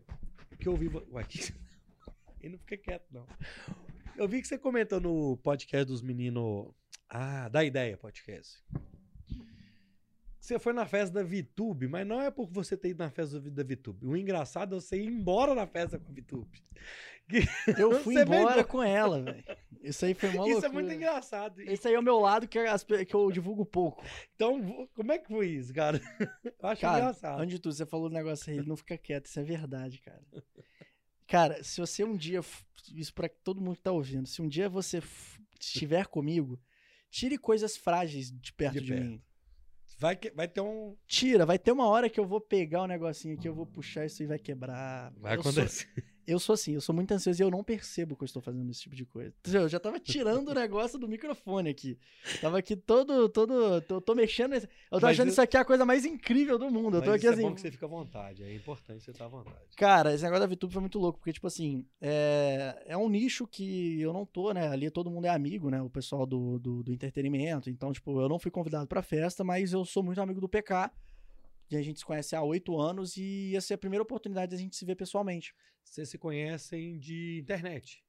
que eu vi. Ué. Ele não fica quieto, não. Eu vi que você comentou no podcast dos meninos. Ah, da ideia, podcast. Você foi na festa da VTube, mas não é por você ter ido na festa da VTube. O engraçado é você ir embora na festa com a VTube. Eu fui embora com ela, velho. Isso aí foi uma Isso loucura. é muito engraçado. Esse aí é o meu lado que, as que eu divulgo pouco. Então, como é que foi isso, cara? Eu acho Cara, engraçado. antes de tudo, você falou um negócio aí, ele não fica quieto, isso é verdade, cara. Cara, se você um dia, isso pra todo mundo que tá ouvindo, se um dia você estiver comigo, tire coisas frágeis de perto De de, perto. mim. Vai, que- vai ter um. Tira, vai ter uma hora que eu vou pegar o negocinho aqui, eu vou puxar isso e vai quebrar. Vai eu sou, acontecer. Eu sou assim, eu sou muito ansioso e eu não percebo que eu estou fazendo esse tipo de coisa. Eu já tava tirando o negócio do microfone aqui. Tava aqui todo, todo, tô, tô mexendo, nesse- eu tô Mas achando eu- isso aqui a coisa mais incrível do mundo. Eu tô Mas aqui isso assim, É bom que você fica à vontade. É importante você estar à vontade. Cara, esse negócio da VTube foi muito louco, porque, tipo assim, é, é um nicho que eu não tô, né? Ali todo mundo é amigo, né? O pessoal do, do, do entretenimento. Então, tipo, eu não fui convidado pra festa, mas eu sou muito amigo do PK. E a gente se conhece há oito anos e ia ser a primeira oportunidade da gente se ver pessoalmente. Vocês se conhecem de internet.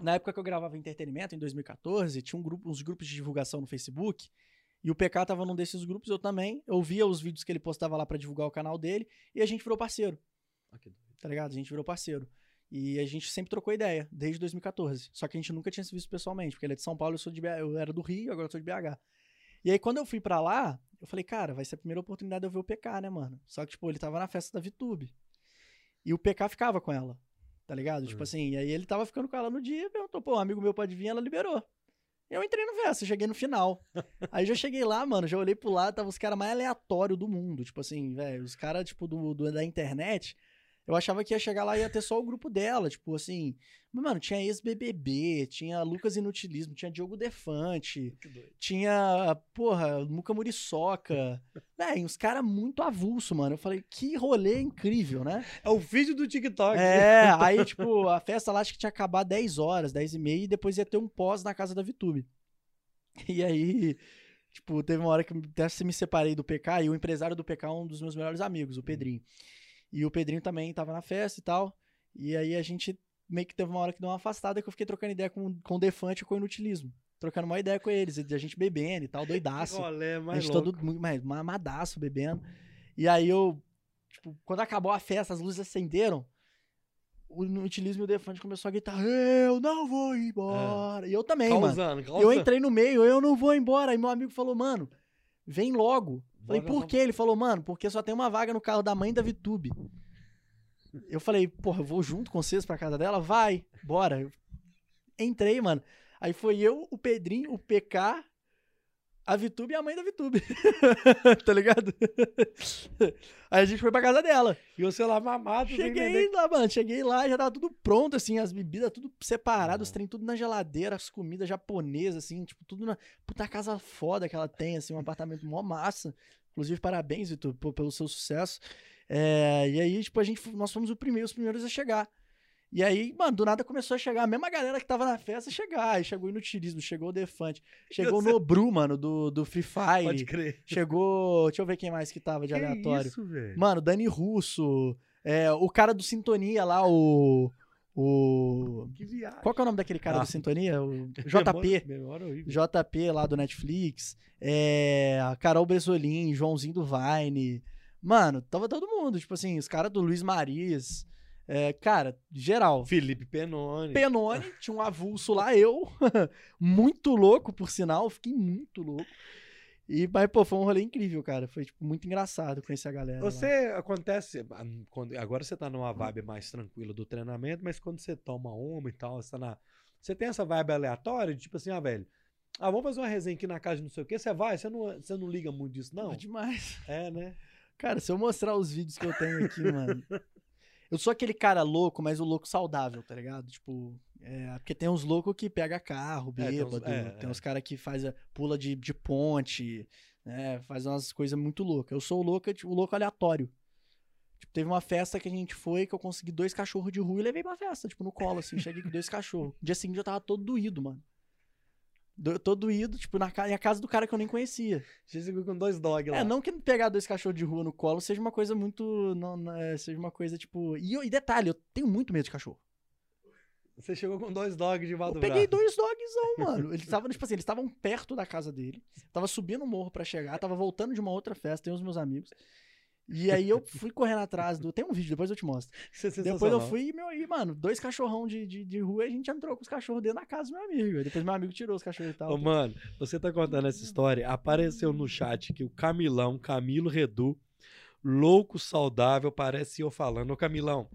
Na época que eu gravava entretenimento, em 2014, tinha um grupo, uns grupos de divulgação no Facebook. E o PK tava num desses grupos, eu também. Eu via os vídeos que ele postava lá pra divulgar o canal dele. E a gente virou parceiro. Ah, tá ligado? A gente virou parceiro. E a gente sempre trocou ideia, desde 2014. Só que a gente nunca tinha se visto pessoalmente, porque ele é de São Paulo, eu, sou de BH, eu era do Rio, agora eu sou de BH. E aí, quando eu fui pra lá, eu falei, cara, vai ser a primeira oportunidade de eu ver o PK, né, mano? Só que, tipo, ele tava na festa da VTube. E o PK ficava com ela, tá ligado? Tipo Uhum. assim, e aí ele tava ficando com ela no dia, perguntou, pô, um amigo meu pode vir, ela liberou. Eu entrei no festa, cheguei no final. Aí já cheguei lá, mano, já olhei pro lado, tava os caras mais aleatórios do mundo. Tipo assim, velho, os caras, tipo, do, do- da internet. Eu achava que ia chegar lá e ia ter só o grupo dela, tipo assim. Mas, mano, tinha ex-BBB, tinha Lucas Inutilismo, tinha Diogo Defante, tinha, porra, Muca Muriçoca. Véi, uns caras muito avulso, mano. Eu falei, que rolê incrível, né? É o vídeo do TikTok. É, aí, tipo, a festa lá acho que tinha acabado 10 horas, 10 e meia, e depois ia ter um pós na casa da Vitube. E aí, tipo, teve uma hora que até se me separei do PK, e o empresário do PK é um dos meus melhores amigos, o Pedrinho. E o Pedrinho também tava na festa e tal. E aí a gente meio que teve uma hora que deu uma afastada que eu fiquei trocando ideia com, com o Defante e com o Inutilismo. Trocando uma ideia com eles, e a gente bebendo e tal, doidaço. A mais gente louco. todo mais mamadaço bebendo. E aí eu, tipo, quando acabou a festa, as luzes acenderam. O Inutilismo e o Defante começou a gritar: Eu não vou embora. E eu também, mano. Causando, E causando. eu entrei no meio, eu não vou embora. Aí meu amigo falou: Mano, vem logo. Falei, Bora, por vamos. quê? Ele falou, mano, porque só tem uma vaga no carro da mãe da Vitube. Eu falei, porra, eu vou junto com vocês pra casa dela? Vai, bora. Eu entrei, mano. Aí foi eu, o Pedrinho, o PK, a Vitube e a mãe da Vitube. tá ligado? Aí a gente foi pra casa dela. E você lá mamado, Cheguei lá, mano. Cheguei lá, já tava tudo pronto, assim, as bebidas tudo separado, os trem tudo na geladeira, as comidas japonesas, assim, tipo, tudo na puta casa foda que ela tem, assim, um apartamento mó massa. Inclusive, parabéns, Vitor, pô, pelo seu sucesso. É, e aí, tipo, a gente, nós fomos o primeiro, os primeiros a chegar. E aí, mano, do nada começou a chegar a mesma galera que tava na festa chegar. Aí chegou o Inutilismo, chegou o Defante, chegou o Nobru, mano, do, do Free Fire. Pode crer. Chegou. Deixa eu ver quem mais que tava de Que aleatório. isso, velho? Mano, Dani Russo, é, o cara do Sintonia lá, o. O. Que viagem. Qual que é o nome daquele cara Ah. do Sintonia? O JP. Memória. JP lá do Netflix. É, Carol Bresolim, Joãozinho do Vine. Mano, tava todo mundo. Tipo assim, os caras do Luiz Marias. É, cara, geral. Felipe Penone. Penone, tinha um avulso lá, eu. muito louco, por sinal. Fiquei muito louco. E, mas, pô, foi um rolê incrível, cara. Foi, tipo, muito engraçado conhecer a galera. lá. Você acontece. ah, Quando, agora você tá numa vibe mais tranquila do treinamento, mas quando você toma uma e tal, você tá na. Você tem essa vibe aleatória, de tipo assim, ah, velho. Ah, vamos fazer uma resenha aqui na casa de não sei o quê. Você vai, você não, você não liga muito disso, não? Pô, demais. É, né? Cara, se eu mostrar os vídeos que eu tenho aqui, mano. Eu sou aquele cara louco, mas o louco saudável, tá ligado? Tipo, é, porque tem uns loucos que pega carro, É, tem uns- bêbado. é, tem é. uns caras que faz a, pula de, de ponte, né? Faz umas coisas muito loucas. Eu sou o louco, tipo, o louco aleatório. Tipo, teve uma festa que a gente foi que eu consegui dois cachorros de rua e levei pra festa, tipo, no colo, assim. Cheguei com dois cachorros. Dia seguinte eu tava todo doído, mano. Do- todo doído, tipo, na, ca- na casa do cara que eu nem conhecia. Você chegou com dois dogs lá. É, não que pegar dois cachorros de rua no colo seja uma coisa muito. Não, não, é, seja uma coisa, tipo. E, eu- e detalhe, eu tenho muito medo de cachorro. Você chegou com dois dogs de Eu do peguei braço. dois dogzão, mano. Eles estavam, tipo assim, eles estavam perto da casa dele. Tava subindo o morro pra chegar, tava voltando de uma outra festa, tem os meus amigos. E aí eu fui correndo atrás do. Tem um vídeo, depois eu te mostro. Isso é Depois eu fui e, meu, e, mano, dois cachorrão de, de, de rua e a gente entrou com os cachorros dentro da casa do meu amigo. Depois meu amigo tirou os cachorros e tal. Ô, mano, você tá contando essa história. Apareceu no chat que o Camilão, Camilo Redu, louco, saudável, parece eu falando. Ô, Camilão,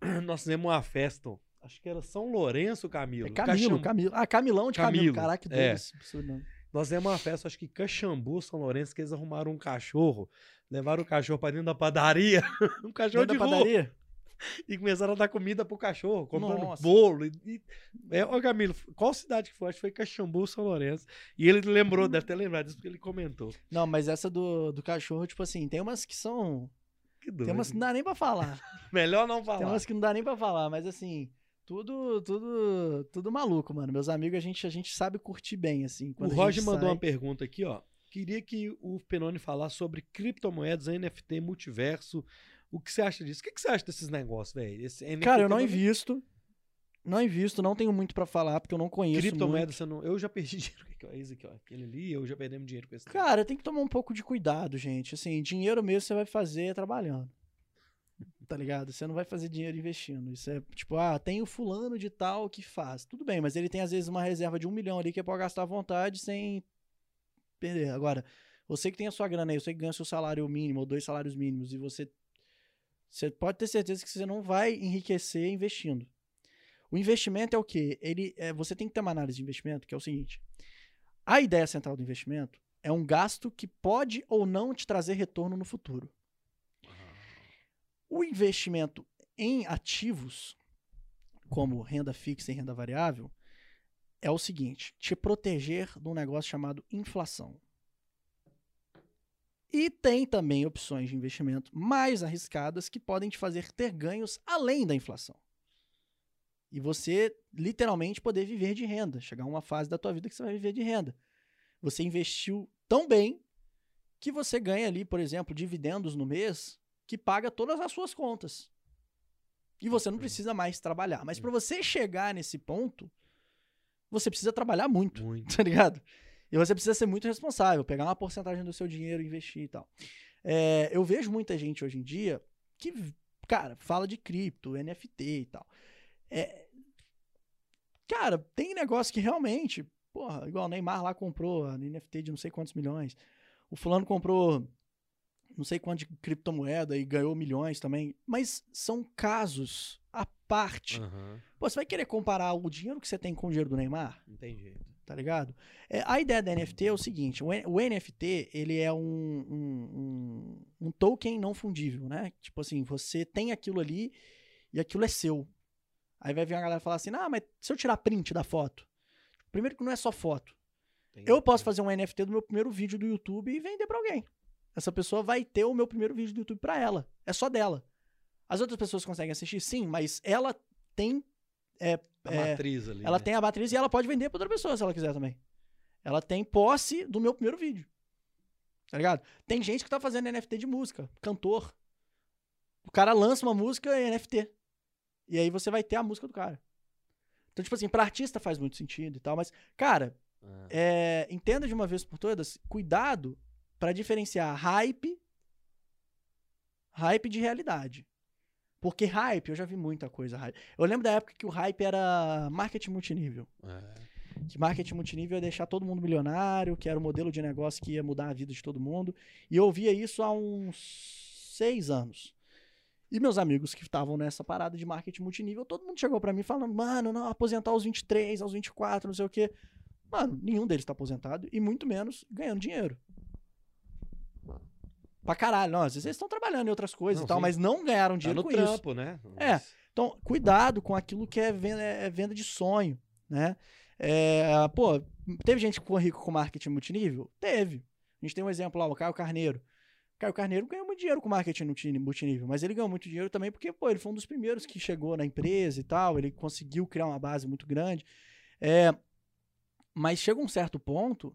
nós fizemos uma festa. Acho que era São Lourenço, Camilo. É Camilo, Caxam- Camilo. Ah, Camilão de Camilo. Camilo, Caraca, que doido é. esse absurdo. Nós fizemos uma festa, acho que Caxambu, São Lourenço, que eles arrumaram um cachorro. Levaram o cachorro pra dentro da padaria. um cachorro Dentro de da rua. padaria? E começaram a dar comida pro cachorro, comprando Nossa. bolo. E, e- é, ô Camilo, qual cidade que foi? Acho que foi Caxambu, São Lourenço. E ele lembrou, deve ter lembrado disso porque ele comentou. Não, mas essa do, do cachorro, tipo assim, tem umas que são. Que doido. Tem umas que não dá nem pra falar. Melhor não falar. Tem umas que não dá nem pra falar, mas assim, tudo, tudo, tudo maluco, mano. Meus amigos, a gente, a gente sabe curtir bem, assim. O Roger mandou sai- uma pergunta aqui, ó. Queria que o Penone falasse sobre criptomoedas, NFT, multiverso. O que você acha disso? O que você acha desses negócios, velho? Cara, eu não invisto. Não invisto, não tenho muito pra falar, porque eu não conheço Criptomoeda, muito. não. Eu já perdi dinheiro. O que que é esse aqui, ó? Aquele ali, eu já perdemos dinheiro com esse. Cara, tem que tomar um pouco de cuidado, gente. Assim, dinheiro mesmo você vai fazer trabalhando. Tá ligado? Você não vai fazer dinheiro investindo. Isso é tipo, ah, tem o fulano de tal que faz. Tudo bem, mas ele tem às vezes uma reserva de um milhão ali que é pra gastar à vontade sem perder. Agora, você que tem a sua grana aí, você que ganha seu salário mínimo ou dois salários mínimos e você. Você pode ter certeza que você não vai enriquecer investindo. O investimento é o quê? Ele, é, você tem que ter uma análise de investimento que é o seguinte: a ideia central do investimento é um gasto que pode ou não te trazer retorno no futuro. O investimento em ativos, como renda fixa e renda variável, é o seguinte: te proteger de um negócio chamado inflação. E tem também opções de investimento mais arriscadas que podem te fazer ter ganhos além da inflação. E você literalmente poder viver de renda, chegar a uma fase da tua vida que você vai viver de renda. Você investiu tão bem que você ganha ali, por exemplo, dividendos no mês que paga todas as suas contas. E você não precisa mais trabalhar. Mas para você chegar nesse ponto, você precisa trabalhar muito, Muito. tá ligado? E você precisa ser muito responsável, pegar uma porcentagem do seu dinheiro investir e tal. É, eu vejo muita gente hoje em dia que, cara, fala de cripto, NFT e tal. É, cara, tem negócio que realmente, porra, igual o Neymar lá comprou a NFT de não sei quantos milhões. O fulano comprou não sei quanto de criptomoeda e ganhou milhões também. Mas são casos parte. Aham. Pô, você vai querer comparar o dinheiro que você tem com o dinheiro do Neymar? Não tem jeito. tá ligado? É, a ideia da NFT é o seguinte, o, o NFT, ele é um, um, um, um token não fundível, né? Tipo assim, você tem aquilo ali e aquilo é seu. Aí vai vir uma galera falar assim, ah, mas se eu tirar print da foto? Primeiro que não é só foto. Tem- Eu posso fazer um NFT do meu primeiro vídeo do YouTube e vender pra alguém. Essa pessoa vai ter o meu primeiro vídeo do YouTube pra ela. É só dela. As outras pessoas conseguem assistir, sim, mas ela tem a é, matriz ali. ela né? tem a matriz e ela pode vender pra outra pessoa se ela quiser também. Ela tem posse do meu primeiro vídeo. Tá ligado? Tem gente que tá fazendo NFT de música, cantor. O cara lança uma música em NFT. E aí você vai ter a música do cara. Então, tipo assim, pra artista faz muito sentido e tal, mas, cara, Ah. é, entenda de uma vez por todas, cuidado pra diferenciar hype, hype de realidade. Porque hype, eu já vi muita coisa hype. Eu lembro da época que o hype era marketing multinível. É. Que marketing multinível ia deixar todo mundo milionário, que era o modelo de negócio que ia mudar a vida de todo mundo. E eu ouvia isso há uns seis anos. E meus amigos que estavam nessa parada de marketing multinível, todo mundo chegou pra mim falando, mano, não, aposentar aos 23, aos 24, não sei o quê. Mano, nenhum deles tá aposentado e muito menos ganhando dinheiro. Pra caralho, não, às vezes eles estão trabalhando em outras coisas Não, e tal, sim. mas não ganharam Tá dinheiro no com isso. trampo, né? É. Então, cuidado com aquilo que é venda, é venda de sonho, né? É, pô, teve gente que ficou rico com marketing multinível? Teve. A gente tem um exemplo lá, o Caio Carneiro. O Caio Carneiro ganhou muito dinheiro com marketing multi- multinível, mas ele ganhou muito dinheiro também porque, pô, ele foi um dos primeiros que chegou na empresa e tal, ele conseguiu criar uma base muito grande. É, mas chega um certo ponto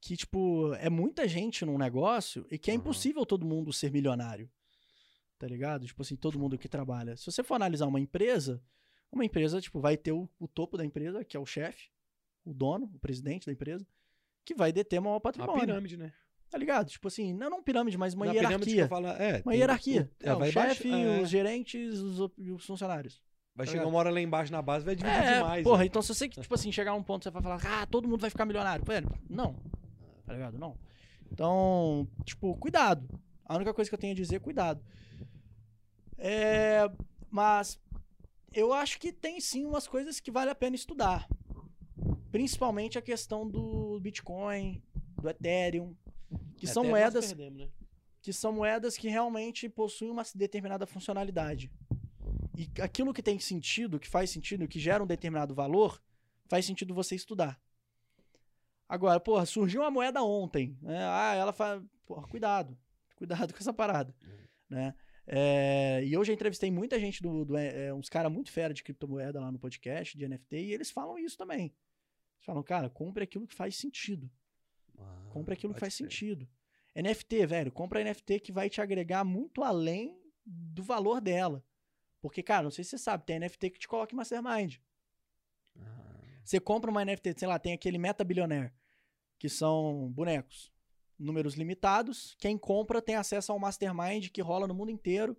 que, tipo, é muita gente num negócio e que é Aham. impossível todo mundo ser milionário. Tá ligado? Tipo assim, todo mundo que trabalha. Se você for analisar uma empresa, uma empresa, tipo, vai ter o, o topo da empresa, que é o chefe, o dono, o presidente da empresa, que vai deter maior Uma patrimônio. pirâmide, né? Tá ligado? Tipo assim, não, não pirâmide, mas uma Na hierarquia. falo, é, Uma hierarquia. o- É, o chefe, é, os gerentes os os funcionários. vai tá chegar ligado? uma hora lá embaixo na base, vai dividir É, demais. porra, né? então se você, tipo assim, chegar a um ponto você vai falar, ah, todo mundo vai ficar milionário. Velho, não. Tá ligado? Não. Então, tipo, cuidado. A única coisa que eu tenho a dizer é cuidado. É, mas eu acho que tem sim umas coisas que vale a pena estudar. Principalmente a questão do Bitcoin, do Ethereum, que são moedas perdemos, né? que são moedas que realmente possuem uma determinada funcionalidade. E aquilo que tem sentido, que faz sentido, que gera um determinado valor, faz sentido você estudar. Agora, porra, surgiu uma moeda ontem, né? Ah, ela faz, porra, cuidado, cuidado com essa parada, né? É, e eu já entrevistei muita gente do, do é, uns caras muito fera de criptomoeda lá no podcast de NFT e eles falam isso também. Eles falam, cara, compre aquilo que faz sentido. Ah, Compre aquilo que faz crer. sentido. NFT, velho, compra NFT que vai te agregar muito além do valor dela. Porque, cara, não sei se você sabe, tem NFT que te coloca em Mastermind. Ah, Você compra uma NFT, sei lá, tem aquele Meta Billionaire, que são bonecos, números limitados. Quem compra tem acesso ao Mastermind que rola no mundo inteiro,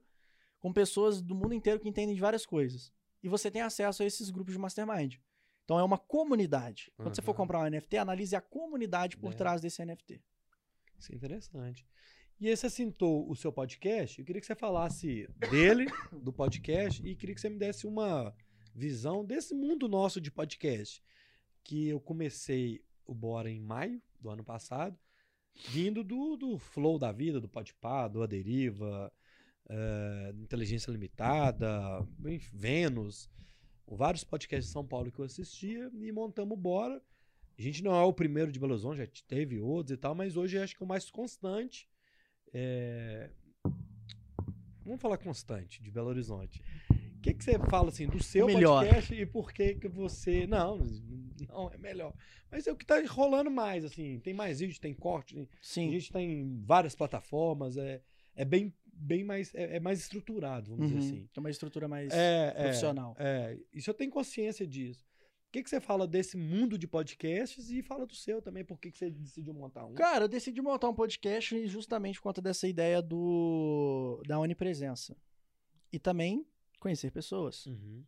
com pessoas do mundo inteiro que entendem de várias coisas. E você tem acesso a esses grupos de Mastermind. Então é uma comunidade. Quando você for comprar um NFT, analise a comunidade por É. trás desse NFT. Isso é interessante. E aí você citou o seu podcast, eu queria que você falasse dele, do podcast, e queria que você me desse uma visão desse mundo nosso de podcast. Que eu comecei o Bora em maio do ano passado, vindo do, do flow da vida, do Podpah, do A Deriva, eh, Inteligência Limitada, Vênus, vários podcasts de São Paulo que eu assistia e montamos o Bora. A gente não é o primeiro de Belo Horizonte, já teve outros e tal, mas hoje acho que é o mais constante. É, Vamos falar constante de Belo Horizonte. O que, que você fala assim do seu Melhor. podcast e por que que você. Não, não é melhor. Mas é o que tá rolando mais, assim. Tem mais vídeo, tem corte, tem- a Sim. gente tem várias plataformas, é, é bem, bem mais. É, é mais estruturado, vamos Uhum. dizer assim. Tem uma estrutura mais É, é, profissional. é, isso eu tenho consciência disso. O que, que você fala desse mundo de podcasts e fala do seu também? Por que, que você decidiu montar um? Cara, eu decidi montar um podcast justamente por conta dessa ideia do da onipresença. E também conhecer pessoas. Uhum,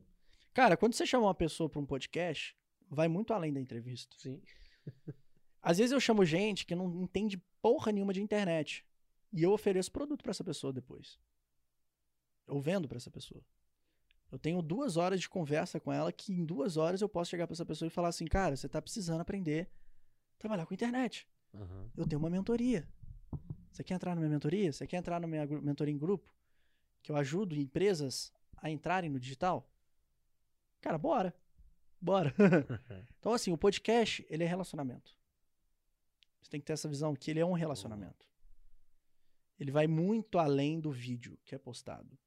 Cara, quando você chama uma pessoa para um podcast, vai muito além da entrevista. sim. Às vezes eu chamo gente que não entende porra nenhuma de internet. E eu ofereço produto para essa pessoa depois. Eu vendo para essa pessoa. Eu tenho duas horas de conversa com ela que em duas horas eu posso chegar para essa pessoa e falar assim, cara, você tá precisando aprender a trabalhar com internet. Aham. Eu tenho uma mentoria. Você quer entrar na minha mentoria? Você quer entrar na minha mentoria em grupo? Que eu ajudo empresas a entrarem no digital? Cara, bora. Bora. então, assim, o podcast, ele é relacionamento. Você tem que ter essa visão que ele é um relacionamento. Ele vai muito além do vídeo que é postado.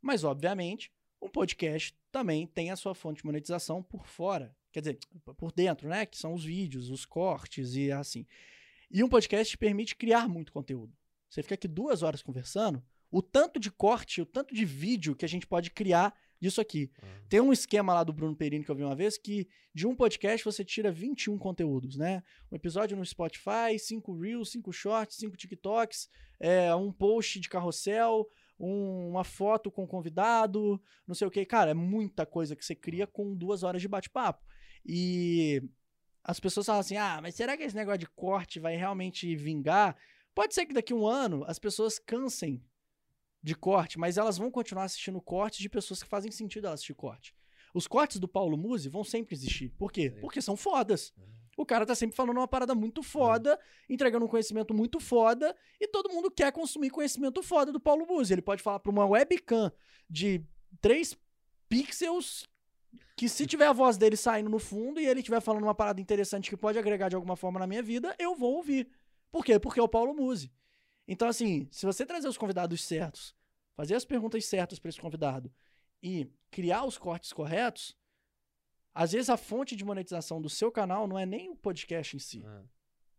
Mas, obviamente, um podcast também tem a sua fonte de monetização por fora. Quer dizer, por dentro, né? Que são os vídeos, os cortes e assim. E um podcast te permite criar muito conteúdo. Você fica aqui duas horas conversando, o tanto de corte, o tanto de vídeo que a gente pode criar disso aqui. Ah. Tem um esquema lá do Bruno Perini que eu vi uma vez que de um podcast você tira 21 conteúdos, né? Um episódio no Spotify, cinco Reels, cinco Shorts, cinco TikToks, é, um post de carrossel, um- uma foto com convidado, não sei o que. Cara, é muita coisa que você cria com duas horas de bate-papo. E as pessoas falam assim: ah, mas será que esse negócio de corte vai realmente vingar? Pode ser que daqui a um ano as pessoas cansem de corte, mas elas vão continuar assistindo cortes de pessoas que fazem sentido elas assistir corte. Os cortes do Paulo Musi vão sempre existir. Por quê? Porque são fodas. O cara tá sempre falando uma parada muito foda, entregando um conhecimento muito foda, e todo mundo quer consumir conhecimento foda do Paulo Musi. Ele pode falar pra uma webcam de 3 pixels que se tiver a voz dele saindo no fundo e ele estiver falando uma parada interessante que pode agregar de alguma forma na minha vida, eu vou ouvir. Por quê? Porque é o Paulo Musi. Então, assim, se você trazer os convidados certos, fazer as perguntas certas para esse convidado e criar os cortes corretos, às vezes a fonte de monetização do seu canal não é nem o podcast em si, Ah.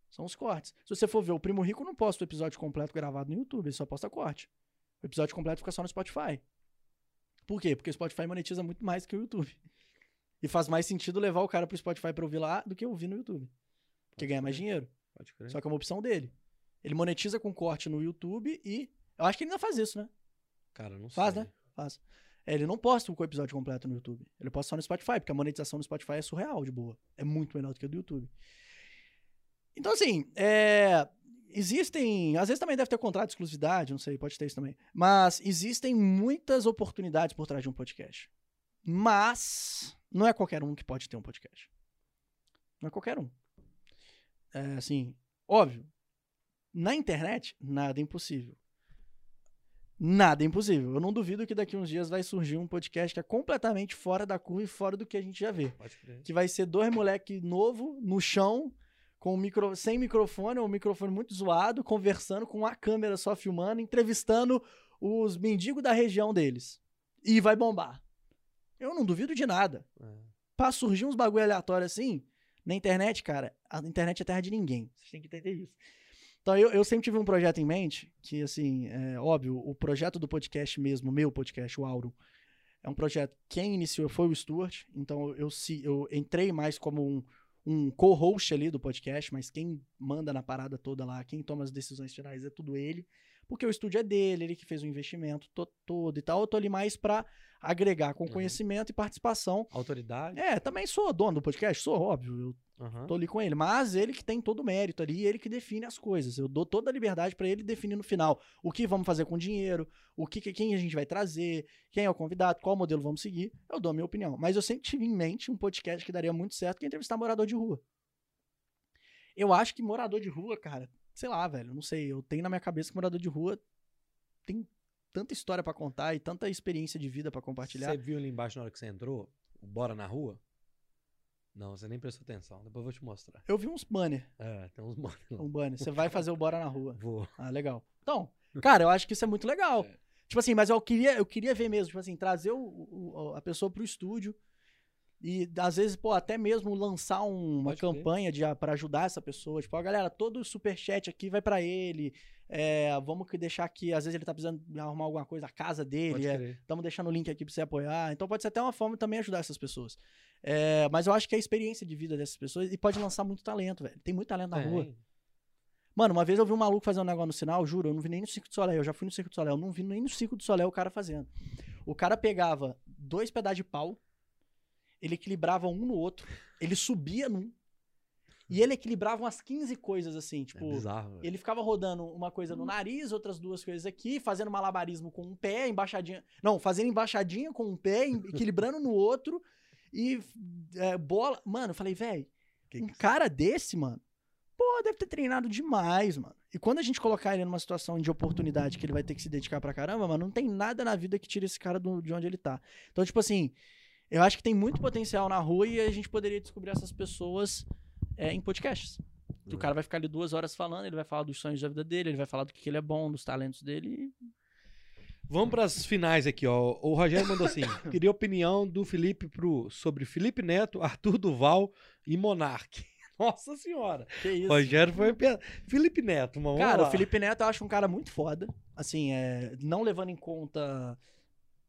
são os cortes. Se você for ver, o Primo Rico não posta o episódio completo gravado no YouTube, ele só posta corte. O episódio completo fica só no Spotify. Por quê? Porque o Spotify monetiza muito mais que o YouTube. E faz mais sentido levar o cara pro Spotify pra ouvir lá do que ouvir no YouTube. Porque ganha mais dinheiro. Pode crer. Só que é uma opção dele. Ele monetiza com corte no YouTube e. Eu acho que ele ainda faz isso, né? Cara, não Faz, sei. né? Faz. É, ele não posta o episódio completo no YouTube. Ele posta só no Spotify, porque a monetização no Spotify é surreal de boa. É muito menor do que a do YouTube. Então, assim, é, existem. Às vezes também deve ter contrato de exclusividade, não sei, pode ter isso também. Mas existem muitas oportunidades por trás de um podcast. Mas não é qualquer um que pode ter um podcast. Não é qualquer um. É, assim, óbvio. Na internet, nada é impossível. Nada é impossível. Eu não duvido que daqui uns dias vai surgir um podcast que é completamente fora da curva e fora do que a gente já vê. Pode crer. Que vai ser dois moleque novo no chão, com um micro... sem microfone, ou um microfone muito zoado, conversando com uma câmera só filmando, entrevistando os mendigos da região deles. E vai bombar. Eu não duvido de nada. É. Pra surgir uns bagulho aleatório assim, na internet, cara, a internet é terra de ninguém. Vocês têm que entender isso. Então, eu, eu sempre tive um projeto em mente, que, assim, é óbvio, o projeto do podcast mesmo, meu podcast, o Auro, é um projeto, quem iniciou foi o Stuart, então eu, se, eu entrei mais como um, um co-host ali do podcast, mas quem manda na parada toda lá, quem toma as decisões finais é tudo ele, porque o estúdio é dele, ele que fez o investimento to- todo e tal, eu tô ali mais pra agregar com Uhum. conhecimento e participação Autoridade? é, também sou dono do podcast, sou, óbvio. Eu Aham. tô ali com ele. Mas ele que tem todo o mérito ali, ele que define as coisas. Eu dou toda a liberdade pra ele definir no final o que vamos fazer com o dinheiro, o que, quem a gente vai trazer, quem é o convidado, qual modelo vamos seguir. Eu dou a minha opinião. Mas eu sempre tive em mente um podcast que daria muito certo, que é entrevistar morador de rua. Eu acho que morador de rua, cara, sei lá, velho, não sei. Eu tenho na minha cabeça que morador de rua tem tanta história pra contar e tanta experiência de vida pra compartilhar. Você viu ali embaixo na hora que você entrou? O Bora na Rua? Não, você nem prestou atenção. Depois eu vou te mostrar. Eu vi uns banner, É, tem uns manos lá. um banner. Você vai fazer o Bora na Rua. Vou. Ah, legal. Então, cara, eu acho que isso é muito legal. É. Tipo assim, mas eu queria, eu queria ver mesmo, tipo assim, trazer o, o- a pessoa pro estúdio e às vezes, pô, até mesmo lançar um- uma Pode campanha de para ajudar essa pessoa, tipo, ó, galera, todo superchat aqui vai pra ele. é, vamos que deixar aqui, às vezes ele tá precisando arrumar alguma coisa, a casa dele, Pode é. Estamos deixando o link aqui pra você apoiar. Então pode ser até uma forma de também ajudar essas pessoas. É, mas eu acho que é a experiência de vida dessas pessoas e pode lançar muito talento, velho. Tem muito talento na rua. Mano, uma vez eu vi um maluco fazendo um negócio no sinal, juro, eu não vi nem no Circo do Soleil. Eu já fui no Circo do Soleil, eu não vi nem no Circo do Soleil o cara fazendo. O cara pegava dois pedaços de pau, ele equilibrava um no outro, ele subia num, e ele equilibrava umas 15 coisas assim, É tipo. bizarro. velho. Ele ficava rodando uma coisa no nariz, outras duas coisas aqui, fazendo malabarismo com um pé, embaixadinha. Não, fazendo embaixadinha com um pé, equilibrando no outro e é, bola. Mano, eu falei, velho, um que- cara desse, mano, pô, deve ter treinado demais, mano. E quando a gente colocar ele numa situação de oportunidade que ele vai ter que se dedicar pra caramba, mano, não tem nada na vida que tire esse cara do- de onde ele tá. Então, tipo assim, eu acho que tem muito potencial na rua e a gente poderia descobrir essas pessoas é, em podcasts. Que o cara vai ficar ali duas horas falando, ele vai falar dos sonhos da vida dele, ele vai falar do que que ele é bom, dos talentos dele. e- Vamos para as finais aqui, ó. O Rogério mandou assim: queria a opinião do Felipe pro, sobre Felipe Neto, Arthur Duval e Monark. Nossa senhora. Que isso. Rogério foi. pe- Felipe Neto, mano. Cara, o. Felipe Neto eu acho um cara muito foda. Assim, é, não levando em conta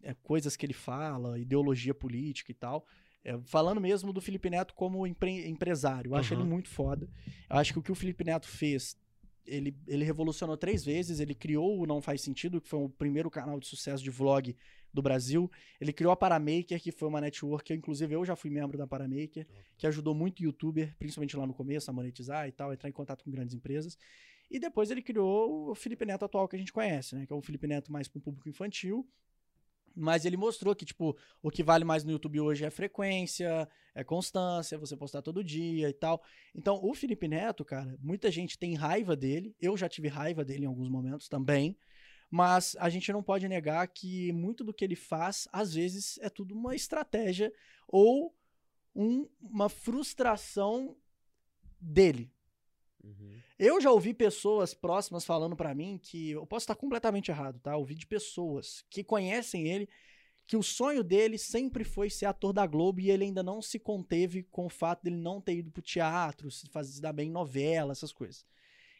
é, coisas que ele fala, ideologia política e tal. É, falando mesmo do Felipe Neto como empre- empresário. Eu acho Aham. ele muito foda. Eu acho que o que o Felipe Neto fez, ele, ele revolucionou três vezes. Ele criou o Não Faz Sentido, que foi o primeiro canal de sucesso de vlog do Brasil. Ele criou a Paramaker, que foi uma network que, inclusive, eu já fui membro da Paramaker, que ajudou muito youtuber, principalmente lá no começo, a monetizar e tal, entrar em contato com grandes empresas. E depois ele criou o Felipe Neto atual que a gente conhece, né? Que é um Felipe Neto mais para o público infantil. Mas ele mostrou que, tipo, o que vale mais no YouTube hoje é frequência, é constância, você postar todo dia e tal. Então, o Felipe Neto, cara, muita gente tem raiva dele. Eu já tive raiva dele em alguns momentos também. Mas a gente não pode negar que muito do que ele faz, às vezes, é tudo uma estratégia ou um- uma frustração dele. Uhum. Eu já ouvi pessoas próximas falando pra mim que eu posso estar completamente errado, tá? Ouvi de pessoas que conhecem ele que o sonho dele sempre foi ser ator da Globo e ele ainda não se conteve com o fato dele não ter ido pro teatro, se fazer se dar bem em novela, essas coisas.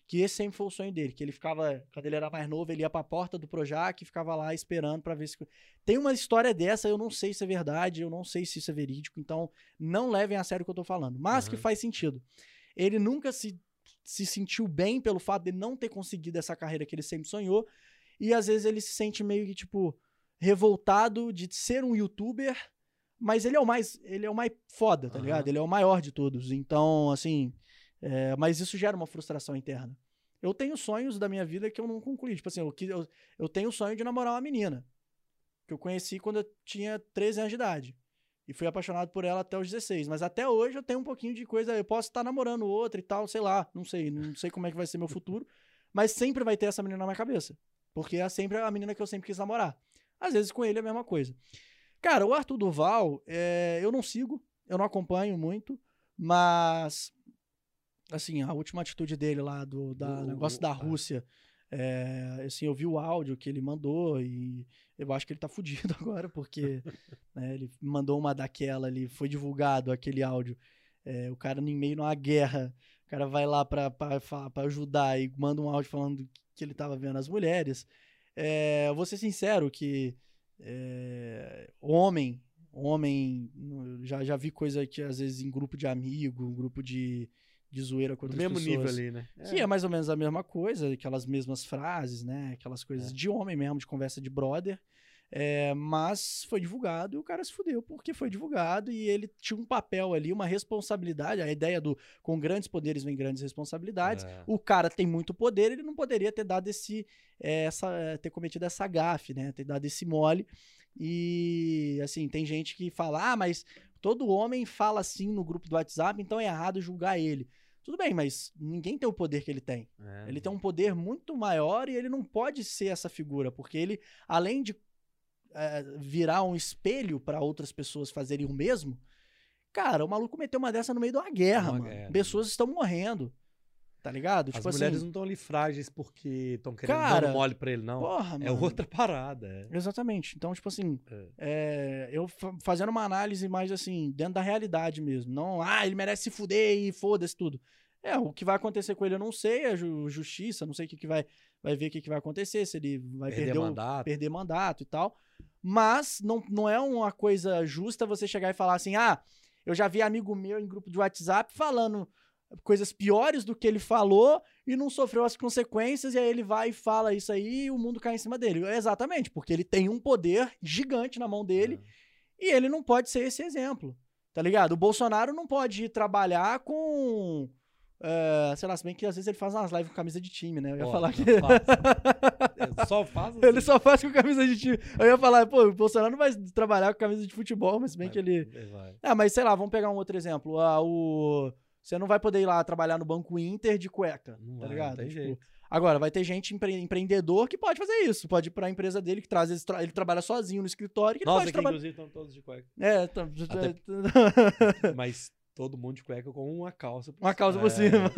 Que esse sempre foi o sonho dele, que ele ficava, quando ele era mais novo, ele ia pra porta do Projac e ficava lá esperando pra ver se tem uma história dessa, eu não sei se é verdade, eu não sei se isso é verídico, então não levem a sério o que eu tô falando, mas que Aham. faz sentido. Ele nunca se se sentiu bem pelo fato de não ter conseguido essa carreira que ele sempre sonhou. E às vezes ele se sente meio que, tipo, revoltado de ser um youtuber, mas ele é o mais, ele é o mais foda, tá Aham. ligado? Ele é o maior de todos. Então, assim, é, mas isso gera uma frustração interna. Eu tenho sonhos da minha vida que eu não concluí. Tipo assim, eu, eu, eu tenho o sonho de namorar uma menina. Que eu conheci quando eu tinha 13 anos de idade. E fui apaixonado por ela até os 16. Mas até hoje eu tenho um pouquinho de coisa. Eu posso estar namorando outra e tal, sei lá. Não sei. Não sei como é que vai ser meu futuro. Mas sempre vai ter essa menina na minha cabeça. Porque é sempre a menina que eu sempre quis namorar. Às vezes com ele é a mesma coisa. Cara, o Arthur Duval, é, eu não sigo. Eu não acompanho muito. Mas. Assim, a última atitude dele lá do da Do- negócio da. Rússia. É, assim, eu vi o áudio que ele mandou e eu acho que ele tá fudido agora, porque né, ele mandou uma daquela ali, foi divulgado aquele áudio. É, o cara em meio numa guerra, o cara vai lá pra, pra, pra ajudar e manda um áudio falando que ele tava vendo as mulheres. É, vou ser sincero que é, homem, homem, já, já vi coisa que às vezes em grupo de amigo, grupo de, de zoeira com outras mesmo pessoas. nível ali, né? Que é mais ou menos a mesma coisa, aquelas mesmas frases, né? Aquelas coisas É. de homem mesmo, de conversa de brother. É, mas foi divulgado e o cara se fudeu porque foi divulgado e ele tinha um papel ali, uma responsabilidade. A ideia do com grandes poderes vem grandes responsabilidades. É. O cara tem muito poder, ele não poderia ter dado esse, é, essa, é, ter cometido essa gafe, né? Ter dado esse mole. E assim, tem gente que fala, ah, mas todo homem fala assim no grupo do WhatsApp, então é errado julgar ele. Tudo bem, mas ninguém tem o poder que ele tem. É, Ele tem um poder muito maior e ele não pode ser essa figura, porque ele, além de é, virar um espelho para outras pessoas fazerem o mesmo, cara, o maluco meteu uma dessa no meio de uma guerra, Uma mano. guerra. Pessoas estão morrendo. Tá ligado? As tipo mulheres assim, não estão ali frágeis porque estão querendo Cara, dando mole pra ele, não. porra, é mano. outra parada. é. Exatamente. Então, tipo assim, É. é, eu fa- fazendo uma análise mais assim, dentro da realidade mesmo. Não, ah, ele merece se fuder e foda-se tudo. É, o que vai acontecer com ele eu não sei, a ju- justiça, não sei o que, que vai, vai ver o que, que vai acontecer, se ele vai Perder perder, o- mandato. perder mandato e tal. Mas não, não é uma coisa justa você chegar e falar assim, ah, eu já vi amigo meu em grupo de WhatsApp falando coisas piores do que ele falou e não sofreu as consequências, e aí ele vai e fala isso aí e o mundo cai em cima dele. Exatamente, porque ele tem um poder gigante na mão dele e ele não pode ser esse exemplo, tá ligado? O Bolsonaro não pode ir trabalhar com. é, sei lá, se bem que às vezes ele faz umas lives com camisa de time, né? Eu ia Ó, falar que. faça. É, Só faz assim. ele só faz com camisa de time. Eu ia falar, pô, o Bolsonaro não vai trabalhar com camisa de futebol, mas se bem Vai, que ele. vai. Ah, mas sei lá, vamos pegar um outro exemplo. Ah, o... Você não vai poder ir lá trabalhar no Banco Inter de cueca, Não tá vai, ligado? não tem Tipo, jeito. Agora, vai ter gente empre- empreendedor que pode fazer isso. Pode ir pra empresa dele, que traz, tra- ele trabalha sozinho no escritório, que ele Nossa, pode que inclusive estão todos de cueca. É, tá... Mas todo mundo de cueca com uma calça. por uma por É. cima.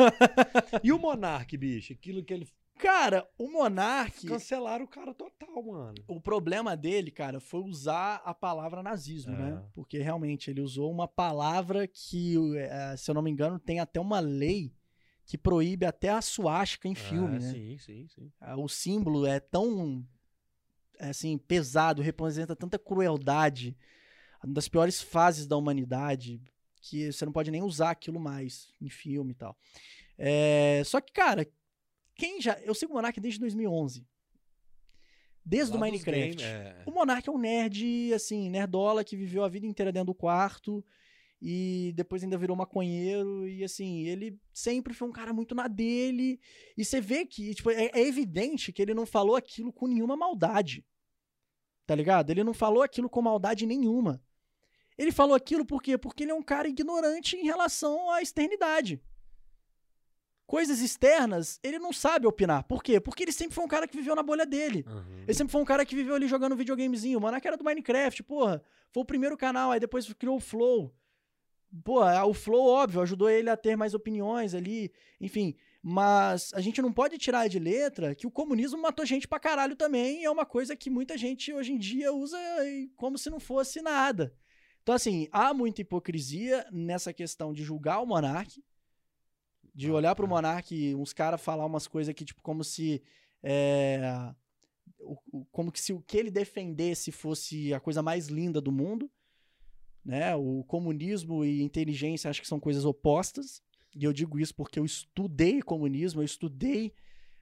E o Monark, bicho? Aquilo que ele. Cara, o Monark, Cancelaram o cara total, mano. o problema dele, cara, foi usar a palavra nazismo, É. né? Porque realmente ele usou uma palavra que, eh, se eu não me engano, tem até uma lei que proíbe até a suástica em filme, Ah, né? Sim, sim, sim. Ah, O símbolo é tão é, assim pesado, representa tanta crueldade, uma das piores fases da humanidade, que você não pode nem usar aquilo mais em filme e tal. É, só que, cara, quem já. Eu sigo o Monark desde 2011. Desde o Minecraft. game, é. O Monark é um nerd, assim, nerdola que viveu a vida inteira dentro do quarto e depois ainda virou maconheiro e, assim, ele sempre foi um cara muito na dele e você vê que, tipo, é, é evidente que ele não falou aquilo com nenhuma maldade, tá ligado? Ele não falou aquilo com maldade nenhuma. Ele falou aquilo por quê? Porque ele é um cara ignorante em relação à externidade. Coisas externas, ele não sabe opinar. Por quê? Porque ele sempre foi um cara que viveu na bolha dele. Uhum. Ele sempre foi um cara que viveu ali jogando videogamezinho. O Monark era do Minecraft, porra. Foi o primeiro canal, aí depois criou o Flow. Pô, o Flow, óbvio, ajudou ele a ter mais opiniões ali, enfim. Mas a gente não pode tirar de letra que o comunismo matou gente pra caralho também. E é uma coisa que muita gente hoje em dia usa como se não fosse nada. Então, assim, há muita hipocrisia nessa questão de julgar o Monark, de Ah, olhar pro ah. Monark e uns caras falar umas coisas que, tipo, como se. é, como que se o que ele defendesse fosse a coisa mais linda do mundo, né? O comunismo e inteligência acho que são coisas opostas. E eu digo isso porque eu estudei comunismo, eu estudei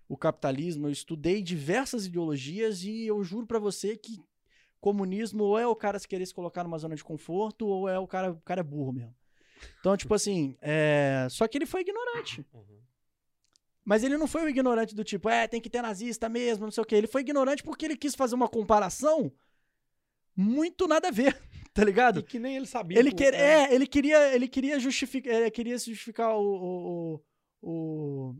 o capitalismo, eu estudei diversas ideologias e eu juro pra você que comunismo ou é o cara se querer se colocar numa zona de conforto ou é o cara, o cara é burro mesmo. Então, tipo assim, é... só que ele foi ignorante. Uhum. Mas ele não foi o ignorante do tipo, é, tem que ter nazista mesmo, não sei o quê. Ele foi ignorante porque ele quis fazer uma comparação muito nada a ver, tá ligado? E que nem ele sabia. Ele quer, é, ele queria, ele queria justificar, ele queria se justificar o, o, o-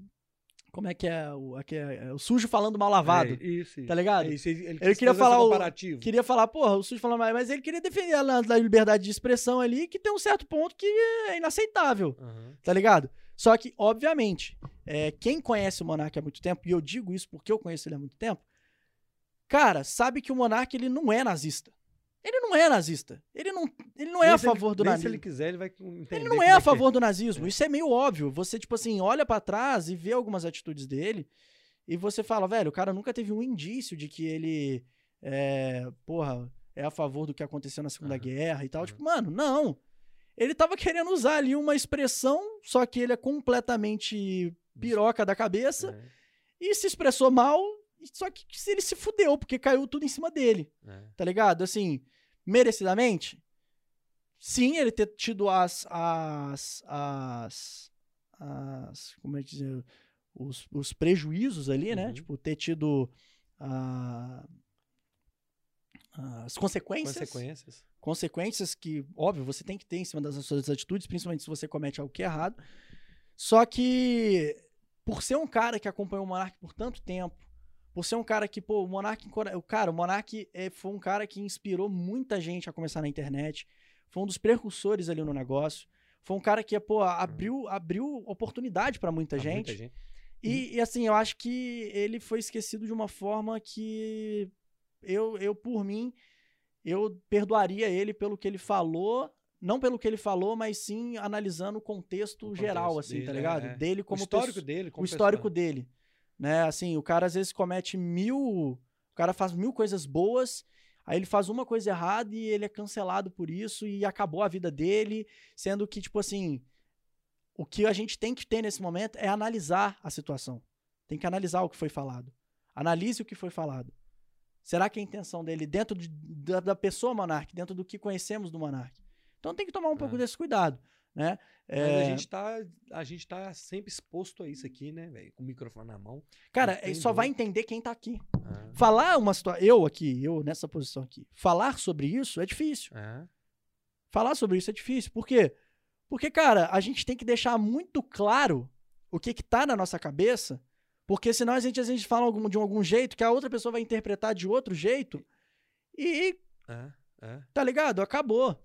como é que é o, aqui é, é o sujo falando mal lavado, É, isso, tá ligado? É isso, ele, ele queria falar o-. Queria falar, porra, o sujo falando mal, mas ele queria defender a, a liberdade de expressão ali, que tem um certo ponto que é inaceitável Uhum. tá ligado? Só que, obviamente, é, quem conhece o Monark há muito tempo, e eu digo isso porque eu conheço ele há muito tempo, cara, sabe que o Monark ele não é nazista. Ele não é nazista. Ele não, ele não é Nem a se ele- favor do nazismo. Se ele quiser, ele vai entender. Ele não é a que favor do nazismo. Isso é meio óbvio. Você, tipo assim, olha pra trás e vê algumas atitudes dele e você fala, velho, o cara nunca teve um indício de que ele, é, porra, é a favor do que aconteceu na Segunda Aham, Guerra e tal. aham. Tipo, mano, não. Ele tava querendo usar ali uma expressão, só que ele é completamente piroca da cabeça É, e se expressou mal, só que ele se fudeu, porque caiu tudo em cima dele é. tá ligado? Assim, merecidamente, sim, ele ter tido as, as, as, as como é que dizer, os, os prejuízos ali, né? Uhum. Tipo, ter tido ah, as consequências, Consequências. consequências que, óbvio, você tem que ter em cima das suas atitudes, principalmente se você comete algo que é errado. Só que, por ser um cara que acompanhou o Monark por tanto tempo, por ser um cara que, pô, o Monark, o cara, o Monark é, foi um cara que inspirou muita gente a começar na internet, foi um dos precursores ali no negócio, foi um cara que, pô, abriu, abriu oportunidade para muita, Pra gente. muita gente. E, e, assim, eu acho que ele foi esquecido de uma forma que eu, eu por mim, eu perdoaria ele pelo que ele falou, não pelo que ele falou, mas sim analisando o contexto, O geral, contexto assim, tá dele, ligado? é, é. Dele O como histórico pessoa- dele, o histórico pessoa. dele, né? Assim, o cara às vezes comete mil, o cara faz mil coisas boas, aí ele faz uma coisa errada e ele é cancelado por isso e acabou a vida dele, sendo que tipo assim, o que a gente tem que ter nesse momento é analisar a situação. Tem que analisar o que foi falado. Analise o que foi falado. Será que a intenção dele dentro de- da, da pessoa Monark, dentro do que conhecemos do Monark? Então tem que tomar um pouco É. desse cuidado, né? Mas É, a gente, tá, a gente tá sempre exposto a isso aqui, né, velho? Com o microfone na mão. cara, tem só vai entender quem tá aqui. Ah, Falar uma situação. Eu aqui, eu nessa posição aqui. Falar sobre isso é difícil. ah, Falar sobre isso é difícil. Por quê? Porque, cara, a gente tem que deixar muito claro o que que tá na nossa cabeça. Porque senão a gente, a gente fala algum- de algum jeito que a outra pessoa vai interpretar de outro jeito. E, ah, ah. tá ligado? Acabou.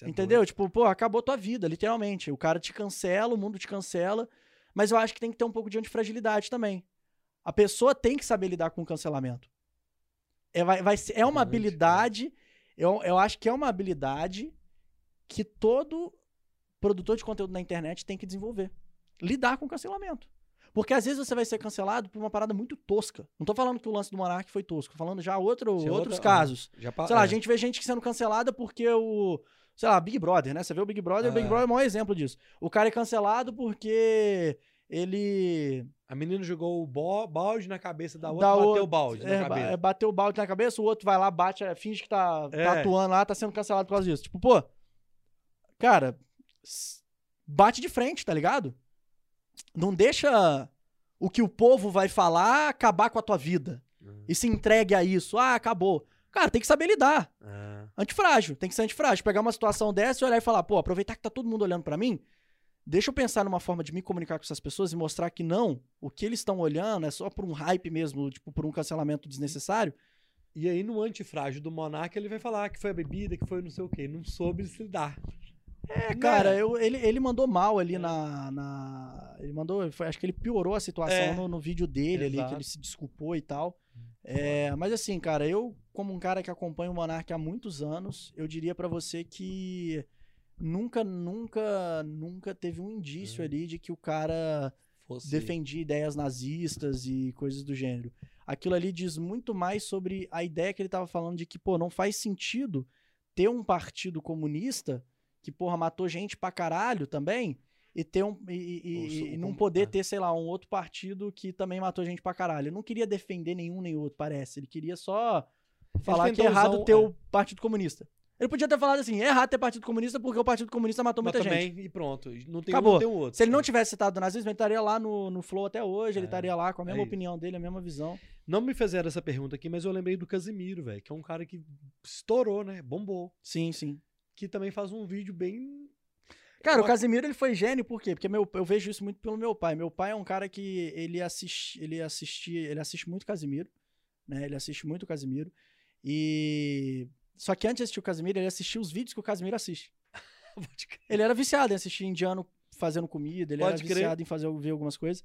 É entendeu? doido. Tipo, pô, acabou tua vida, literalmente. O cara te cancela, o mundo te cancela. Mas eu acho que tem que ter um pouco de antifragilidade também. A pessoa tem que saber lidar com o cancelamento. É, vai, vai é uma Importante, habilidade, eu, eu acho que é uma habilidade que todo produtor de conteúdo na internet tem que desenvolver. Lidar com o cancelamento. Porque às vezes você vai ser cancelado por uma parada muito tosca. Não tô falando que o lance do Monark foi tosco, tô falando já outro, Sim, outros outra- casos. Já Sei lá, é. a gente vê gente sendo cancelada porque o. Sei lá, Big Brother, né? Você vê o Big Brother, o Big É. Brother é o maior exemplo disso. O cara é cancelado porque ele. A menina jogou o balde na cabeça da outra, dá bateu o- o balde é, na cabeça. é, bateu o balde na cabeça, o outro vai lá, bate, é, finge que tá, É. tá atuando lá, tá sendo cancelado por causa disso. Tipo, pô. Cara, bate de frente, tá ligado? Não deixa o que o povo vai falar acabar com a tua vida. Hum. E se entregue a isso. Ah, acabou. Cara, tem que saber lidar. Ah, Antifrágil, tem que ser antifrágil. Pegar uma situação dessa e olhar e falar, pô, aproveitar que tá todo mundo olhando pra mim, deixa eu pensar numa forma de me comunicar com essas pessoas e mostrar que não, o que eles estão olhando é só por um hype mesmo, tipo, por um cancelamento desnecessário. E aí, no antifrágil do Monark, ele vai falar que foi a bebida, que foi não sei o quê. Não soube se lidar. É, Né? cara, eu- ele, ele mandou mal ali na, na- Ele mandou. foi- acho que ele piorou a situação É. no, no vídeo dele ali, que Exato. ele se desculpou e tal. É, mas assim, cara, eu, como um cara que acompanha o Monark há muitos anos, eu diria pra você que nunca, nunca, nunca teve um indício Hum. ali de que o cara Fosse... defendia ideias nazistas e coisas do gênero. Aquilo ali diz muito mais sobre a ideia que ele tava falando de que, pô, não faz sentido ter um partido comunista que, porra, matou gente pra caralho também e ter um e, e- e- não poder é. ter, sei lá, um outro partido que também matou gente pra caralho. Ele não queria defender nenhum nem outro, parece. Ele queria só falar que é usar errado um- ter é. o Partido Comunista. Ele podia ter falado assim, é errado ter Partido Comunista porque o Partido Comunista matou Mas muita gente. também, e pronto. Não tem Acabou. um, não tem outro. Se ele não tivesse citado o nazismo, ele estaria lá no, no Flow até hoje, ele É, estaria lá com a mesma é opinião dele, a mesma visão. Não me fizeram essa pergunta aqui, mas eu lembrei do Casimiro, velho, que é um cara que estourou, né? Bombou. Sim, sim. Que também faz um vídeo bem. Cara, o Uma- Casimiro ele foi gênio, por quê? Porque meu, eu vejo isso muito pelo meu pai. Meu pai é um cara que ele assiste, ele assiste, ele assiste muito Casimiro, né? Ele assiste muito Casimiro. E só que antes de assistir o Casimiro, ele assistia os vídeos que o Casimiro assiste. Ele era viciado em assistir indiano fazendo comida, ele Pode era crer. viciado em fazer ver algumas coisas.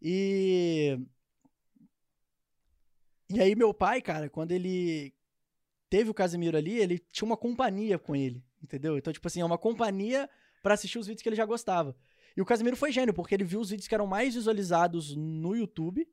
E E aí meu pai, cara, quando ele teve o Casimiro ali, ele tinha uma companhia com ele, entendeu? Então, tipo assim, é uma companhia pra assistir os vídeos que ele já gostava. E o Casimiro foi gênio, porque ele viu os vídeos que eram mais visualizados no YouTube,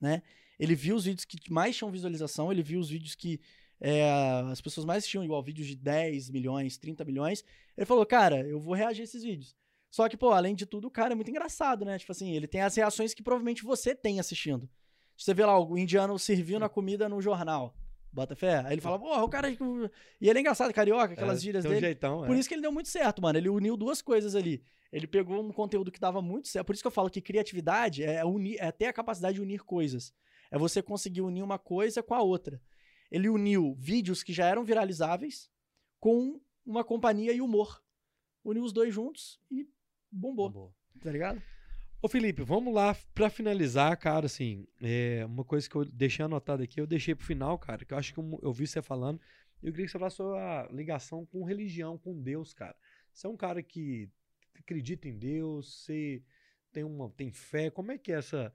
né? Ele viu os vídeos que mais tinham visualização, ele viu os vídeos que é, as pessoas mais assistiam, igual vídeos de 10 milhões, 30 milhões. Ele falou, cara, eu vou reagir a esses vídeos. Só que, pô, além de tudo, o cara é muito engraçado, né? Tipo assim, ele tem as reações que provavelmente você tem assistindo. Você vê lá o indiano servindo a comida no jornal. Bota fé? Aí ele fala, pô, o cara. E ele é engraçado, carioca, aquelas É, gírias tem um dele. jeitão, Por é. isso que ele deu muito certo, mano. Ele uniu duas coisas ali. Ele pegou um conteúdo que dava muito certo. Por isso que eu falo que criatividade é, unir, é ter a capacidade de unir coisas. É você conseguir unir uma coisa com a outra. Ele uniu vídeos que já eram viralizáveis com uma companhia e humor. Uniu os dois juntos e bombou, Bombou. tá ligado? Ô Felipe, vamos lá pra finalizar, cara, assim, é, uma coisa que eu deixei anotado aqui, eu deixei pro final, cara, que eu acho que eu, eu vi você falando, eu queria que você falasse sobre a ligação com religião, com Deus, cara. Você é um cara que acredita em Deus, você tem uma tem fé, como é que é essa...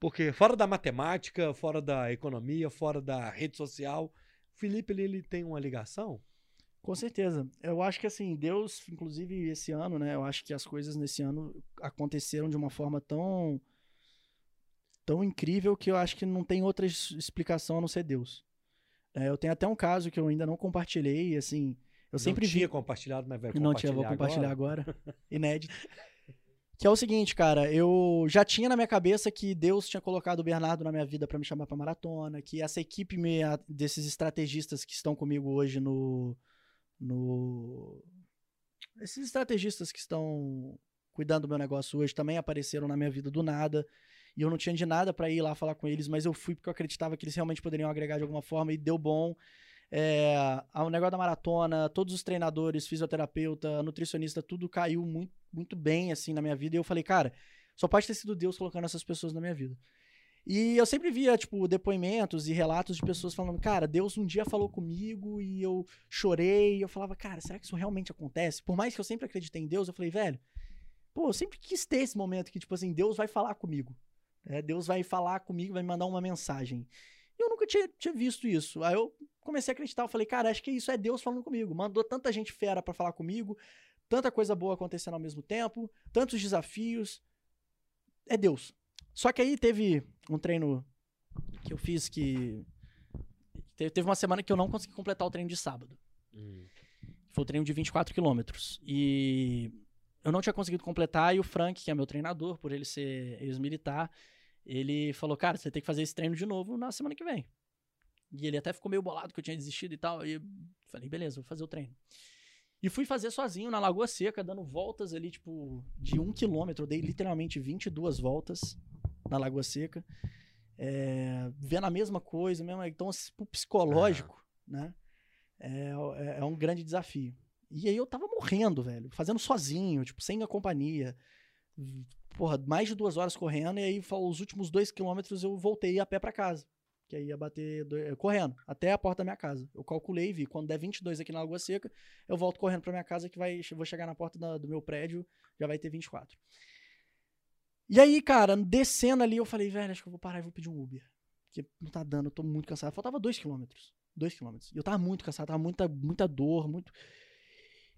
Porque fora da matemática, fora da economia, fora da rede social, Felipe, ele, ele tem uma ligação? Com certeza. Eu acho que assim, Deus, inclusive esse ano, né? Eu acho que as coisas nesse ano aconteceram de uma forma tão tão incrível que eu acho que não tem outra explicação a não ser Deus. É, eu tenho até um caso que eu ainda não compartilhei, assim, eu sempre não tinha vi compartilhado, mas vai não tinha, vou compartilhar agora. agora, inédito. Que é o seguinte, cara, eu já tinha na minha cabeça que Deus tinha colocado o Bernardo na minha vida pra me chamar pra maratona, que essa equipe minha, desses estrategistas que estão comigo hoje no no esses estrategistas que estão cuidando do meu negócio hoje também apareceram na minha vida do nada. E eu não tinha de nada pra ir lá falar com eles, mas eu fui porque eu acreditava que eles realmente poderiam agregar de alguma forma e deu bom. É, o negócio da maratona, todos os treinadores, fisioterapeuta, nutricionista, tudo caiu muito, muito bem assim na minha vida. E eu falei, cara, só pode ter sido Deus colocando essas pessoas na minha vida. E eu sempre via, tipo, depoimentos e relatos de pessoas falando, cara, Deus um dia falou comigo e eu chorei. E eu falava, cara, será que isso realmente acontece? Por mais que eu sempre acreditei em Deus, eu falei, velho, pô, eu sempre quis ter esse momento que, tipo assim, Deus vai falar comigo. né? Deus vai falar comigo, vai me mandar uma mensagem. E eu nunca tinha, tinha visto isso. Aí eu comecei a acreditar, eu falei, cara, acho que isso é Deus falando comigo. Mandou tanta gente fera pra falar comigo, tanta coisa boa acontecendo ao mesmo tempo, tantos desafios. É Deus. Só que aí teve um treino que eu fiz que. te- Teve uma semana que eu não consegui completar o treino de sábado. Hum. Foi o treino de 24 quilômetros. E eu não tinha conseguido completar, e o Frank, que é meu treinador, por ele ser ex-militar, ele falou, cara, você tem que fazer esse treino de novo na semana que vem. E ele até ficou meio bolado que eu tinha desistido e tal. E eu falei, beleza, vou fazer o treino. E fui fazer sozinho na Lagoa Seca, dando voltas ali, tipo, de um quilômetro. Eu dei literalmente 22 voltas na Lagoa Seca. É, vendo a mesma coisa, mesmo. Então, assim, pro psicológico, né? É, é- é um grande desafio. E aí eu tava morrendo, velho. Fazendo sozinho, tipo, sem a companhia. Porra, mais de duas horas correndo. E aí, os últimos dois quilômetros, eu voltei a pé pra casa. Que aí ia bater eh, correndo, até a porta da minha casa. Eu calculei e vi, quando der 22 aqui na Lagoa Seca, eu volto correndo pra minha casa, que vai, vou chegar na porta da- do meu prédio, já vai ter 24. E aí, cara, descendo ali, eu falei, velho, acho que eu vou parar e vou pedir um Uber. Porque não tá dando, eu tô muito cansado. Faltava dois quilômetros. Dois quilômetros. E eu tava muito cansado, tava muita, muita dor, muito.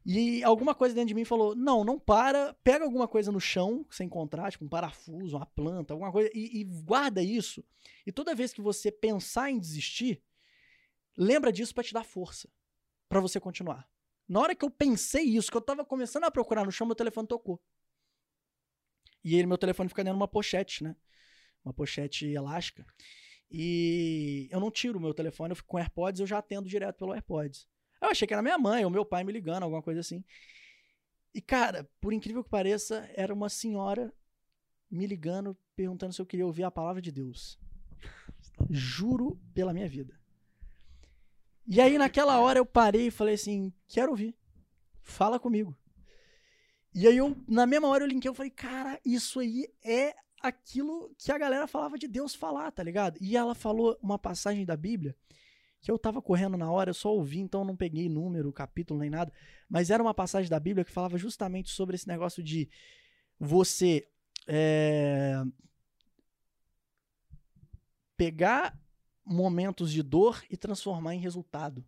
E alguma coisa dentro de mim falou: não, não para, pega alguma coisa no chão que você encontrar, tipo um parafuso, uma planta, alguma coisa, e, e guarda isso. E toda vez que você pensar em desistir, lembra disso pra te dar força, pra você continuar. Na hora que eu pensei isso, que eu tava começando a procurar no chão, meu telefone tocou. E ele, meu telefone fica dentro de uma pochete, né? Uma pochete elástica. E eu não tiro o meu telefone, eu fico com AirPods, eu já atendo direto pelo AirPods. Eu achei que era minha mãe ou meu pai me ligando, alguma coisa assim. E, cara, por incrível que pareça, era uma senhora me ligando, perguntando se eu queria ouvir a palavra de Deus. Juro pela minha vida. E aí, naquela hora, eu parei e falei assim: quero ouvir. Fala comigo. E aí, eu, na mesma hora, eu linkei, eu falei, cara, isso aí é aquilo que a galera falava de Deus falar, tá ligado? E ela falou uma passagem da Bíblia que eu tava correndo na hora, eu só ouvi, então eu não peguei número, capítulo nem nada, mas era uma passagem da Bíblia que falava justamente sobre esse negócio de você é, pegar momentos de dor e transformar em resultado.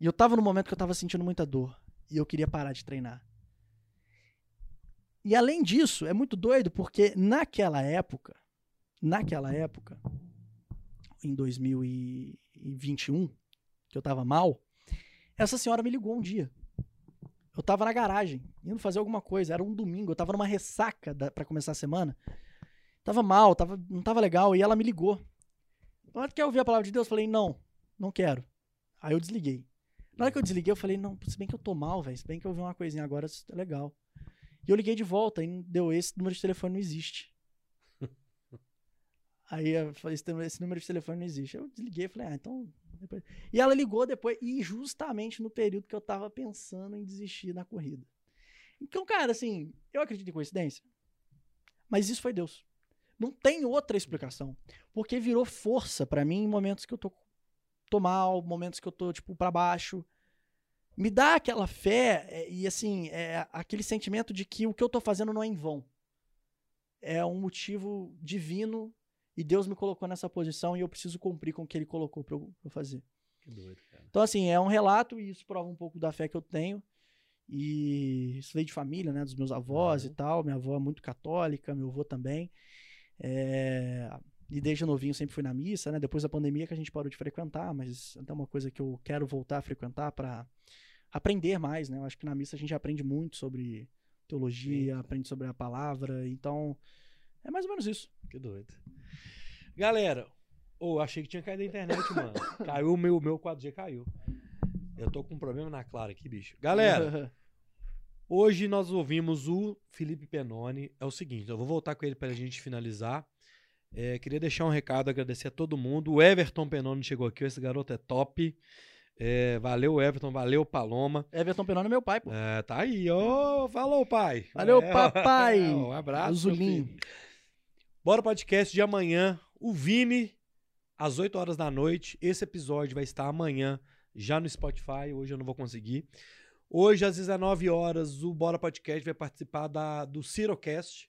E eu tava no momento que eu tava sentindo muita dor e eu queria parar de treinar. E além disso, é muito doido porque naquela época, naquela época, em 2021, que eu tava mal, essa senhora me ligou um dia. Eu tava na garagem, indo fazer alguma coisa, era um domingo, eu tava numa ressaca da, pra começar a semana. Tava mal, tava, não tava legal, e ela me ligou. Ela quer ouvir a palavra de Deus? Eu falei, não, não quero. Aí eu desliguei. Na hora que eu desliguei, eu falei, não, se bem que eu tô mal, velho, se bem que eu ouvi uma coisinha agora, isso é legal. E eu liguei de volta e deu esse número de telefone não existe. Aí eu falei, esse, número- de telefone não existe. Eu desliguei e falei, ah, então. depois- E ela ligou depois, e justamente no período que eu tava pensando em desistir da corrida. Então, cara, assim, eu acredito em coincidência. Mas isso foi Deus. Não tem outra explicação. Porque virou força pra mim em momentos que eu tô, tô mal, momentos que eu tô, tipo, pra baixo. Me dá aquela fé é, e, assim, é, aquele sentimento de que o que eu tô fazendo não é em vão. É um motivo divino e Deus me colocou nessa posição e eu preciso cumprir com o que ele colocou pra eu, fazer. Que doido, cara. Então, assim, é um relato e isso prova um pouco da fé que eu tenho. E isso veio de família, né? Dos meus avós Uhum. e tal. Minha avó é muito católica, meu avô também. É, E desde novinho sempre fui na missa, né? Depois da pandemia que a gente parou de frequentar, mas é até uma coisa que eu quero voltar a frequentar para aprender mais, né? Eu acho que na missa a gente aprende muito sobre teologia, aprende sobre a palavra. Então, é mais ou menos isso. Que doido. Galera, ô, achei que tinha caído a internet, mano. Caiu o meu, meu 4G, caiu. Eu tô com um problema na Clara aqui, bicho. Galera, hoje nós ouvimos o Felipe Penoni. É o seguinte, eu vou voltar com ele pra gente finalizar. É, queria deixar um recado, agradecer a todo mundo. O Everton Penoni chegou aqui, esse garoto é top. É, valeu, Everton, valeu, Paloma. Everton Penone é meu pai, pô. É, tá aí, ô, falou, pai. Valeu, É, papai. Um abraço. Zulim. Bora podcast de amanhã. O Vini, às 8 horas da noite. Esse episódio vai estar amanhã já no Spotify. Hoje eu não vou conseguir. Hoje, às 19 horas, o Bora Podcast vai participar da, do Cirocast.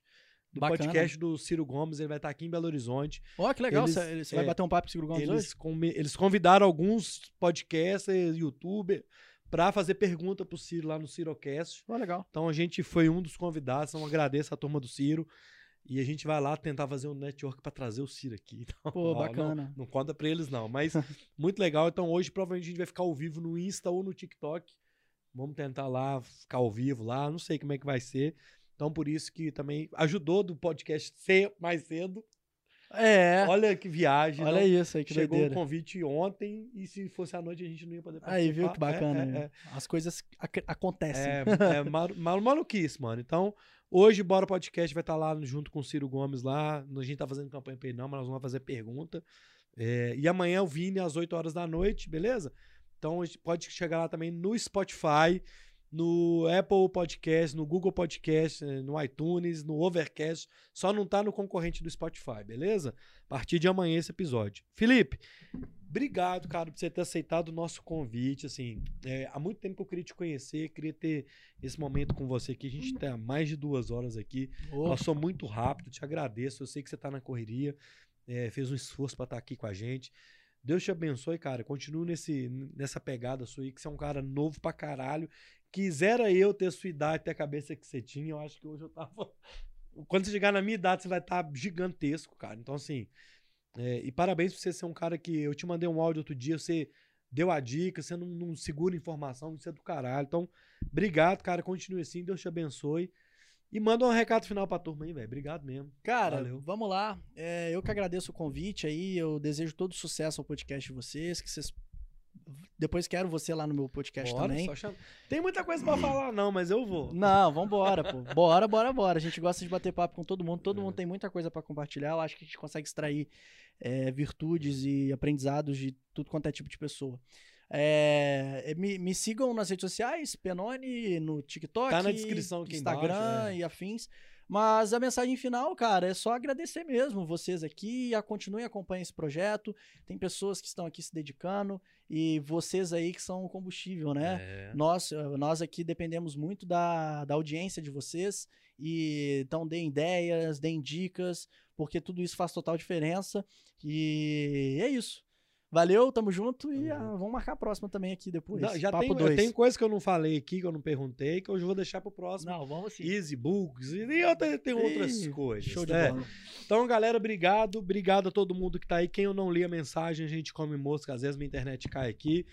Do Bacana. podcast do Ciro Gomes. Ele vai estar aqui em Belo Horizonte. Ó, que legal. Eles- Você você é, vai bater um papo com o Seguro Gomes hoje? Eles, come- eles convidaram alguns podcasters, youtubers, para fazer pergunta pro Ciro lá no Cirocast. Ó, legal. Então a gente foi um dos convidados, então agradeço a turma do Ciro. E a gente vai lá tentar fazer um network para trazer o Ciro aqui. Então, Pô, ó, bacana. Não, não conta pra eles, não. Mas muito legal. Então hoje provavelmente a gente vai ficar ao vivo no Insta ou no TikTok. Vamos tentar lá ficar ao vivo lá. Não sei como é que vai ser. Então por isso que também ajudou do podcast ser mais cedo. É. Olha que viagem. Olha não- isso aí, que Chegou doideira. o convite ontem e se fosse à noite a gente não ia poder participar. Aí, viu que bacana. É, é, né? é. As coisas ac- acontecem. É, é malu- malu- maluquice, mano. Então, hoje, Bora Podcast vai estar lá junto com o Ciro Gomes lá. A gente tá fazendo campanha pra ele não, mas nós vamos fazer pergunta. É, e amanhã o Vini às 8 horas da noite, beleza? Então, a gente pode chegar lá também no Spotify, no Apple Podcast, no Google Podcast, eh, no iTunes, no Overcast. Só não tá no concorrente do Spotify, beleza? A partir de amanhã esse episódio. Felipe, obrigado, cara, por você ter aceitado o nosso convite. Assim, é, há muito tempo que eu queria te conhecer, queria ter esse momento com você aqui. A gente tá há mais de duas horas aqui. Passou muito rápido, te agradeço. Eu sei que você tá na correria, é, fez um esforço para estar aqui com a gente. Deus te abençoe, cara. Continue nesse, nessa pegada sua aí, que você é um cara novo pra caralho. Quisera eu ter a sua idade, ter a cabeça que você tinha, eu acho que hoje eu tava. Quando você chegar na minha idade, você vai estar gigantesco, cara. Então, assim. é, e parabéns por você ser um cara que. Eu te mandei um áudio outro dia, você deu a dica, você não, não segura informação, isso é do caralho. Então, obrigado, cara. Continue assim, Deus te abençoe. E manda um recado final pra turma aí, velho. Obrigado mesmo. Cara, Valeu. vamos lá. É, eu que agradeço o convite aí. Eu desejo todo sucesso ao podcast de vocês. Que vocês. Depois quero você lá no meu podcast Bora, também. Tem muita coisa pra falar, não, mas eu vou. Não, vambora, pô. Bora, bora, bora. A gente gosta de bater papo com todo mundo. Todo É. mundo tem muita coisa pra compartilhar. Eu acho que a gente consegue extrair é, virtudes e aprendizados de tudo quanto é tipo de pessoa. É, me, me sigam nas redes sociais, Penone, no TikTok, Tá na descrição aqui Instagram embaixo, é. e afins. Mas a mensagem final, cara, é só agradecer mesmo vocês aqui. Continuem acompanhando esse projeto. Tem pessoas que estão aqui se dedicando e vocês aí que são o combustível, né? É. Nós, eh, nós aqui dependemos muito da, da audiência de vocês. E então deem ideias, deem dicas, porque tudo isso faz total diferença. E é isso. Valeu, tamo junto e ah, vamos marcar a próxima também aqui depois. Não, já Papo tem, dois. tem coisa que eu não falei aqui, que eu não perguntei, que hoje eu vou deixar pro próximo. Não, vamos sim. Easy Books e tenho outras Ih, coisas. Show de né? bola. Então, galera, obrigado. Obrigado a todo mundo que tá aí. Quem eu não li a mensagem, a gente come mosca. Às vezes minha internet cai aqui.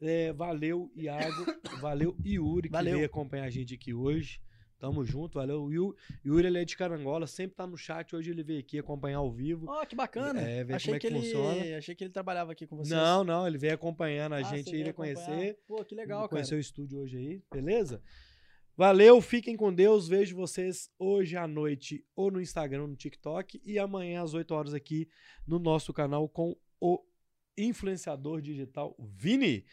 É, valeu, Iago. valeu, Yuri, que Valeu. veio acompanhar a gente aqui hoje. Tamo junto, valeu. O Yu- Yuri, ele é de Carangola, sempre tá no chat. Hoje ele veio aqui acompanhar ao vivo. Ó, que bacana. É, ver achei como é que ele, funciona. achei que ele trabalhava aqui com vocês. Não, não, ele veio acompanhando a Ah, gente aí, conhecer. Pô, que legal, cara. conhecer o estúdio hoje aí, beleza? Valeu, fiquem com Deus. Vejo vocês hoje à noite ou no Instagram, no TikTok e amanhã às 8 horas aqui no nosso canal com o influenciador digital Vini.